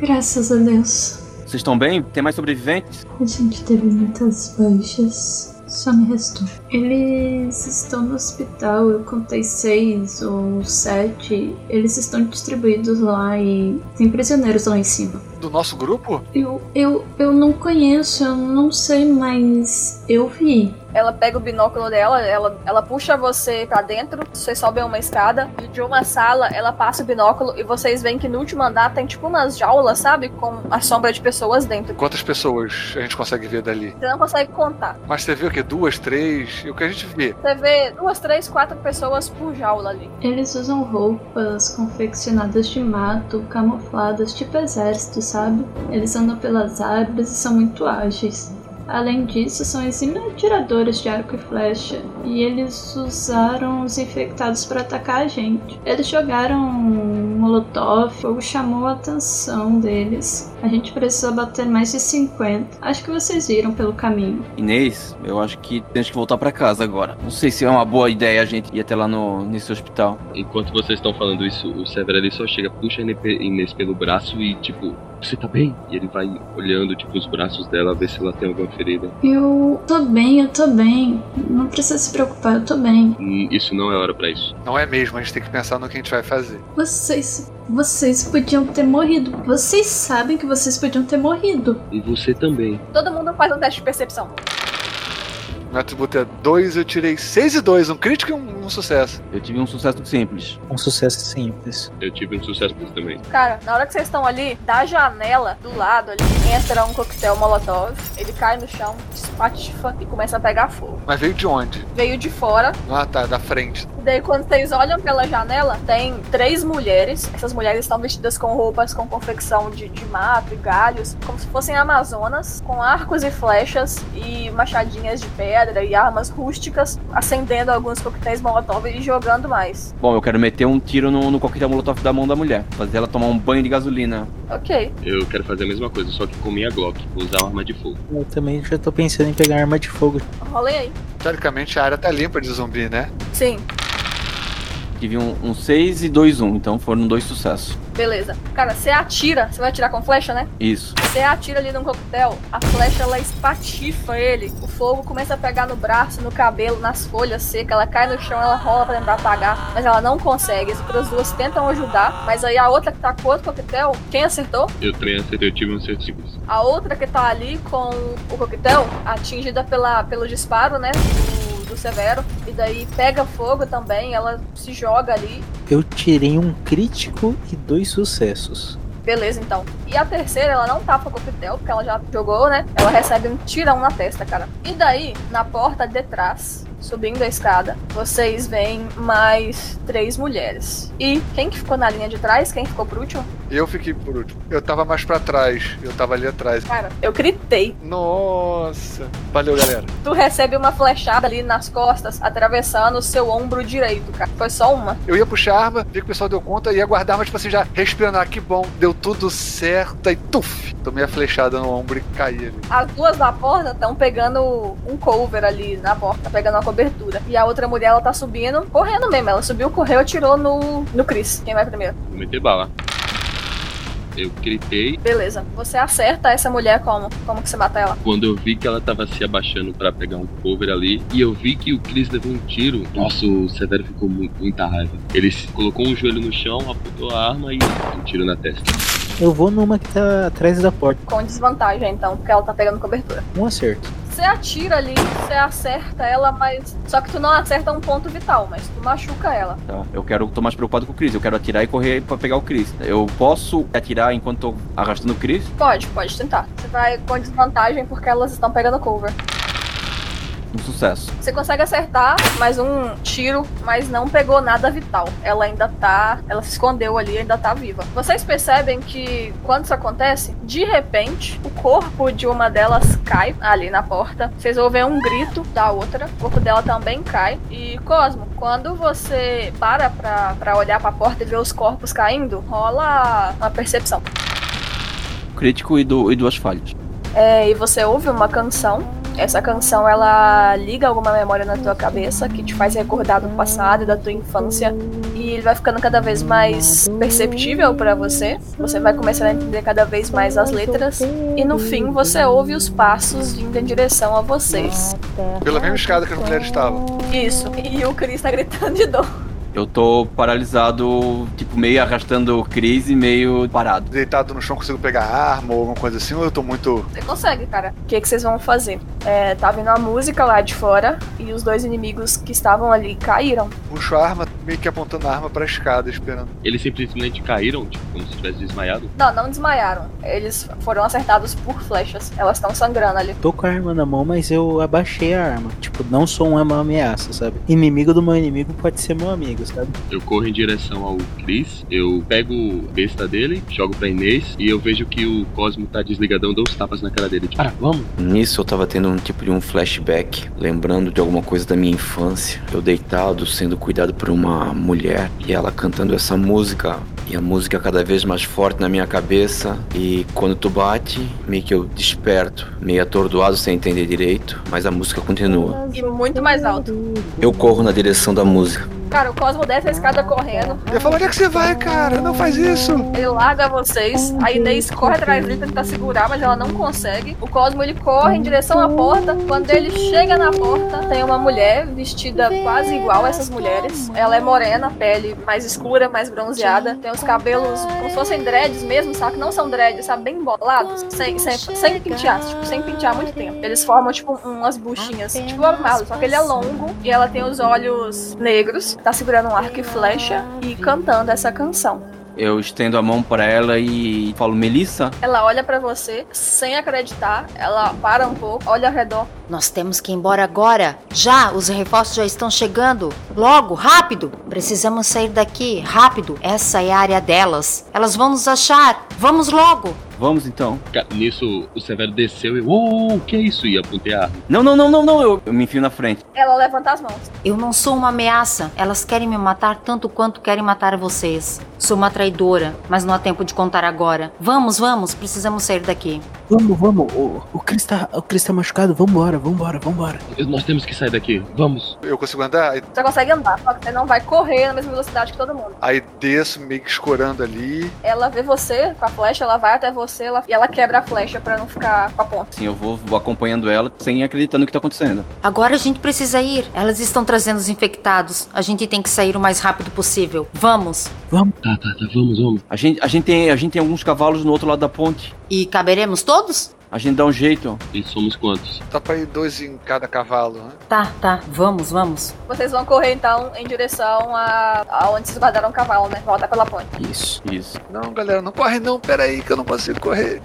Graças a Deus.
Vocês estão bem? Tem mais sobreviventes?
A gente teve muitas baixas. Só me restou. Eles estão no hospital, eu contei seis ou sete. Eles estão distribuídos lá e tem prisioneiros lá em cima.
Do nosso grupo?
Eu, eu, eu não conheço, eu não sei, mas eu vi.
Ela pega o binóculo dela, ela, ela puxa você pra dentro, vocês sobem uma escada, e de uma sala ela passa o binóculo e vocês veem que no último andar tem tipo umas jaulas, sabe? Com a sombra de pessoas dentro.
Quantas pessoas a gente consegue ver dali?
Você não consegue contar.
Mas você vê o quê? Duas, três? E o que a gente vê?
Você vê duas, três, quatro pessoas por jaula ali.
Eles usam roupas confeccionadas de mato, camufladas, tipo exército, sabe? Eles andam pelas árvores e são muito ágeis. Além disso, são exímios atiradores de arco e flecha, e eles usaram os infectados para atacar a gente. Eles jogaram um molotov, o fogo chamou a atenção deles. A gente precisou bater mais de 50. Acho que vocês viram pelo caminho.
Inês, eu acho que temos que voltar pra casa agora. Não sei se é uma boa ideia a gente ir até lá no, nesse hospital.
Enquanto vocês estão falando isso, o Severo só chega, puxa a Inês pelo braço e tipo, você tá bem? E ele vai olhando tipo os braços dela, ver se ela tem alguma ferida.
Eu tô bem, eu tô bem. Não precisa se preocupar, eu tô bem.
Hum, Isso não é hora pra isso.
Não é mesmo, a gente tem que pensar no que a gente vai fazer.
Vocês. Vocês podiam ter morrido. Vocês sabem que vocês podiam ter morrido.
E você também.
Todo mundo faz um teste de percepção.
Meu atributo é 2, eu tirei 6 e 2, um crítico e um, um sucesso.
Eu tive um sucesso simples.
Um sucesso simples.
Eu tive um sucesso também.
Cara, na hora que vocês estão ali, da janela do lado ali, entra um coquetel molotov. Ele cai no chão, espatifa e começa a pegar fogo.
Mas veio de onde?
Veio de fora.
Ah, tá, da frente.
E daí, quando vocês olham pela janela, tem três mulheres. Essas mulheres estão vestidas com roupas com confecção de, de mato e galhos, como se fossem amazonas, com arcos e flechas e machadinhas de pedra e armas rústicas, acendendo alguns coquetéis molotov e jogando mais.
Bom, eu quero meter um tiro no, no coquetel molotov da mão da mulher. Fazer ela tomar um banho de gasolina.
Ok.
Eu quero fazer a mesma coisa, só que com minha Glock. Vou usar uma arma de fogo.
Eu também já tô pensando em pegar arma de fogo.
Rolei aí.
Teoricamente a área tá limpa de zumbi, né?
Sim.
Tive um 6 e 2 1, então foram dois sucessos.
Beleza. Cara, você atira, você vai atirar com flecha, né?
Isso.
Você atira ali num coquetel, a flecha ela espatifa ele, o fogo começa a pegar no braço, no cabelo, nas folhas secas, ela cai no chão, ela rola pra tentar apagar, mas ela não consegue. As outras duas tentam ajudar, mas aí a outra que tá com outro coquetel, quem acertou?
Eu também acertei, eu tive um simples.
A outra que tá ali com o coquetel, atingida pela, pelo disparo, né? Severo, e daí pega fogo também, ela se joga ali.
Eu tirei um crítico e dois sucessos.
Beleza, então. E a terceira, ela não tá com o coquetel, porque ela já jogou, né? Ela recebe um tirão na testa, cara. E daí, na porta de trás, subindo a escada, vocês veem mais três mulheres. E quem que ficou na linha de trás? Quem ficou por último?
Eu fiquei por último. Eu tava mais pra trás. Eu tava ali atrás.
Cara, eu gritei.
Nossa. Valeu, galera.
Tu recebe uma flechada ali nas costas, atravessando o seu ombro direito, cara. Foi só uma.
Eu ia puxar a arma, vi que o pessoal deu conta, ia guardar, mas tipo assim, já respirando, ah, que bom, deu tudo certo, aí tuf, tomei a flechada no ombro e caí ali.
As duas da porta estão pegando um cover ali na porta, pegando uma cobertura. E a outra mulher, ela tá subindo, correndo mesmo. Ela subiu, correu, atirou no, no Chris. Quem vai primeiro?
Vou meter bala. Eu gritei
Beleza. Você acerta essa mulher como? Como que você mata ela?
quando eu vi que ela tava se abaixando pra pegar um cover ali. E eu vi que o Chris levou um tiro. Nossa, o Severo ficou muito, muita raiva. Ele colocou um joelho no chão, apontou a arma e um tiro na testa.
Eu vou numa que tá atrás da porta.
Com desvantagem, então, porque ela tá pegando cobertura.
Um acerto.
Você atira ali, você acerta ela, mas. Só que tu não acerta um ponto vital, mas tu machuca ela.
Tá? Eu quero tô mais preocupado com o Chris. Eu quero atirar e correr pra pegar o Chris. Eu posso atirar enquanto tô arrastando o Chris?
Pode, pode tentar. Você vai com desvantagem porque elas estão pegando cover.
Um sucesso.
Você consegue acertar mais um tiro, mas não pegou nada vital. Ela ainda tá. Ela se escondeu ali, ainda tá viva. Vocês percebem que quando isso acontece, de repente, o corpo de uma delas cai ali na porta. Vocês ouvem um grito da outra. O corpo dela também cai. E Cosmo, quando você para pra, pra olhar pra porta e ver os corpos caindo, rola uma percepção.
Crítico e, du- e duas falhas.
É, e você ouve uma canção. Essa canção ela liga alguma memória na tua cabeça que te faz recordar do passado e da tua infância. E ele vai ficando cada vez mais perceptível pra você. Você vai começando a entender cada vez mais as letras. E no fim você ouve os passos vindo em direção a vocês.
Pela mesma escada que as mulheres estavam.
Isso. E o Chris tá gritando de dor.
Eu tô paralisado, tipo, meio arrastando o Chris e meio parado.
Deitado no chão, consigo pegar arma ou alguma coisa assim, ou eu tô muito.
Você consegue, cara. O que, que vocês vão fazer? É, tá vindo a música lá de fora e os dois inimigos que estavam ali caíram.
Puxo a arma, meio que apontando a arma pra escada, esperando.
Eles simplesmente caíram, tipo, como se tivesse desmaiado.
Não, não desmaiaram. Eles foram acertados por flechas. Elas estão sangrando ali.
Tô com a arma na mão, mas eu abaixei a arma. Tipo, não sou uma ameaça, sabe? Inimigo do meu inimigo pode ser meu amigo, sabe?
Eu corro em direção ao Chris, eu pego o besta dele, jogo pra Inês e eu vejo que o Cosmo tá desligadão, dou uns tapas na cara dele. Tipo, para, vamos.
Nisso eu tava tendo um tipo de um flashback, lembrando de alguma coisa da minha infância. Eu deitado, sendo cuidado por uma mulher e ela cantando essa música. E a música cada vez mais forte na minha cabeça. E quando tu bate, meio que eu desperto, meio atordoado sem entender direito, mas a música continua.
E muito mais alto.
Eu corro na direção da música.
Cara, o Cosmo desce a escada correndo.
Eu falo, onde é que você vai, cara? Não faz isso.
Ele larga vocês. A Inês corre atrás dele pra tentar segurar, mas ela não consegue. O Cosmo ele corre em direção à porta. Quando ele chega na porta, tem uma mulher vestida quase igual a essas mulheres. Ela é morena, pele mais escura, mais bronzeada. Tem os cabelos como se fossem dreads mesmo, sabe? Que não são dreads, sabe? Bem bolados. Sem, sem, sem pentear, tipo, sem pentear muito tempo. Eles formam, tipo, umas buchinhas, tipo armado. Só que ele é longo e ela tem os olhos negros tá segurando um arco e flecha e cantando essa canção.
Eu estendo a mão para ela e falo, Melissa?
Ela olha para você sem acreditar, ela para um pouco, olha ao redor.
Nós temos que ir embora agora. Já, os reforços já estão chegando. Logo, rápido. Precisamos sair daqui, rápido. Essa é a área delas. Elas vão nos achar. Vamos logo.
Vamos então.
Nisso, o Severo desceu e eu, ô, o que é isso? E apontei a arma.
Não, não, não, não, não. Eu, eu me enfio na frente.
Ela levanta as mãos.
Eu não sou uma ameaça. Elas querem me matar tanto quanto querem matar vocês. Sou uma traidora, mas não há tempo de contar agora. Vamos, vamos. Precisamos sair daqui.
Vamos, vamos. O, o, Chris tá, o Chris tá machucado. Vambora, vambora, vambora.
Nós temos que sair daqui, vamos.
Eu consigo andar,
Você consegue andar, só que você não vai correr na mesma velocidade que todo mundo.
aí desço meio que escorando ali.
Ela vê você com a flecha, ela vai até você ela- e ela quebra a flecha pra não ficar com a ponta.
Assim, eu vou, vou acompanhando ela sem acreditar no que tá acontecendo.
Agora a gente precisa ir. Elas estão trazendo os infectados. A gente tem que sair o mais rápido possível. Vamos.
Vamos.
Tá, tá, tá, vamos, vamos.
A gente, a gente, tem, a gente tem alguns cavalos no outro lado da ponte.
E caberemos todos?
A gente dá um jeito.
E somos quantos?
Dá pra ir dois em cada cavalo, né?
Tá, tá. Vamos, vamos.
Vocês vão correr então em direção a, a onde vocês guardaram o cavalo, né? Volta pela ponte.
Isso.
Isso.
Não, galera, não corre não, pera aí que eu não consigo correr.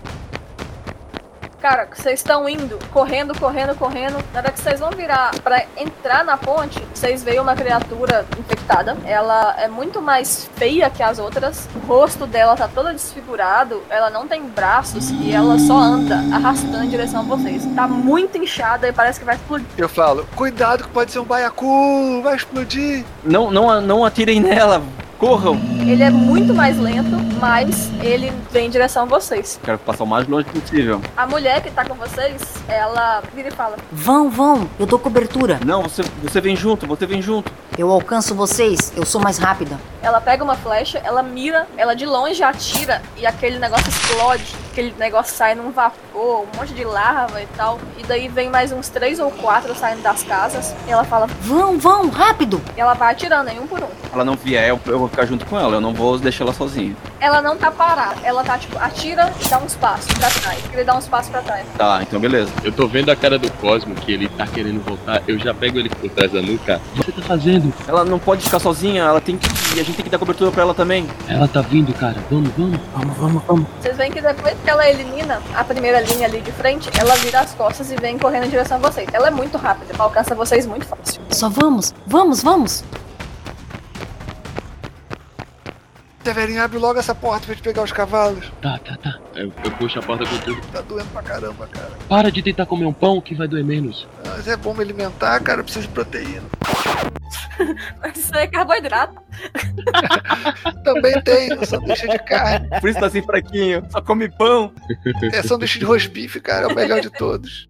Cara, vocês estão indo, correndo, correndo, correndo. Na hora que vocês vão virar pra entrar na ponte, vocês veem uma criatura infectada. Ela é muito mais feia que as outras. O rosto dela tá todo desfigurado. Ela não tem braços e ela só anda arrastando em direção a vocês. Tá muito inchada e parece que vai explodir.
Eu falo, cuidado que pode ser um baiacu, vai explodir.
Não, não, não atirem nela. Corram.
Ele é muito mais lento, mas ele vem em direção a vocês.
Quero passar o mais longe possível.
A mulher que tá com vocês, ela vira e fala:
Vão, vão. Eu dou cobertura.
Não, você, você vem junto, você vem junto.
Eu alcanço vocês. Eu sou mais rápida.
Ela pega uma flecha, ela mira, ela de longe atira e aquele negócio explode. Aquele negócio sai num vapor, um monte de larva e tal. E daí vem mais uns três ou quatro saindo das casas. E ela fala:
Vão, vão, rápido.
E ela vai atirando em um por um.
Ela não vier, eu, eu vou ficar junto com ela. Eu não vou deixar ela sozinha.
Ela não tá parada, ela tá tipo, atira e dá uns passos pra trás. Ele dá uns passos pra trás.
Tá, então beleza.
Eu tô vendo a cara do Cosmo que ele tá querendo voltar. Eu já pego ele por trás da nuca. O que você tá fazendo?
Ela não pode ficar sozinha, ela tem que. E a gente tem que dar cobertura pra ela também.
Ela tá vindo, cara. Vamos, vamos.
Vamos, vamos, vamos.
Vocês veem que depois que ela elimina a primeira linha ali de frente, ela vira as costas e vem correndo em direção a vocês. Ela é muito rápida, alcança vocês muito fácil.
Só vamos. Vamos, vamos.
Severinho, abre logo essa porta pra gente pegar os cavalos.
Tá, tá, tá. Eu, eu puxo a porta com tudo.
Tá doendo pra caramba, cara.
Para de tentar comer um pão que vai doer menos.
Mas é bom me alimentar, cara, eu preciso de proteína.
Mas isso é carboidrato.
Também tem, um sanduíche de carne.
Por isso tá assim fraquinho, só come pão.
É sanduíche de rosbife, cara, é o melhor de todos.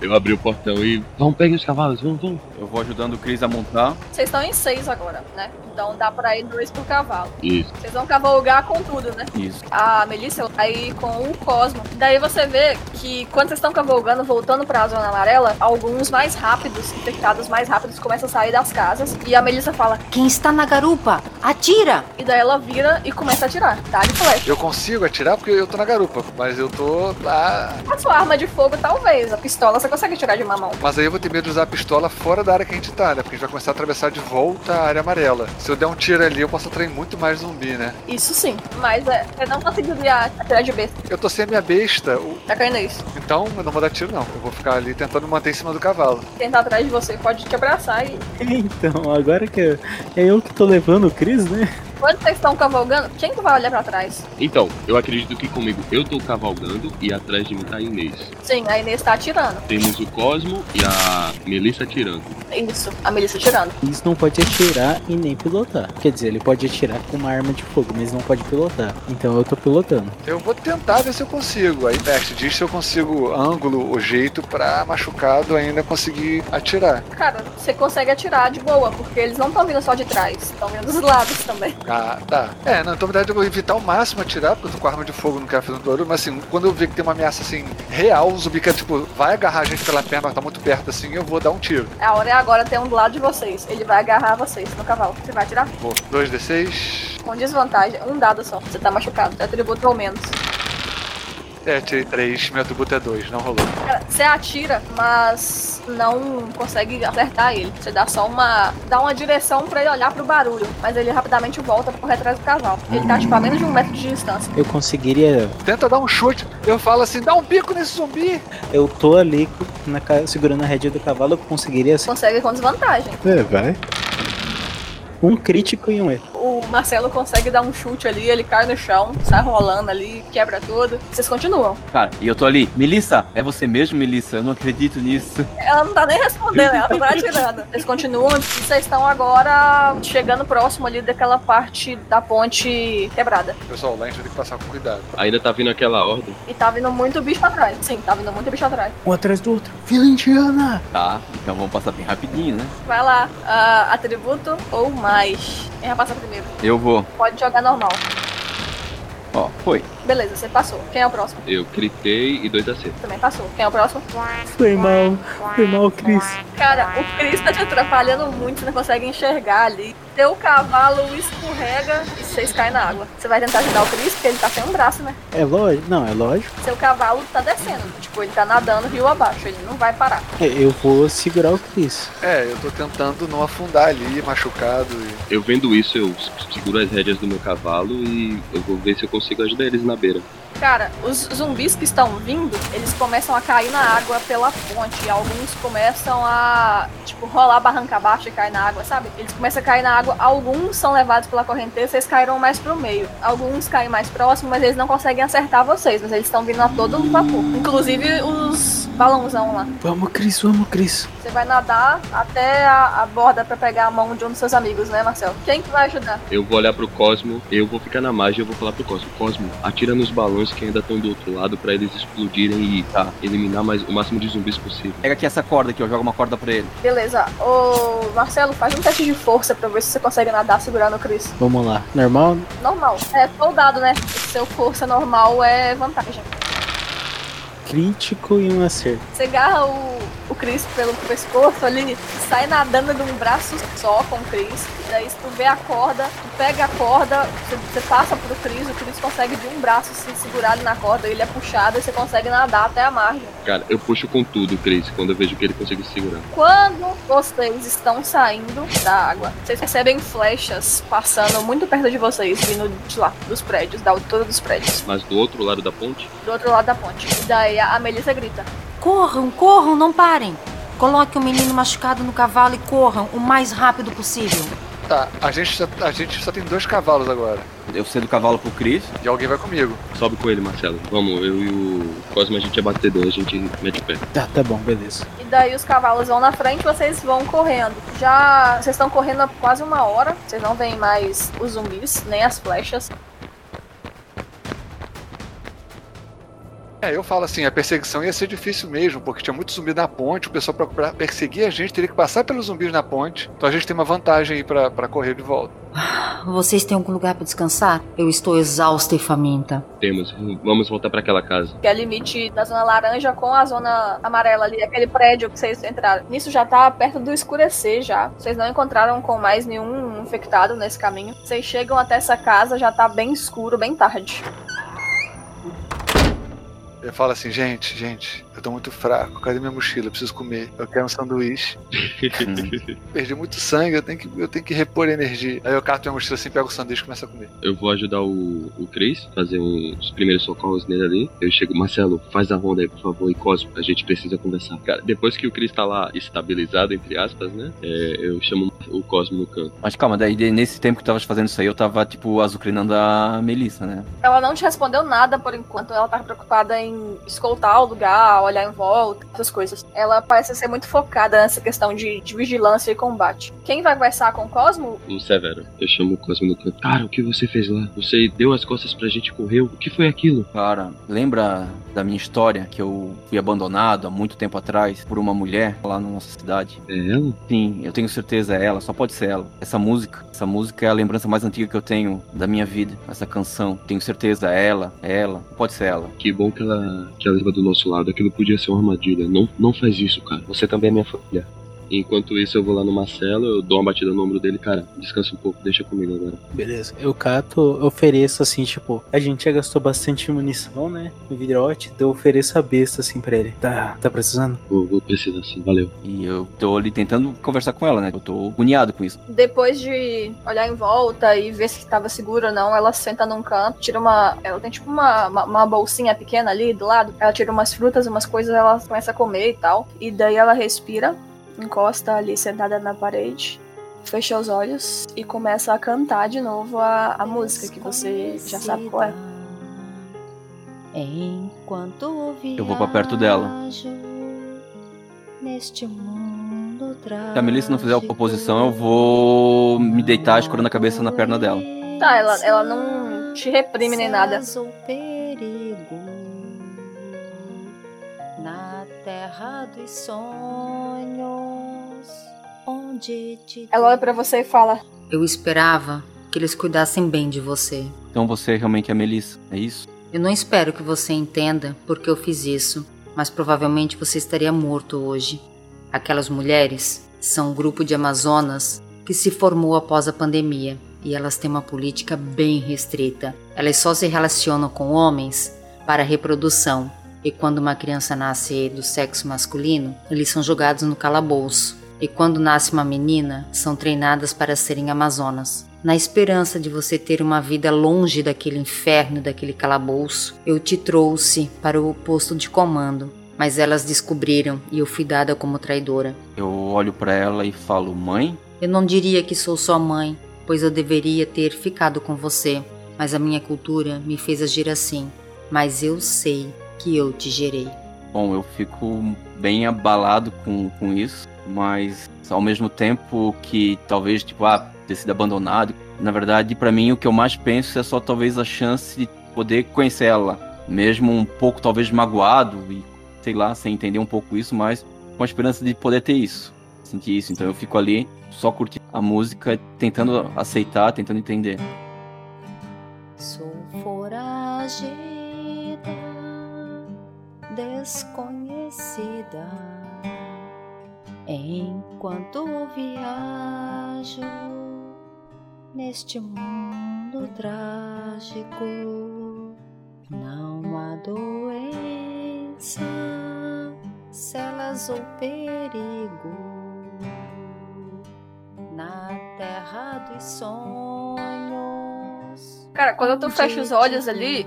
Eu abri o portão e. Vamos, peguem os cavalos, vamos, vamos.
Eu vou ajudando o Chris a montar.
Vocês estão em seis agora, né? Então dá pra ir dois por cavalo.
Isso.
Vocês vão cavalgar com tudo, né?
Isso.
A Melissa vai ir com o Cosmo. Daí você vê que quando vocês estão cavalgando, voltando pra zona amarela, alguns mais rápidos, infectados mais rápidos, começam a sair das casas. E a Melissa fala:
Quem está na garupa? Atira!
E daí ela vira e começa a atirar, tá? De flecha.
Eu consigo atirar porque eu tô na garupa, mas eu tô lá.
A sua arma de fogo, talvez. A pistola você consegue tirar de uma mão.
Mas aí eu vou ter medo de usar a pistola fora da área que a gente tá, né? Porque a gente vai começar a atravessar de volta a área amarela. Se eu der um tiro ali, eu posso atrair muito mais zumbi, né?
Isso sim. Mas é, você não conseguiria atirar de besta.
Eu tô sem a minha besta, o-
Tá caindo isso.
então eu não vou dar tiro, não. Eu vou ficar ali tentando manter em cima do cavalo.
Quem tá atrás de você pode te abraçar e.
Então, agora que eu- é eu que tô levando o Chris, né?
Quando vocês estão cavalgando, quem que vai olhar pra trás?
Então, eu acredito que comigo eu tô cavalgando e atrás de mim tá a Inês.
Sim, a Inês tá atirando.
Temos o Cosmo e a Melissa atirando.
Isso, a Melissa atirando.
Chris não pode atirar e nem pilotar. Quer dizer, ele pode atirar com uma arma de fogo, mas não pode pilotar. Então eu tô pilotando.
Eu vou tentar ver se eu consigo. Aí, mestre, diz se eu consigo ângulo ou jeito pra machucado ainda conseguir atirar.
Cara, você consegue atirar de boa, porque eles não estão vindo só de trás, estão vindo dos lados também.
Ah, tá. É, não, então na verdade eu vou evitar ao máximo atirar, porque eu tô com arma de fogo, não quero fazer um barulho, mas assim, quando eu ver que tem uma ameaça assim, real, um zumbi que tipo, vai agarrar a gente pela perna, tá muito perto assim, eu vou dar um tiro.
A hora é agora tem um do lado de vocês. Ele vai agarrar vocês no cavalo. Você vai atirar?
Vou. 2d6.
Com desvantagem, um dado só. Você tá machucado. Atributo ao menos.
É, tirei 3, meu atributo é 2, não rolou.
Cara, você atira, mas não consegue acertar ele. Você dá só uma. dá uma direção pra ele olhar pro barulho. Mas ele rapidamente volta pra correr atrás do cavalo. Ele tá tipo a menos de um metro de distância.
Eu conseguiria.
Tenta dar um chute. Eu falo assim, dá um bico nesse zumbi.
Eu tô ali na segurando a rédea do cavalo, eu conseguiria.
Consegue com desvantagem.
É, vai. Um crítico e um erro.
O Marcelo consegue dar um chute ali, ele cai no chão, sai rolando ali, quebra tudo. Vocês continuam.
Cara, e eu tô ali. Melissa, é você mesmo, Melissa? Eu não acredito nisso.
Ela não tá nem respondendo, ela tá atirando. Vocês continuam e vocês estão agora chegando próximo ali daquela parte da ponte quebrada.
Pessoal, lá a gente vai ter que passar com cuidado.
Ainda tá vindo aquela ordem.
E tá vindo muito bicho atrás. Sim, tá vindo muito bicho atrás.
Um atrás do outro. Vila Indiana!
Tá, então vamos passar bem rapidinho, né?
Vai lá, ah, atributo ou mais. Quem vai passar primeiro?
Eu vou.
Pode jogar normal.
Ó, foi.
Beleza, você passou. Quem é o próximo?
Eu critei e dois acertos.
Também passou. Quem é o próximo?
Foi mal. Foi mal, Chris.
Cara, o Chris tá te atrapalhando muito, você não consegue enxergar ali. Teu cavalo escorrega e vocês caem na água. Você vai tentar ajudar o Chris, porque ele tá sem um braço, né?
É lógico? Não, é lógico.
Seu cavalo tá descendo. Tipo, ele tá nadando rio abaixo, ele não vai parar.
É, Eu vou segurar o Chris.
É, eu tô tentando não afundar ali, machucado. E...
Eu vendo isso, eu seguro as rédeas do meu cavalo e eu vou ver se eu consigo ajudar eles na beira.
Cara, os zumbis que estão vindo, eles começam a cair na água pela ponte. E alguns começam a, tipo, rolar barranca abaixo e cair na água, sabe? Eles começam a cair na água. Alguns são levados pela correnteza, eles caíram mais pro meio. Alguns caem mais próximo, mas eles não conseguem acertar vocês. Mas eles estão vindo a todo vapor. Inclusive os balãozão lá.
Vamos, Chris, vamos, Chris.
Você vai nadar até a, a borda pra pegar a mão de um dos seus amigos, né, Marcelo? Quem que vai ajudar?
Eu vou olhar pro Cosmo, eu vou ficar na margem e eu vou falar pro Cosmo. Cosmo, atira nos balões que ainda estão do outro lado pra eles explodirem e tá, eliminar mais, o máximo de zumbis possível.
Pega aqui essa corda aqui, eu jogo uma corda pra ele.
Beleza. Ô, Marcelo, faz um teste de força pra ver se você consegue nadar segurando o Chris.
Vamos lá. Normal?
Normal. É soldado, né? O seu força normal é vantagem.
Crítico e um acerto.
Você agarra o, o Chris pelo pescoço ali, sai nadando de um braço só com o Chris. Daí se tu vê a corda, tu pega a corda, você, você passa pro Chris, o Chris consegue de um braço se segurar ali na corda, ele é puxado e você consegue nadar até a margem.
Cara, eu puxo com tudo, Chris, quando eu vejo que ele consegue segurar.
Quando vocês estão saindo da água, vocês recebem flechas passando muito perto de vocês, vindo de lá, dos prédios, da altura dos prédios,
Mas do outro lado da ponte,
do outro lado da ponte. E daí a a Melissa grita:
Corram, corram, não parem. Coloque o menino machucado no cavalo e corram o mais rápido possível.
Tá, a gente, só, a gente só tem dois cavalos agora.
Eu cedo o cavalo pro Chris.
E alguém vai comigo.
sobe com ele, Marcelo. Vamos, eu e o Cosmo, a gente é batedor, a gente mete o pé.
Tá, tá bom, beleza.
E daí os cavalos vão na frente, vocês vão correndo. Já vocês estão correndo há quase uma hora. Vocês não veem mais os zumbis, nem as flechas.
É, eu falo assim, a perseguição ia ser difícil mesmo, porque tinha muito zumbi na ponte, o pessoal pra, pra perseguir a gente teria que passar pelos zumbis na ponte, então a gente tem uma vantagem aí pra, pra correr de volta.
Vocês têm algum lugar pra descansar? Eu estou exausta e faminta.
Temos. Vamos voltar pra aquela casa.
Que é limite da zona laranja com a zona amarela ali, aquele prédio que vocês entraram. Nisso já tá perto do escurecer já. Vocês não encontraram com mais nenhum infectado nesse caminho. Vocês chegam até essa casa, já tá bem escuro, bem tarde.
Eu falo assim, gente, gente, eu tô muito fraco, cadê minha mochila? Eu preciso comer. Eu quero um sanduíche. Perdi muito sangue, eu tenho que, eu tenho que repor energia. Aí eu cato minha mochila assim, pego o sanduíche e começo a comer.
Eu vou ajudar o, o Chris, fazer uns primeiros socorros nele ali. Eu chego, Marcelo, faz a ronda aí, por favor, e Cosmo, a gente precisa conversar. Cara, depois que o Chris tá lá estabilizado, entre aspas, né? é, eu chamo o Cosmo no canto.
Mas calma, daí nesse tempo que tu tava fazendo isso aí, eu tava, tipo, azucrinando a Melissa, né?
Ela não te respondeu nada por enquanto. Ela tá preocupada em escoltar o lugar, olhar em volta, essas coisas. Ela parece ser muito focada nessa questão de, de vigilância e combate. Quem vai conversar com o Cosmo?
O Severo. Eu chamo o Cosmo no canto. Cara, o que você fez lá? Você deu as costas pra gente e correu. O que foi aquilo?
Cara, lembra da minha história que eu fui abandonado há muito tempo atrás por uma mulher lá na nossa cidade?
É ela?
Sim, eu tenho certeza é ela, só pode ser ela. Essa música, essa música é a lembrança mais antiga que eu tenho da minha vida. Essa canção, tenho certeza é ela, é ela, pode ser ela.
Que bom que ela, que ela estava do nosso lado. Aquilo podia ser uma armadilha. Não, não faz isso, cara. Você também é minha família. Enquanto isso, eu vou lá no Marcelo, eu dou uma batida no ombro dele, cara, descansa um pouco, deixa comigo agora.
Beleza. Eu cato, eu ofereço assim, tipo, a gente já gastou bastante munição, né? No vidrote, então eu ofereço a besta assim pra ele. Tá, tá precisando?
Vou, vou precisar sim, valeu.
E eu tô ali tentando conversar com ela, né? Eu tô agoniado com isso.
Depois de olhar em volta e ver se estava seguro ou não, ela senta num canto, tira uma. Ela tem tipo uma, uma, uma bolsinha pequena ali do lado. Ela tira umas frutas, umas coisas, ela começa a comer e tal. E daí ela respira, encosta ali sentada na parede, fecha os olhos e começa a cantar de novo a, a música que você já sabe qual é.
Enquanto
Eu vou pra perto dela.
viajo Neste mundo
Se a Melissa não fizer oposição, eu vou me deitar escorando a cabeça na perna dela.
Tá, ela, ela não te reprime nem nada.
Perigo terra dos sonhos, onde te
Ela olha pra você e fala:
Eu esperava que eles cuidassem bem de você.
Então você realmente é a Melissa, é isso?
Eu não espero que você entenda porque eu fiz isso, mas provavelmente você estaria morto hoje. Aquelas mulheres são um grupo de Amazonas que se formou após a pandemia e elas têm uma política bem restrita. Elas só se relacionam com homens para reprodução e quando uma criança nasce do sexo masculino, eles são jogados no calabouço. E quando nasce uma menina, são treinadas para serem amazonas. Na esperança de você ter uma vida longe daquele inferno, daquele calabouço, eu te trouxe para o posto de comando. Mas elas descobriram e eu fui dada como traidora.
Eu olho pra ela e falo, mãe?
Eu não diria que sou sua mãe, pois eu deveria ter ficado com você, mas a minha cultura me fez agir assim. Mas eu sei que eu te gerei.
Bom, eu fico bem abalado com, com isso, mas ao mesmo tempo que talvez, tipo, ah, ter sido abandonado. Na verdade, pra mim, o que eu mais penso é só talvez a chance de poder conhecer ela, mesmo um pouco talvez magoado e sei lá, sem entender um pouco isso, mas com a esperança de poder ter isso, sentir isso. Então eu fico ali só curtindo a música, tentando aceitar, tentando entender.
Sou foragida, desconhecida. Enquanto viajo neste mundo trágico, não há doença, celas ou perigo na terra dos sonhos.
Cara, quando tu fecha os olhos ali,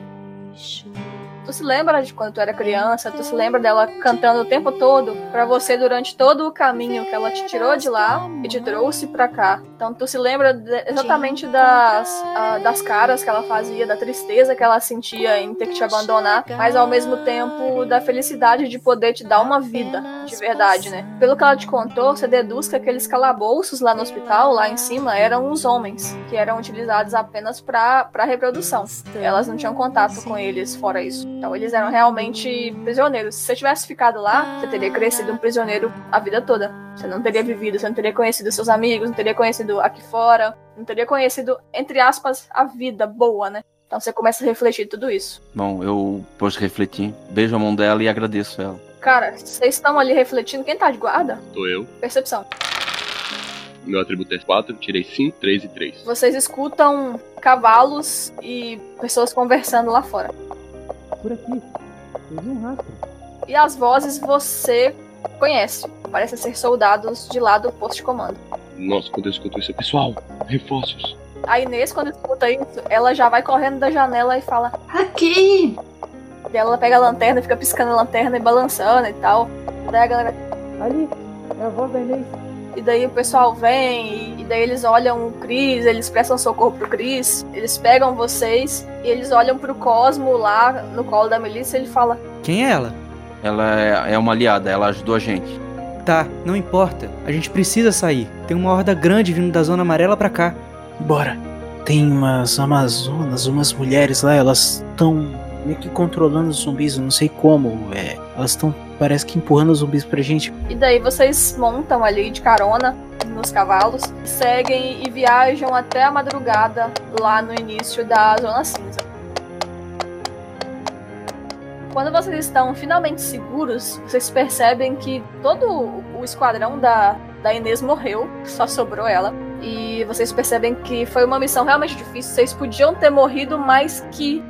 tu se lembra de quando tu era criança, tu se lembra dela cantando o tempo todo pra você durante todo o caminho que ela te tirou de lá e te trouxe pra cá. Então tu se lembra de- exatamente das, das caras que ela fazia, da tristeza que ela sentia em ter que te abandonar, mas ao mesmo tempo da felicidade de poder te dar uma vida de verdade, né? Pelo que ela te contou, você deduz que aqueles calabouços lá no hospital, lá em cima, eram os homens, que eram utilizados apenas pra reprodução. Elas não tinham contato com eles fora isso. Então eles eram realmente prisioneiros. Se você tivesse ficado lá, você teria crescido um prisioneiro a vida toda. Você não teria vivido, você não teria conhecido seus amigos, não teria conhecido aqui fora, não teria conhecido, entre aspas, a vida boa, né? Então você começa a refletir tudo isso.
Bom, eu de refletir, beijo a mão dela e agradeço ela.
Cara, vocês estão ali refletindo. Quem tá de guarda?
Sou eu.
Percepção.
Meu atributo é 4, tirei 5, 3 e 3.
Vocês escutam cavalos e pessoas conversando lá fora.
Por aqui. Eu vi um rastro.
E as vozes você conhece. Parecem ser soldados de lá do posto de comando.
Nossa, quando eu escuto isso, pessoal, reforços.
A Inês, quando escuta isso, ela já vai correndo da janela e fala:
Aqui!
E ela pega a lanterna e fica piscando a lanterna e balançando e tal. Daí a galera.
Ali, é a voz da Inês.
E daí o pessoal vem, e daí eles olham o Chris, eles prestam socorro pro Chris, eles pegam vocês, e eles olham pro Cosmo lá no colo da Melissa e ele fala:
Quem é ela?
Ela é, é uma aliada, ela ajudou a gente.
Tá, não importa. A gente precisa sair. Tem uma horda grande vindo da zona amarela pra cá.
Bora. Tem umas amazonas, umas mulheres lá, elas estão meio que controlando os zumbis, eu não sei como. É, elas estão, parece que empurrando os zumbis pra gente.
E daí vocês montam ali de carona nos cavalos, seguem e viajam até a madrugada lá no início da Zona Cinza. Quando vocês estão finalmente seguros, vocês percebem que todo o esquadrão da, da Inês morreu, só sobrou ela. E vocês percebem que foi uma missão realmente difícil. Vocês podiam ter morrido, mas que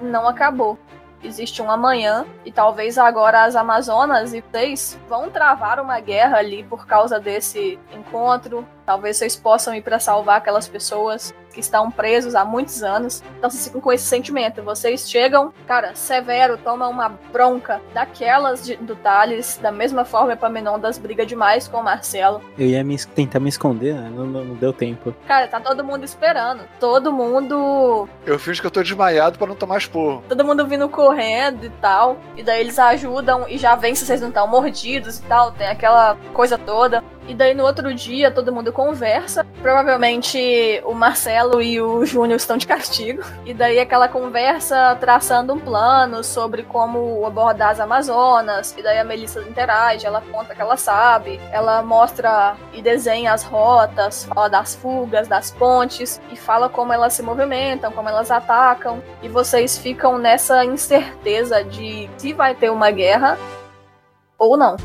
não acabou. Existe um amanhã e talvez agora as Amazonas e vocês vão travar uma guerra ali por causa desse encontro. Talvez vocês possam ir para salvar aquelas pessoas que estão presos há muitos anos. Então vocês ficam com esse sentimento. Vocês chegam, cara, Severo toma uma bronca daquelas de, do Thales, da mesma forma Epaminondas briga demais com o Marcelo.
Eu ia me, tentar me esconder, né? não, não, não deu tempo.
Cara, tá todo mundo esperando. Todo mundo.
Eu finjo que eu tô desmaiado para não tomar esporro.
Todo mundo vindo correndo e tal. E daí eles ajudam e já vêm se vocês não estão mordidos e tal. Tem aquela coisa toda. E daí no outro dia todo mundo conversa. Provavelmente o Marcelo e o Júnior estão de castigo. E daí aquela conversa traçando um plano sobre como abordar as Amazonas. E daí a Melissa interage, ela conta que ela sabe. Ela mostra e desenha as rotas, fala das fugas, das pontes. E fala como elas se movimentam, como elas atacam. E vocês ficam nessa incerteza de se vai ter uma guerra ou não.